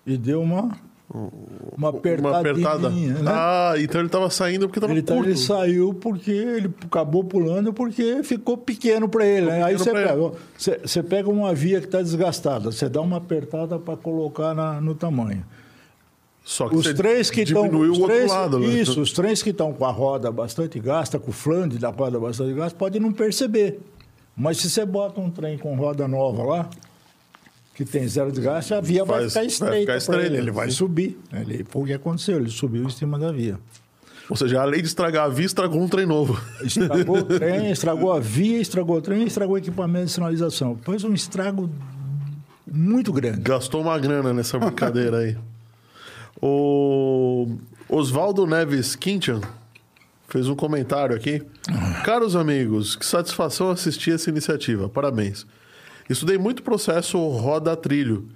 e deu uma, uma apertadinha, Uma apertada. né? Ah, então ele tava saindo porque tava ele, tá- curto. ele saiu porque ele acabou pulando porque ficou pequeno para ele. Né? Aí você pega, você, você pega uma via que está desgastada, você dá uma apertada para colocar na- no tamanho. Só que Os três que estão. diminuiu os o outro três- lado, né? Isso, os três que estão com a roda bastante gasta, com o flange da roda bastante gasta, pode não perceber. Mas se você bota um trem com roda nova lá, que tem zero desgaste, a via vai Faz- ficar vai estreita. ficar pra estreita, ele, ele vai subir. Ele, foi o que aconteceu, ele subiu em cima da via. Ou seja, além de estragar a via, estragou um trem novo. Estragou o <laughs> trem, estragou a via, estragou o trem, estragou o equipamento de sinalização. Foi um estrago muito grande. Gastou uma grana nessa brincadeira aí. O Oswaldo Neves Quintian fez um comentário aqui. Caros amigos, que satisfação assistir essa iniciativa. Parabéns. Estudei muito processo roda trilho,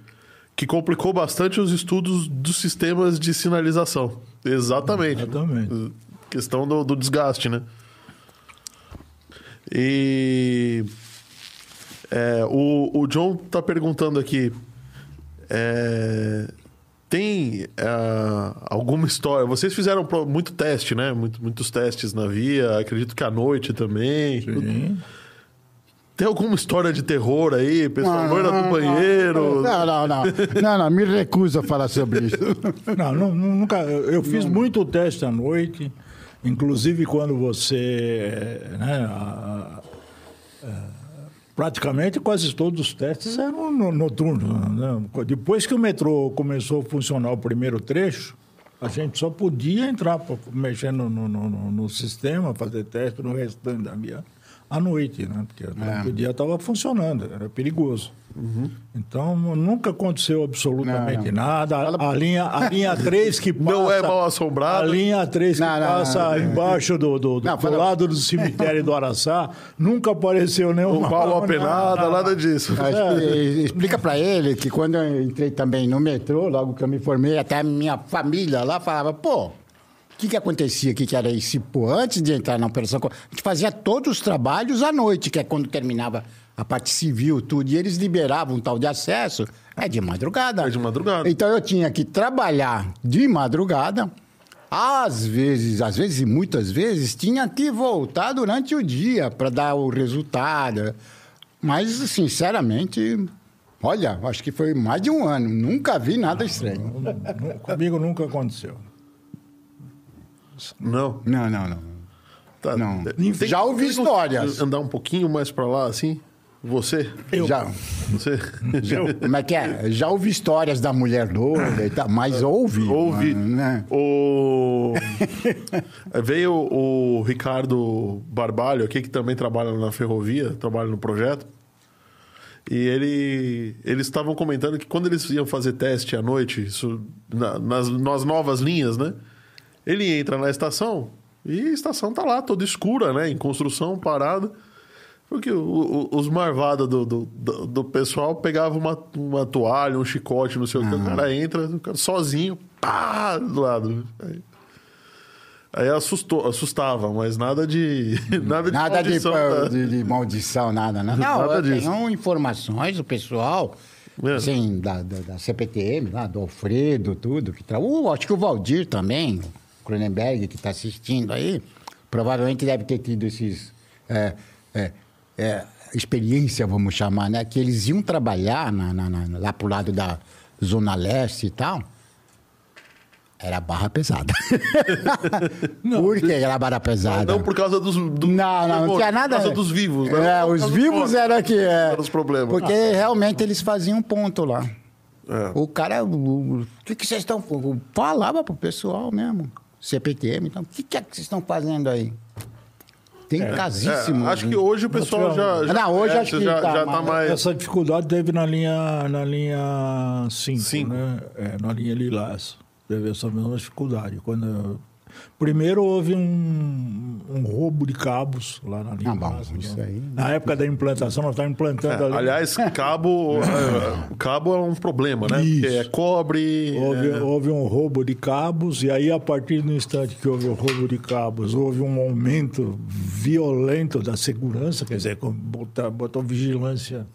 que complicou bastante os estudos dos sistemas de sinalização. Exatamente. Exatamente. Questão do, do desgaste, né? E é, o, o John tá perguntando aqui. é, tem é, alguma história? Vocês fizeram muito teste, né? Muito- muitos testes na via, acredito que à noite também. Sim. Tem alguma história de terror aí? Pessoal, loira do banheiro. Não, não, não. Não, não, me recuso a falar sobre isso. <laughs> Não, não, não, nunca. Eu fiz muito teste à noite, inclusive quando você. Né, a- a- praticamente quase todos os testes eram no- noturnos. né? Depois que o metrô começou a funcionar o primeiro trecho, a gente só podia entrar para mexer no, no, no- no- sistema, fazer teste no restante da via à noite, né? Porque É. o dia estava funcionando, era perigoso. Então nunca aconteceu absolutamente Não, não. nada. A, a linha, a linha 3 que passa. Não é mal assombrado. A linha 3 que Não, não, passa não. embaixo do, do, do, Não, do lado do cemitério do Araçá, nunca apareceu nenhum. O Paulo apenada, nada disso. Que- explica pra ele que quando eu entrei também no metrô, logo que eu me formei, até a minha família lá falava, pô, que, que acontecia? O que, que era isso? Pô, antes de entrar na operação, a gente fazia todos os trabalhos à noite, que é quando terminava a parte civil, tudo, e eles liberavam um tal de acesso, é de madrugada. É de madrugada. Então eu tinha que trabalhar de madrugada, às vezes, às vezes e muitas vezes, tinha que voltar durante o dia para dar o resultado. Mas, sinceramente, olha, acho que foi mais de um ano, nunca vi nada estranho. Comigo nunca aconteceu. Não. Não, não, não. Tá. Não. Tem- Já ouvi tem como histórias. Andar um pouquinho mais pra lá, assim? Você? Já, Você? como é que é? Já ouvi histórias da mulher doida e tal, mas ouvi. Ouvi. Né? O... <laughs> Veio o Ricardo Barbalho aqui, que também trabalha na ferrovia, trabalha no projeto. E ele, eles estavam comentando que quando eles iam fazer teste à noite, isso, na- nas, nas novas linhas, né? Ele entra na estação e a estação tá lá, toda escura, né? Em construção, parada. Porque o- o- os marvadas do, do, do- do pessoal pegavam uma, uma toalha, um chicote, não sei o que. O cara entra o cara sozinho, pá, do lado. Aí, aí assustou, assustava, mas nada de. <laughs> Nada de Nada de, maldição, tá? de, de maldição, nada, né? Não, Nada disso. tenho informações do pessoal, É. assim, da, da, da CPTM, lá, do Alfredo, tudo. Que tra... uh, acho que o Valdir também, Cronenberg, que está assistindo aí, provavelmente deve ter tido esses... é, é, é, experiência, vamos chamar, né? Que eles iam trabalhar na, na- na- lá pro lado da Zona Leste e tal. Era barra pesada. <laughs> Por que era barra pesada? Não por causa dos. Do, Não, não, não tinha nada. Por causa dos vivos, né? É, Não os vivos mortos. era que é. Eram os problemas. Porque realmente eles faziam ponto lá. É. O cara, o o que, que vocês estão. Falava pro pessoal mesmo, CPTM, então, o que, que é que vocês estão fazendo aí? Tem casíssimo. É, acho que hoje o pessoal já. já Não, hoje é, acho que já, tá já tá mais-. Essa dificuldade teve na linha na linha 5, Cinco. né? É, na linha Lilás. Teve essa mesma dificuldade. Quando primeiro houve um, um roubo de cabos lá na linha Ah, bom, isso né? aí- Na época da implantação, nós estávamos implantando ali. Aliás, cabo, <laughs> é, cabo é um problema, né? Isso. Porque é cobre. Houve, é- houve um roubo de cabos, e aí, a partir do instante que houve o roubo de cabos, houve um aumento violento da segurança, quer dizer, botar, botou vigilância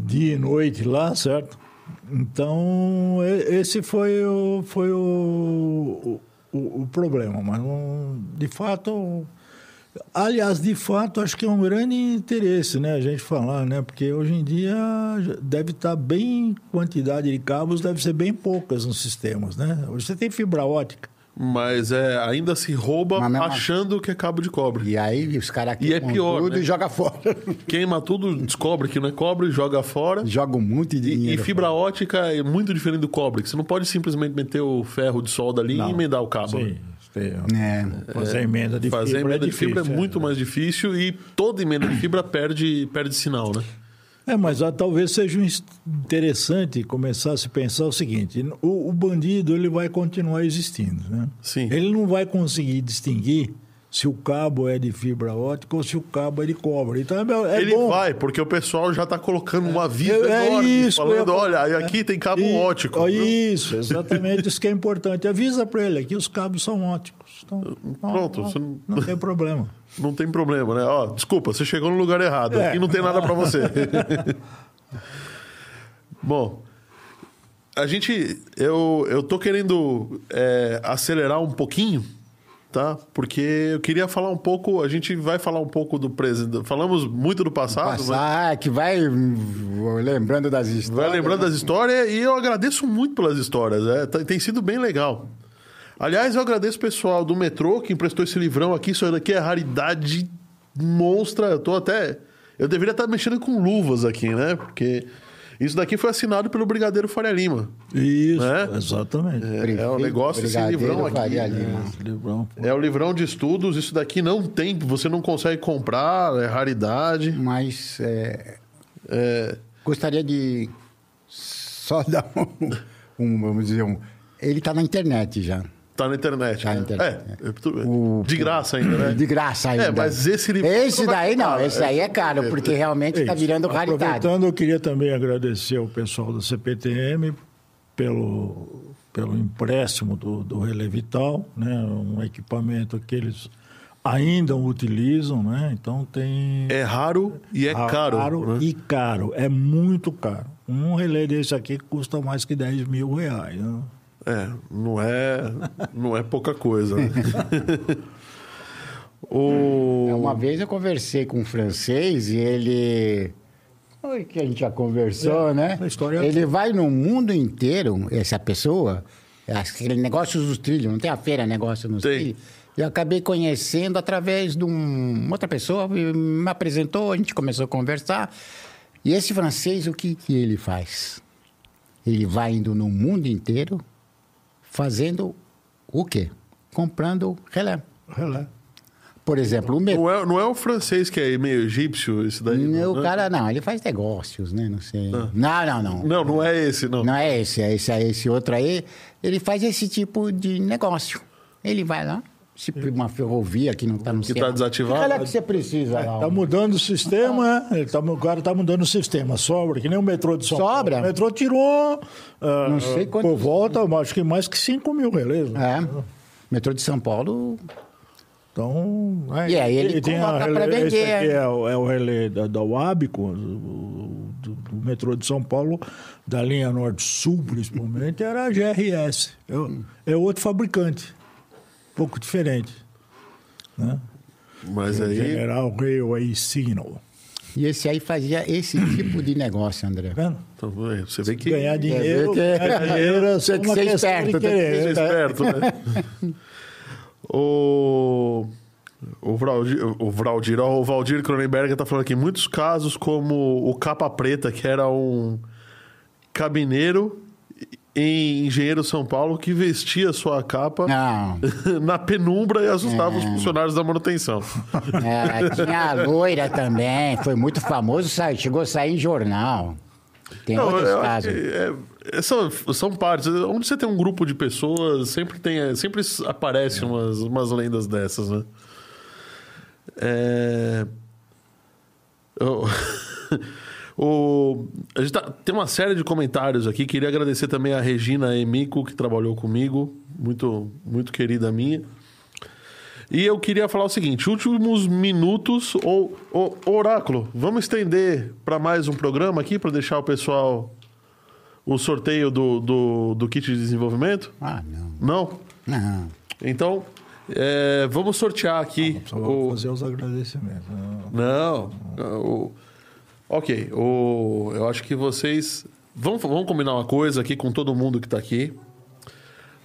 dia e noite lá, certo? Então, esse foi o, foi o, o, problema, mas não- de fato. Aliás, de fato, acho que é um grande interesse, né, a gente falar, né? Porque hoje em dia deve estar bem quantidade de cabos, deve ser bem poucas nos sistemas, né? Hoje você tem fibra ótica. Mas é, ainda se rouba Mas mesmo- achando que é cabo de cobre. E aí os caras E é queimam pior, tudo né? e joga fora. <laughs> Queima tudo, descobre que não é cobre, joga fora. joga de E, e dinheiro. fibra ótica é muito diferente do cobre, que você não pode simplesmente meter o ferro de solda ali e emendar o cabo. né? tem- É. fazer emenda de Fazer fibra emenda é de fibra é difícil, muito mais difícil e toda emenda de fibra perde, perde sinal, né? É, mas ah, talvez seja interessante começar a se pensar o seguinte: o, o bandido ele vai continuar existindo, né? Sim. Ele não vai conseguir distinguir se o cabo é de fibra ótica ou se o cabo é de cobre. Então é, é Ele bom. vai, porque o pessoal já está colocando um aviso É- é enorme, isso, falando, eu olha, aí aqui tem cabo E- ótico. Isso, exatamente isso que é importante. Avisa para ele aqui os cabos são óticos. Então, Pronto, não- não tem problema. Não tem problema, né? Ó, desculpa, você chegou no lugar errado. É. Aqui não tem nada para você. <laughs> Bom, a gente. Eu, eu tô querendo é, acelerar um pouquinho, tá? Porque eu queria falar um pouco. A gente vai falar um pouco do presidente. Falamos muito do passado, mas Passar, que vai hum, lembrando das histórias. vai lembrando das histórias e eu agradeço muito pelas histórias. É, tá- tem sido bem legal. Aliás, eu agradeço o pessoal do metrô que emprestou esse livrão aqui. Isso daqui é raridade monstra. Eu tô até. Eu deveria estar mexendo com luvas aqui, né? Porque isso daqui foi assinado pelo Brigadeiro Faria Lima. Isso, Né? exatamente. É, é o negócio, esse livrão aqui. Faria Lima. Esse livrão, pô. É o livrão de estudos. Isso daqui não tem, você não consegue comprar, é raridade. Mas é, É, gostaria de só <laughs> dar um, um, vamos dizer, um... Ele está na internet já. Tá na internet. Tá na né? internet, É, é O- de graça ainda, né? De graça ainda. É, mas esse livro Esse daí não, esse aí é caro, porque realmente está virando raridade. Aproveitando, eu queria também agradecer ao pessoal da CPTM pelo, pelo empréstimo do, do Relé Vital, né? um equipamento que eles ainda utilizam, né? então tem... É raro e é caro. né? e caro, é muito caro. Um relé desse aqui custa mais que 10 mil reais. Né? É, não é, não é pouca coisa. né? <laughs> o... É, Uma vez eu conversei com um francês e ele. Oi, que a gente já conversou, É, né? história é ele vai no mundo inteiro, essa pessoa, aquele negócio dos trilhos, não tem a feira negócio nos Tem. trilhos. Eu acabei conhecendo através de um- outra pessoa, me apresentou, a gente começou a conversar. E esse francês, o que, que ele faz? Ele vai indo no mundo inteiro fazendo o quê? Comprando relé. Relé. Por exemplo, o metrô. Não é, não é o francês que é meio egípcio, esse daí? Não, né? o cara não, ele faz negócios, né? Não sei. Não, não, não. Não, não é esse, não. Não é esse, é esse, é esse outro aí. Ele faz esse tipo de negócio. Ele vai lá, se uma ferrovia que não está no Que tá desativado. Olha que você precisa lá. Tá mudando o sistema, ele tá, o cara tá mudando o sistema, sobra, que nem o metrô de São Sobra. Paulo. O metrô tirou, ah, Não sei quantos- por volta, acho que mais que 5 mil né? É. Metrô de São Paulo. Então, é, E aí ele tem coloca a pra relé- esse vender. aqui é, o- é o relé da, da Uabico, o- do, do metrô de São Paulo, da linha norte-sul, principalmente, era a GRS. É, o- é outro fabricante, pouco diferente. Né? Mas aí. General Railway Signal. E esse aí fazia esse tipo de negócio, André. Tá vendo? Então, é, você vê que. Ganhar dinheiro, que- ganhar dinheiro é <laughs> só que ser questão esperto, de tem que. Seja né? esperto, né? <laughs> o. O Valdir, o Valdir, o Valdir Cronenberger tá falando aqui, muitos casos como o Capa Preta, que era um cabineiro em Engenheiro São Paulo que vestia sua capa Não. <laughs> na penumbra e assustava os funcionários da manutenção. <laughs> É, tinha a loira também, foi muito famoso, chegou a sair em jornal. Tem Não, outros casos. é- é- são, são partes. Onde você tem um grupo de pessoas, sempre tem, sempre aparecem umas, umas lendas dessas, né? É... eu- <laughs> o... A gente tá- tem uma série de comentários aqui. Queria agradecer também a Regina Emico, que trabalhou comigo. Muito, muito querida minha. E eu queria falar o seguinte: últimos minutos, ou, ou Oráculo, vamos estender para mais um programa aqui, para deixar o pessoal o sorteio do, do, do kit de desenvolvimento? Ah, não. Não? Não. Então, é, vamos sortear aqui. Vou o... fazer os agradecimentos. né? Não. o- Ok, o... eu acho que vocês. Vamos, vamos combinar uma coisa aqui com todo mundo que está aqui.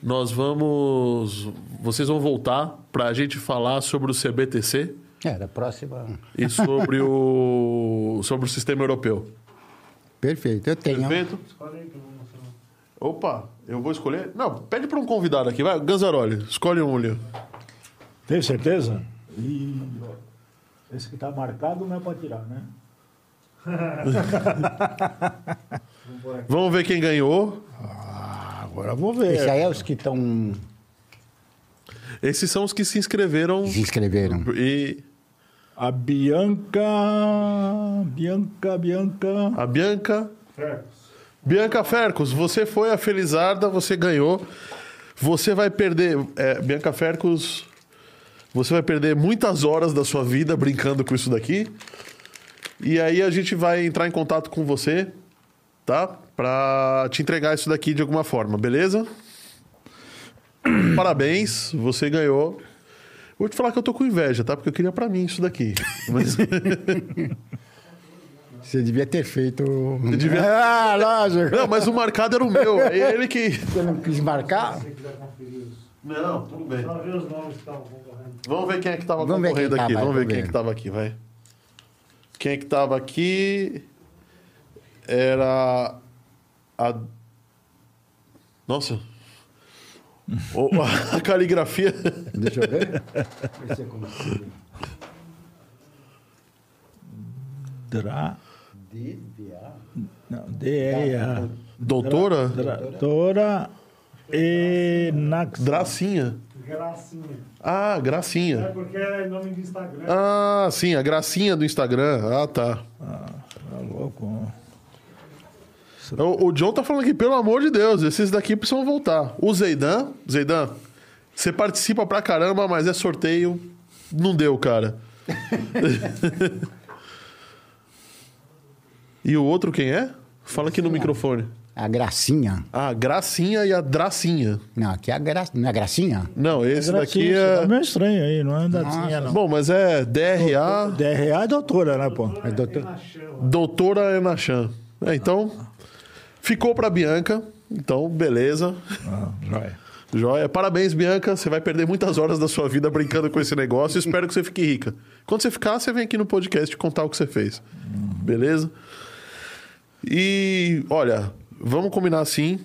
Nós vamos. Vocês vão voltar para a gente falar sobre o CBTC É, da próxima. e sobre o, sobre o sistema europeu. Perfeito, eu tenho. Perfeito? Escolhe aí que eu vou mostrar. Opa, eu vou escolher. Não, pede para um convidado aqui, vai. Ganzaroli, escolhe um ali. Tem certeza? Ih, ó, esse que tá marcado não é para tirar, né? <laughs> Vamos ver quem ganhou. Ah, agora vou ver. Esse aí é os que estão. Esses são os que se inscreveram Se inscreveram. e A Bianca. Bianca, Bianca. a Bianca. Bianca Fercos, você foi a Felizarda, você ganhou. Você vai perder. é, Bianca Fercos, você vai perder muitas horas da sua vida brincando com isso daqui. E aí a gente vai entrar em contato com você, tá? Pra te entregar isso daqui de alguma forma, beleza? <clears throat> Parabéns, você ganhou. Vou te falar que eu tô com inveja, tá? Porque eu queria pra mim isso daqui. Mas <laughs> Você devia ter feito. devia- <laughs> Ah, lógico. Não, mas o marcado era o meu. É ele que. Você não quis marcar? Você. Não, tudo bem. Só ver os nomes que estavam concorrendo. Vamos ver quem é que tava Vamos ver concorrendo aqui. Vamos ver vamos quem é que tava aqui, vai. Quem é que tava aqui? Era a Nossa. O- <laughs> a caligrafia. Deixa eu ver. Ver se eu consigo. Dra. DVA. Não, D-E-A. Doutora Doutora Enax. Dracinha. Gracinha. Ah, É Gracinha. porque é nome de Instagram. Ah, sim, a Gracinha do Instagram. Ah, tá. Tá louco. O, o John tá falando aqui, pelo amor de Deus, esses daqui precisam voltar. O Zeidan, Zeidan, você participa pra caramba, mas é sorteio. Não deu, cara. <laughs> e o outro quem é? Fala aqui no microfone. A Gracinha. A Gracinha e a Dracinha. Não, aqui é a Gra... não é Gracinha? Não, esse daqui Tá é. meio estranho aí, não é datinha, não. Bom, mas é DRA, DRA é doutora, né, pô? É doutor... doutora Enachan. É, então, ficou pra Bianca. Então, beleza. Ah, joia. Joia. Parabéns, Bianca. Você vai perder muitas horas da sua vida brincando com esse negócio. Espero que você fique rica. Quando você ficar, você vem aqui no podcast contar o que você fez. Beleza? E, olha, vamos combinar assim.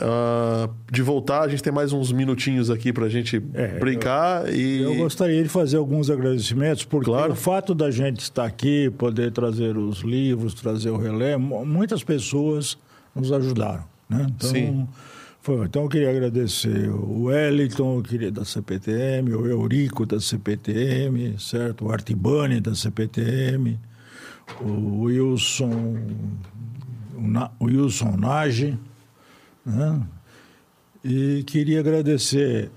ah, de voltar, a gente tem mais uns minutinhos aqui pra gente É, brincar e Eu gostaria de fazer alguns agradecimentos, porque Claro. o fato da gente estar aqui, poder trazer os livros, trazer o relé, mu- muitas pessoas nos ajudaram. Né? Então, Sim. Foi, então eu queria agradecer o Wellington, eu queria da CPTM, o Eurico da CPTM, certo? O Artibani da CPTM, o Wilson, o, Wilson Nage, né? E queria agradecer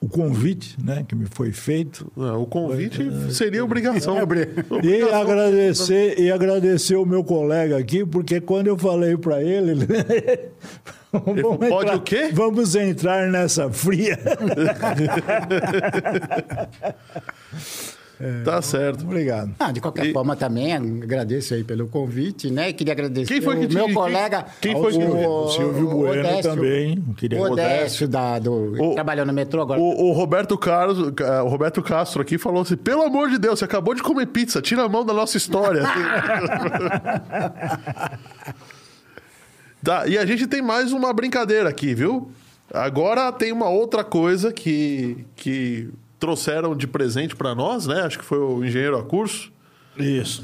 o convite né, que me foi feito. Ah, o convite seria obrigação. E Obrigação. agradecer, e agradecer o meu colega aqui, porque quando eu falei para ele. "Pode o quê?" Vamos entrar nessa fria. <laughs> Tá certo. Obrigado. Ah, de qualquer E- forma também agradeço aí pelo convite, né? Queria agradecer Quem foi que o te- meu quem- colega, quem foi que- O Silvio Bueno também. Queria o Odécio, da, do, O- trabalhou no metrô agora. O, o Roberto Carlos, eh, o Roberto Castro aqui falou assim: pelo amor de Deus, você acabou de comer pizza, tira a mão da nossa história. <laughs> tá, e a gente tem mais uma brincadeira aqui, viu? Agora tem uma outra coisa que, que trouxeram de presente pra nós, né? Acho que foi o engenheiro a curso. Isso.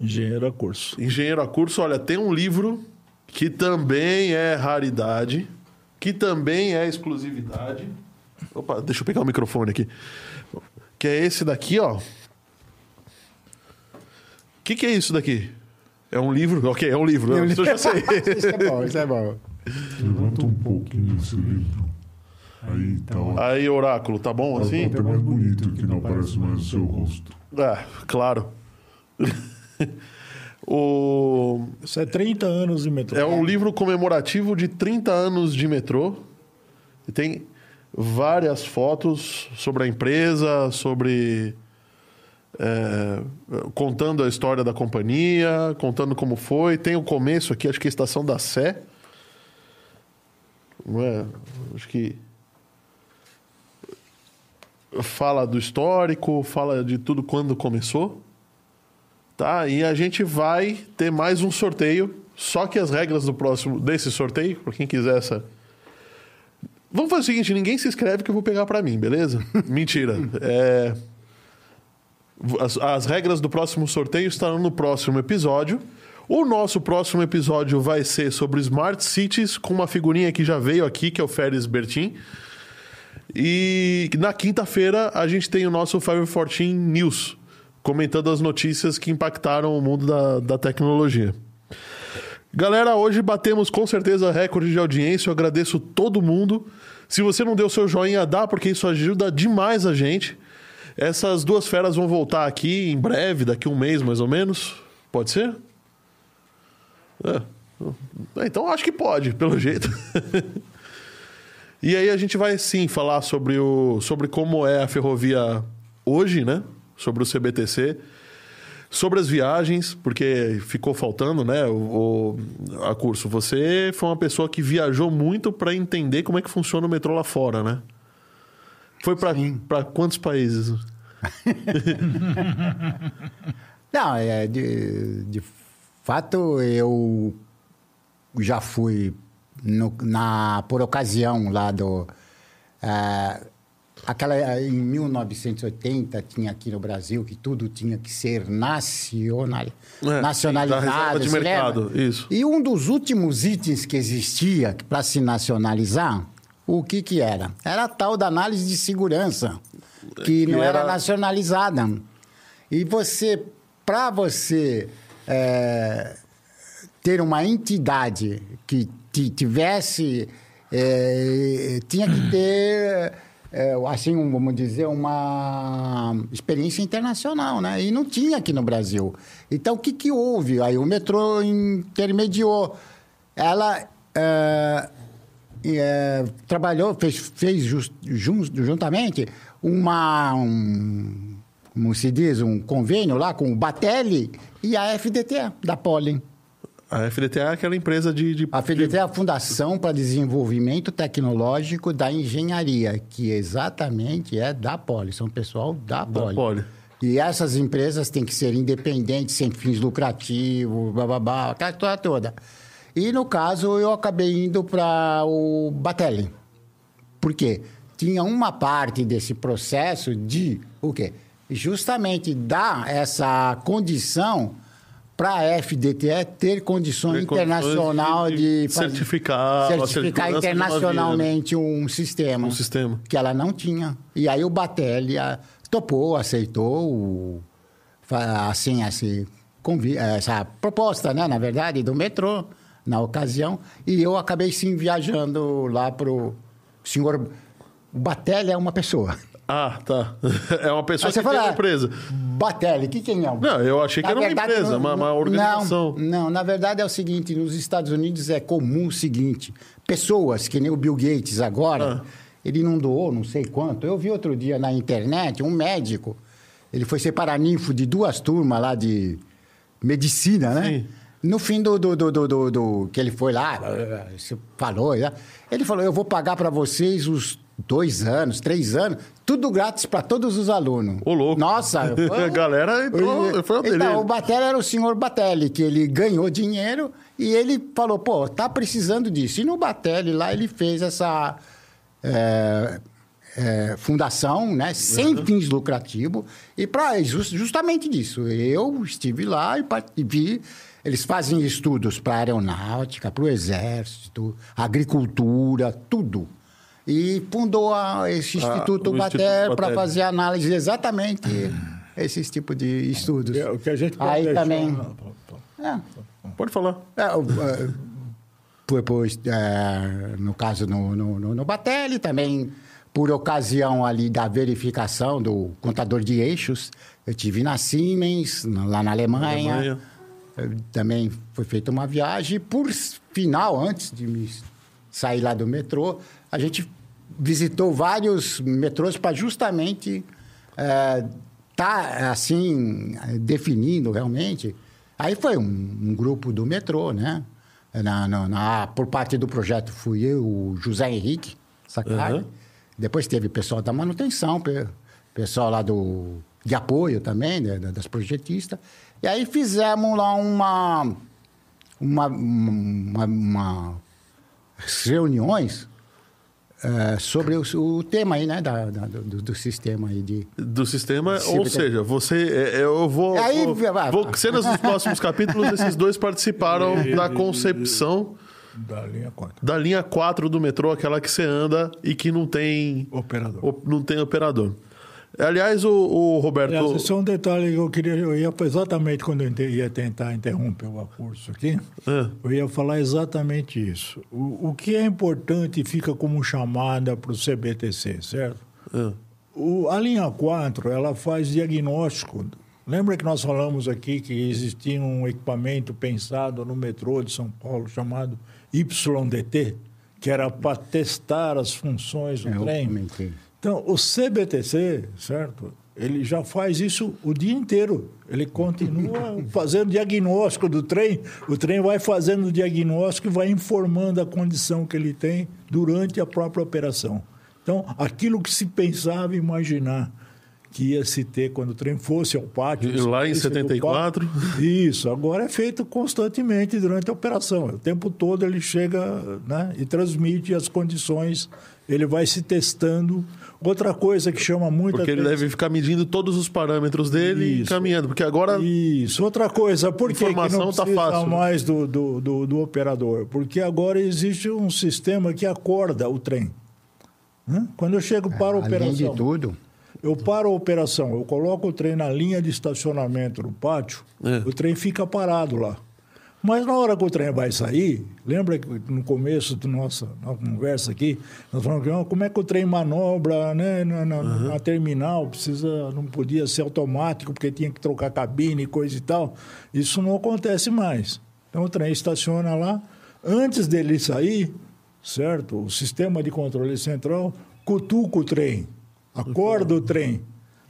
Engenheiro a curso. Engenheiro a curso, olha, tem um livro que também é raridade, que também é exclusividade. Opa, deixa eu pegar o microfone aqui. Que é esse daqui, ó. O que, que é isso daqui? É um livro? Ok, é um livro. Isso eu já sei. <laughs> Isso é bom, isso é bom. Levanta um pouquinho esse livro. Aí tá, ó. Aí, oráculo, tá bom Tá assim? até mais bonito que não aparece mais o seu rosto. Ah, claro. <laughs> o... Isso é 30 anos de metrô. É um livro comemorativo de 30 anos de metrô. E tem várias fotos sobre a empresa, sobre. é, contando a história da companhia, contando como foi. Tem o começo aqui, acho que é a estação da Sé. Não é? Acho que. Fala do histórico, fala de tudo quando começou. Tá? E a gente vai ter mais um sorteio. Só que as regras do próximo desse sorteio, para quem quiser essa. Vamos fazer o seguinte: ninguém se inscreve que eu vou pegar para mim, beleza? <laughs> Mentira. É, As, as regras do próximo sorteio estarão no próximo episódio. O nosso próximo episódio vai ser sobre Smart Cities, com uma figurinha que já veio aqui, que é o Férez Bertin. E na quinta-feira a gente tem o nosso 514 News, comentando as notícias que impactaram o mundo da, da tecnologia. Galera, hoje batemos com certeza recorde de audiência. Eu agradeço todo mundo. Se você não deu seu joinha, dá, porque isso ajuda demais a gente. Essas duas feras vão voltar aqui em breve, daqui um mês mais ou menos. Pode ser? É. É, Então acho que pode, pelo jeito. <laughs> e aí a gente vai sim falar sobre, o, sobre como é a ferrovia hoje, né? Sobre o CBTC. Sobre as viagens, porque ficou faltando, né? O, o- a curso. Você foi uma pessoa que viajou muito para entender como é que funciona o metrô lá fora, né? Foi para quantos países? <laughs> Não, é, de, de fato, eu já fui no- na, por ocasião lá do. ah, aquela, em 1980 tinha aqui no Brasil que tudo tinha que ser nacional, É, nacionalizado. de mercado, lembra? isso. E um dos últimos itens que existia para se nacionalizar, o que que era? Era a tal da análise de segurança, que, Que não era era- nacionalizada. E você, para você é, ter uma entidade que tivesse. eh, tinha que ter, eh, assim, um, vamos dizer, uma experiência internacional, né? E não tinha aqui no Brasil. Então, o que, que houve? Aí o metrô intermediou. Ela. eh, eh, trabalhou, fez, fez jus- jun- juntamente uma, um, como se diz, um convênio lá com o Batelli e a FDT, da Pollen. A FDT é aquela empresa de. de A FDT é a Fundação para Desenvolvimento Tecnológico da Engenharia, que exatamente é da Poli, são pessoal da Da Poli. Poli. E essas empresas têm que ser independentes, sem fins lucrativos, bababá, aquela história toda. E no caso, eu acabei indo para o Batelli. Por quê? Tinha uma parte desse processo de o quê? Justamente dar essa condição para a FDTE ter condições Ter condições internacional de- de, de certificar certificar internacionalmente um sistema Um sistema. que ela não tinha. E aí o Batelli ah, topou, aceitou assim, assim, essa proposta, né, na verdade, do metrô, na ocasião. E eu acabei sim viajando lá pro senhor. O Batelli é uma pessoa. Ah, tá. <laughs> É uma pessoa Aí que você fala, tem uma empresa. Batelli, o que, que é? Não, eu achei que Na era uma verdade, empresa, não- uma, uma organização. Não, não, na verdade é o seguinte: nos Estados Unidos é comum o seguinte: pessoas, que nem o Bill Gates agora, Ah. ele não doou não sei quanto. Eu vi outro dia na internet um médico, ele foi ser paraninfo de duas turmas lá de medicina, né? Sim. No fim do, do, do, do, do- que ele foi lá, falou, né? ele falou: Eu vou pagar para vocês os dois anos, três anos, tudo grátis para todos os alunos. Ô, louco. Nossa, A <laughs> galera entrou, foi então, o Batelli era o senhor Batelli, que ele ganhou dinheiro e ele falou, pô, tá precisando disso. E no Batelli lá ele fez essa é, é, fundação, né, sem Uhum. fins lucrativos, e para justamente disso. Eu estive lá e vi. Eles fazem estudos para aeronáutica, para o exército, agricultura, tudo. E fundou a- esse Ah, Instituto Batelli para fazer análise exatamente esses tipos de estudos. É, O que a gente pode Aí deixar- também. É, Pode falar. é, é, por, é, no caso no, no, no, Batelli, também por ocasião ali da verificação do contador de eixos, eu tive na Siemens, na- lá na Alemanha. Alemanha. Eh, Também foi feita uma viagem. Por final, antes de me sair lá do metrô, a gente visitou vários metrôs para justamente estar, assim, eh, definindo realmente. Aí foi um, um grupo do metrô, né? Na, na- na- por parte do projeto fui eu, o José Henrique Sacari. Uhum. Depois teve o pessoal da manutenção, pe- pessoal lá do, de apoio também, né, da- das projetistas. E aí fizemos lá uma, uma, uma, uma reuniões eh, sobre o, o tema aí, né, da, da- do, do sistema aí de... Do sistema, Sim, ou seja, você. é, é, Eu vou. Aí, vou, vai- vou cenas dos próximos capítulos, esses dois participaram da concepção Da linha 4. da linha 4 do metrô, aquela que você anda e que não tem. Operador. op- Não tem operador. Aliás, o, o Roberto. Aliás, esse é um detalhe que eu queria. Eu ia exatamente quando eu ia tentar interromper o curso aqui, Ah. eu ia falar exatamente isso. O, o que é importante e fica como chamada para o CBTC, certo? Ah, O- a linha 4, ela faz diagnóstico. Lembra que nós falamos aqui que existia um equipamento pensado no metrô de São Paulo chamado YDT, que era para testar as funções do É, eu trem? comentei. Então, o CBTC, certo? Ele já faz isso o dia inteiro. Ele continua <laughs> fazendo diagnóstico do trem. O trem vai fazendo o diagnóstico e vai informando a condição que ele tem durante a própria operação. Então, aquilo que se pensava imaginar que ia se ter quando o trem fosse ao pátio. E lá em saísse do 74? pátio. Isso, agora é feito constantemente durante a operação. O tempo todo ele chega né, e transmite as condições, ele vai se testando. Outra coisa que chama muito Porque ele atenção- deve ficar medindo todos os parâmetros dele e Isso. encaminhando. Porque agora. Isso. Outra coisa, por que que Informação não tá precisa fácil, né? mais do, do, do, do operador? Porque agora existe um sistema que acorda o trem. Quando eu chego para a Além de operação, tudo, eu paro a operação, eu coloco o trem na linha de estacionamento no pátio, É. o trem fica parado lá. Mas na hora que o trem vai sair, lembra que no começo da nossa, nossa conversa aqui, nós falamos que ó, como é que o trem manobra né, na, na- na terminal, precisa, não podia ser automático, porque tinha que trocar cabine e coisa e tal. Isso não acontece mais. Então o trem estaciona lá, antes dele sair, certo? O sistema de controle central cutuca o trem, acorda o trem,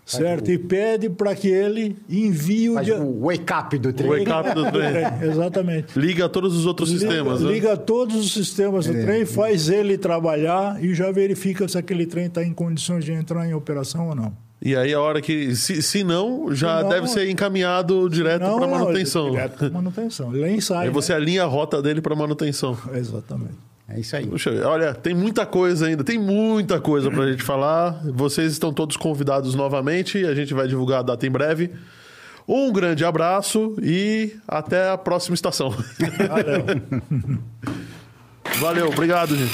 certo? E pede para que ele envie o... Faz dia- o wake-up do O trem. wake-up do trem. <laughs> Exatamente. Liga a todos os outros sistemas, liga, né? liga todos os sistemas do trem, faz ele trabalhar e já verifica se aquele trem está em condições de entrar em operação ou não. E aí a hora que. Se, se não, já Se não, deve ser encaminhado direto Não, para não, manutenção. Direto para manutenção. Ele sai. Aí você alinha a rota dele para manutenção. né? Exatamente. É isso aí. Puxa, olha, tem muita coisa ainda, tem muita coisa pra gente falar. Vocês estão todos convidados novamente, a gente vai divulgar a data em breve. Um grande abraço e até a próxima estação. Valeu. <laughs> Valeu, obrigado, gente.